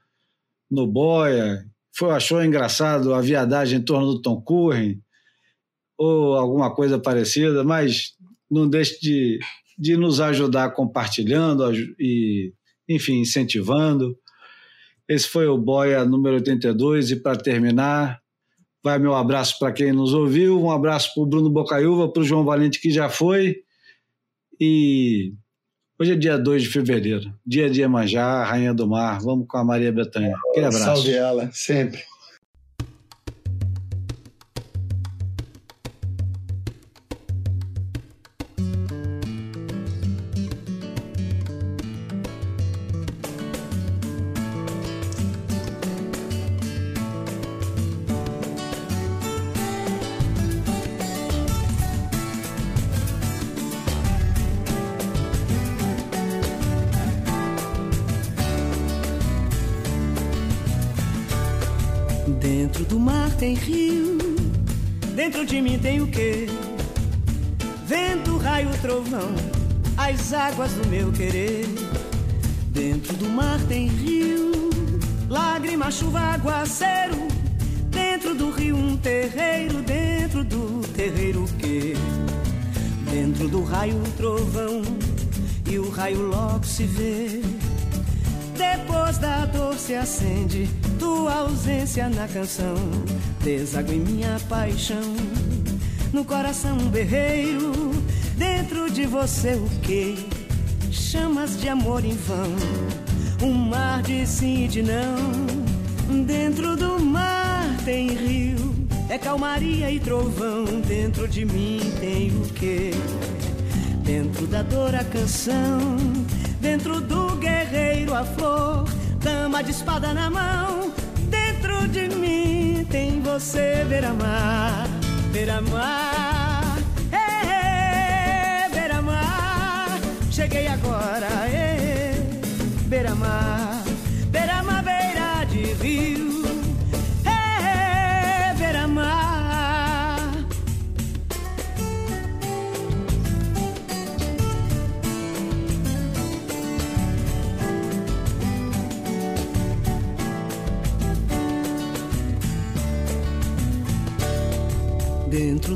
no Boia, foi, achou engraçado a viadagem em torno do Tom Curren, ou alguma coisa parecida, mas não deixe de de nos ajudar compartilhando e, enfim, incentivando. Esse foi o Boia número 82 e para terminar, vai meu abraço para quem nos ouviu, um abraço para o Bruno Bocaiúva, para o João Valente que já foi e hoje é dia 2 de fevereiro, dia de Iemanjá, Rainha do Mar, vamos com a Maria Bethânia. Aquele abraço. Salve ela, sempre. Logo se vê. Depois da dor se acende, tua ausência na canção. Deságua em minha paixão, no coração um berreiro Dentro de você o que? Chamas de amor em vão. Um mar de sim e de não. Dentro do mar tem rio. é calmaria e trovão. Dentro de mim tem o quê? Dentro da dor a canção, dentro do guerreiro a flor, dama de espada na mão. Dentro de mim tem você, beira-mar, beira-mar, é, beira-mar. Cheguei agora, é, beira-mar,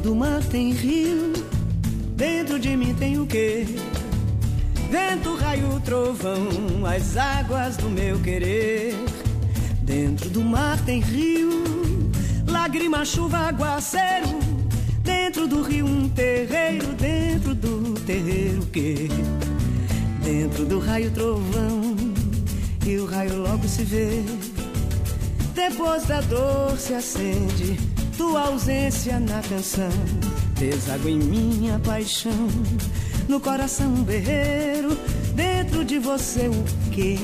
do mar tem rio, dentro de mim tem o quê? Vento, raio, trovão, as águas do meu querer. Dentro do mar tem rio, lágrima, chuva, aguaceiro. Dentro do rio um terreiro, dentro do terreiro quê? Dentro do raio, trovão, e o raio logo se vê. Depois da dor se acende tua ausência na canção. Deságua em minha paixão, no coração um berreiro. Dentro de você o que?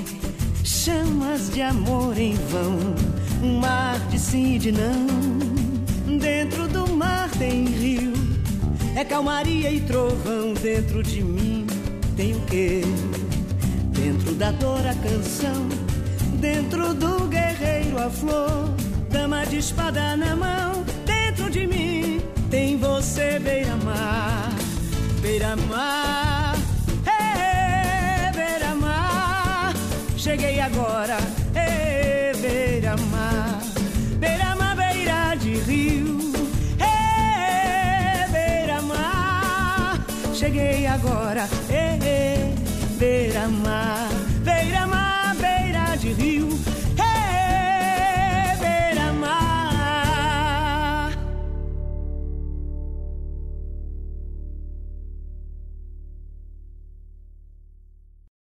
Chamas de amor em vão, um mar de sim e de não. Dentro do mar tem rio, é calmaria e trovão. Dentro de mim tem o que? Dentro da dor a canção, dentro do guerreiro a flor, dama de espada na mão. Você, beira-mar, beira-mar, é, beira-mar. Cheguei agora, é, beira-mar, beira-mar, beira de rio, é, beira-mar. Cheguei agora, é, beira-mar.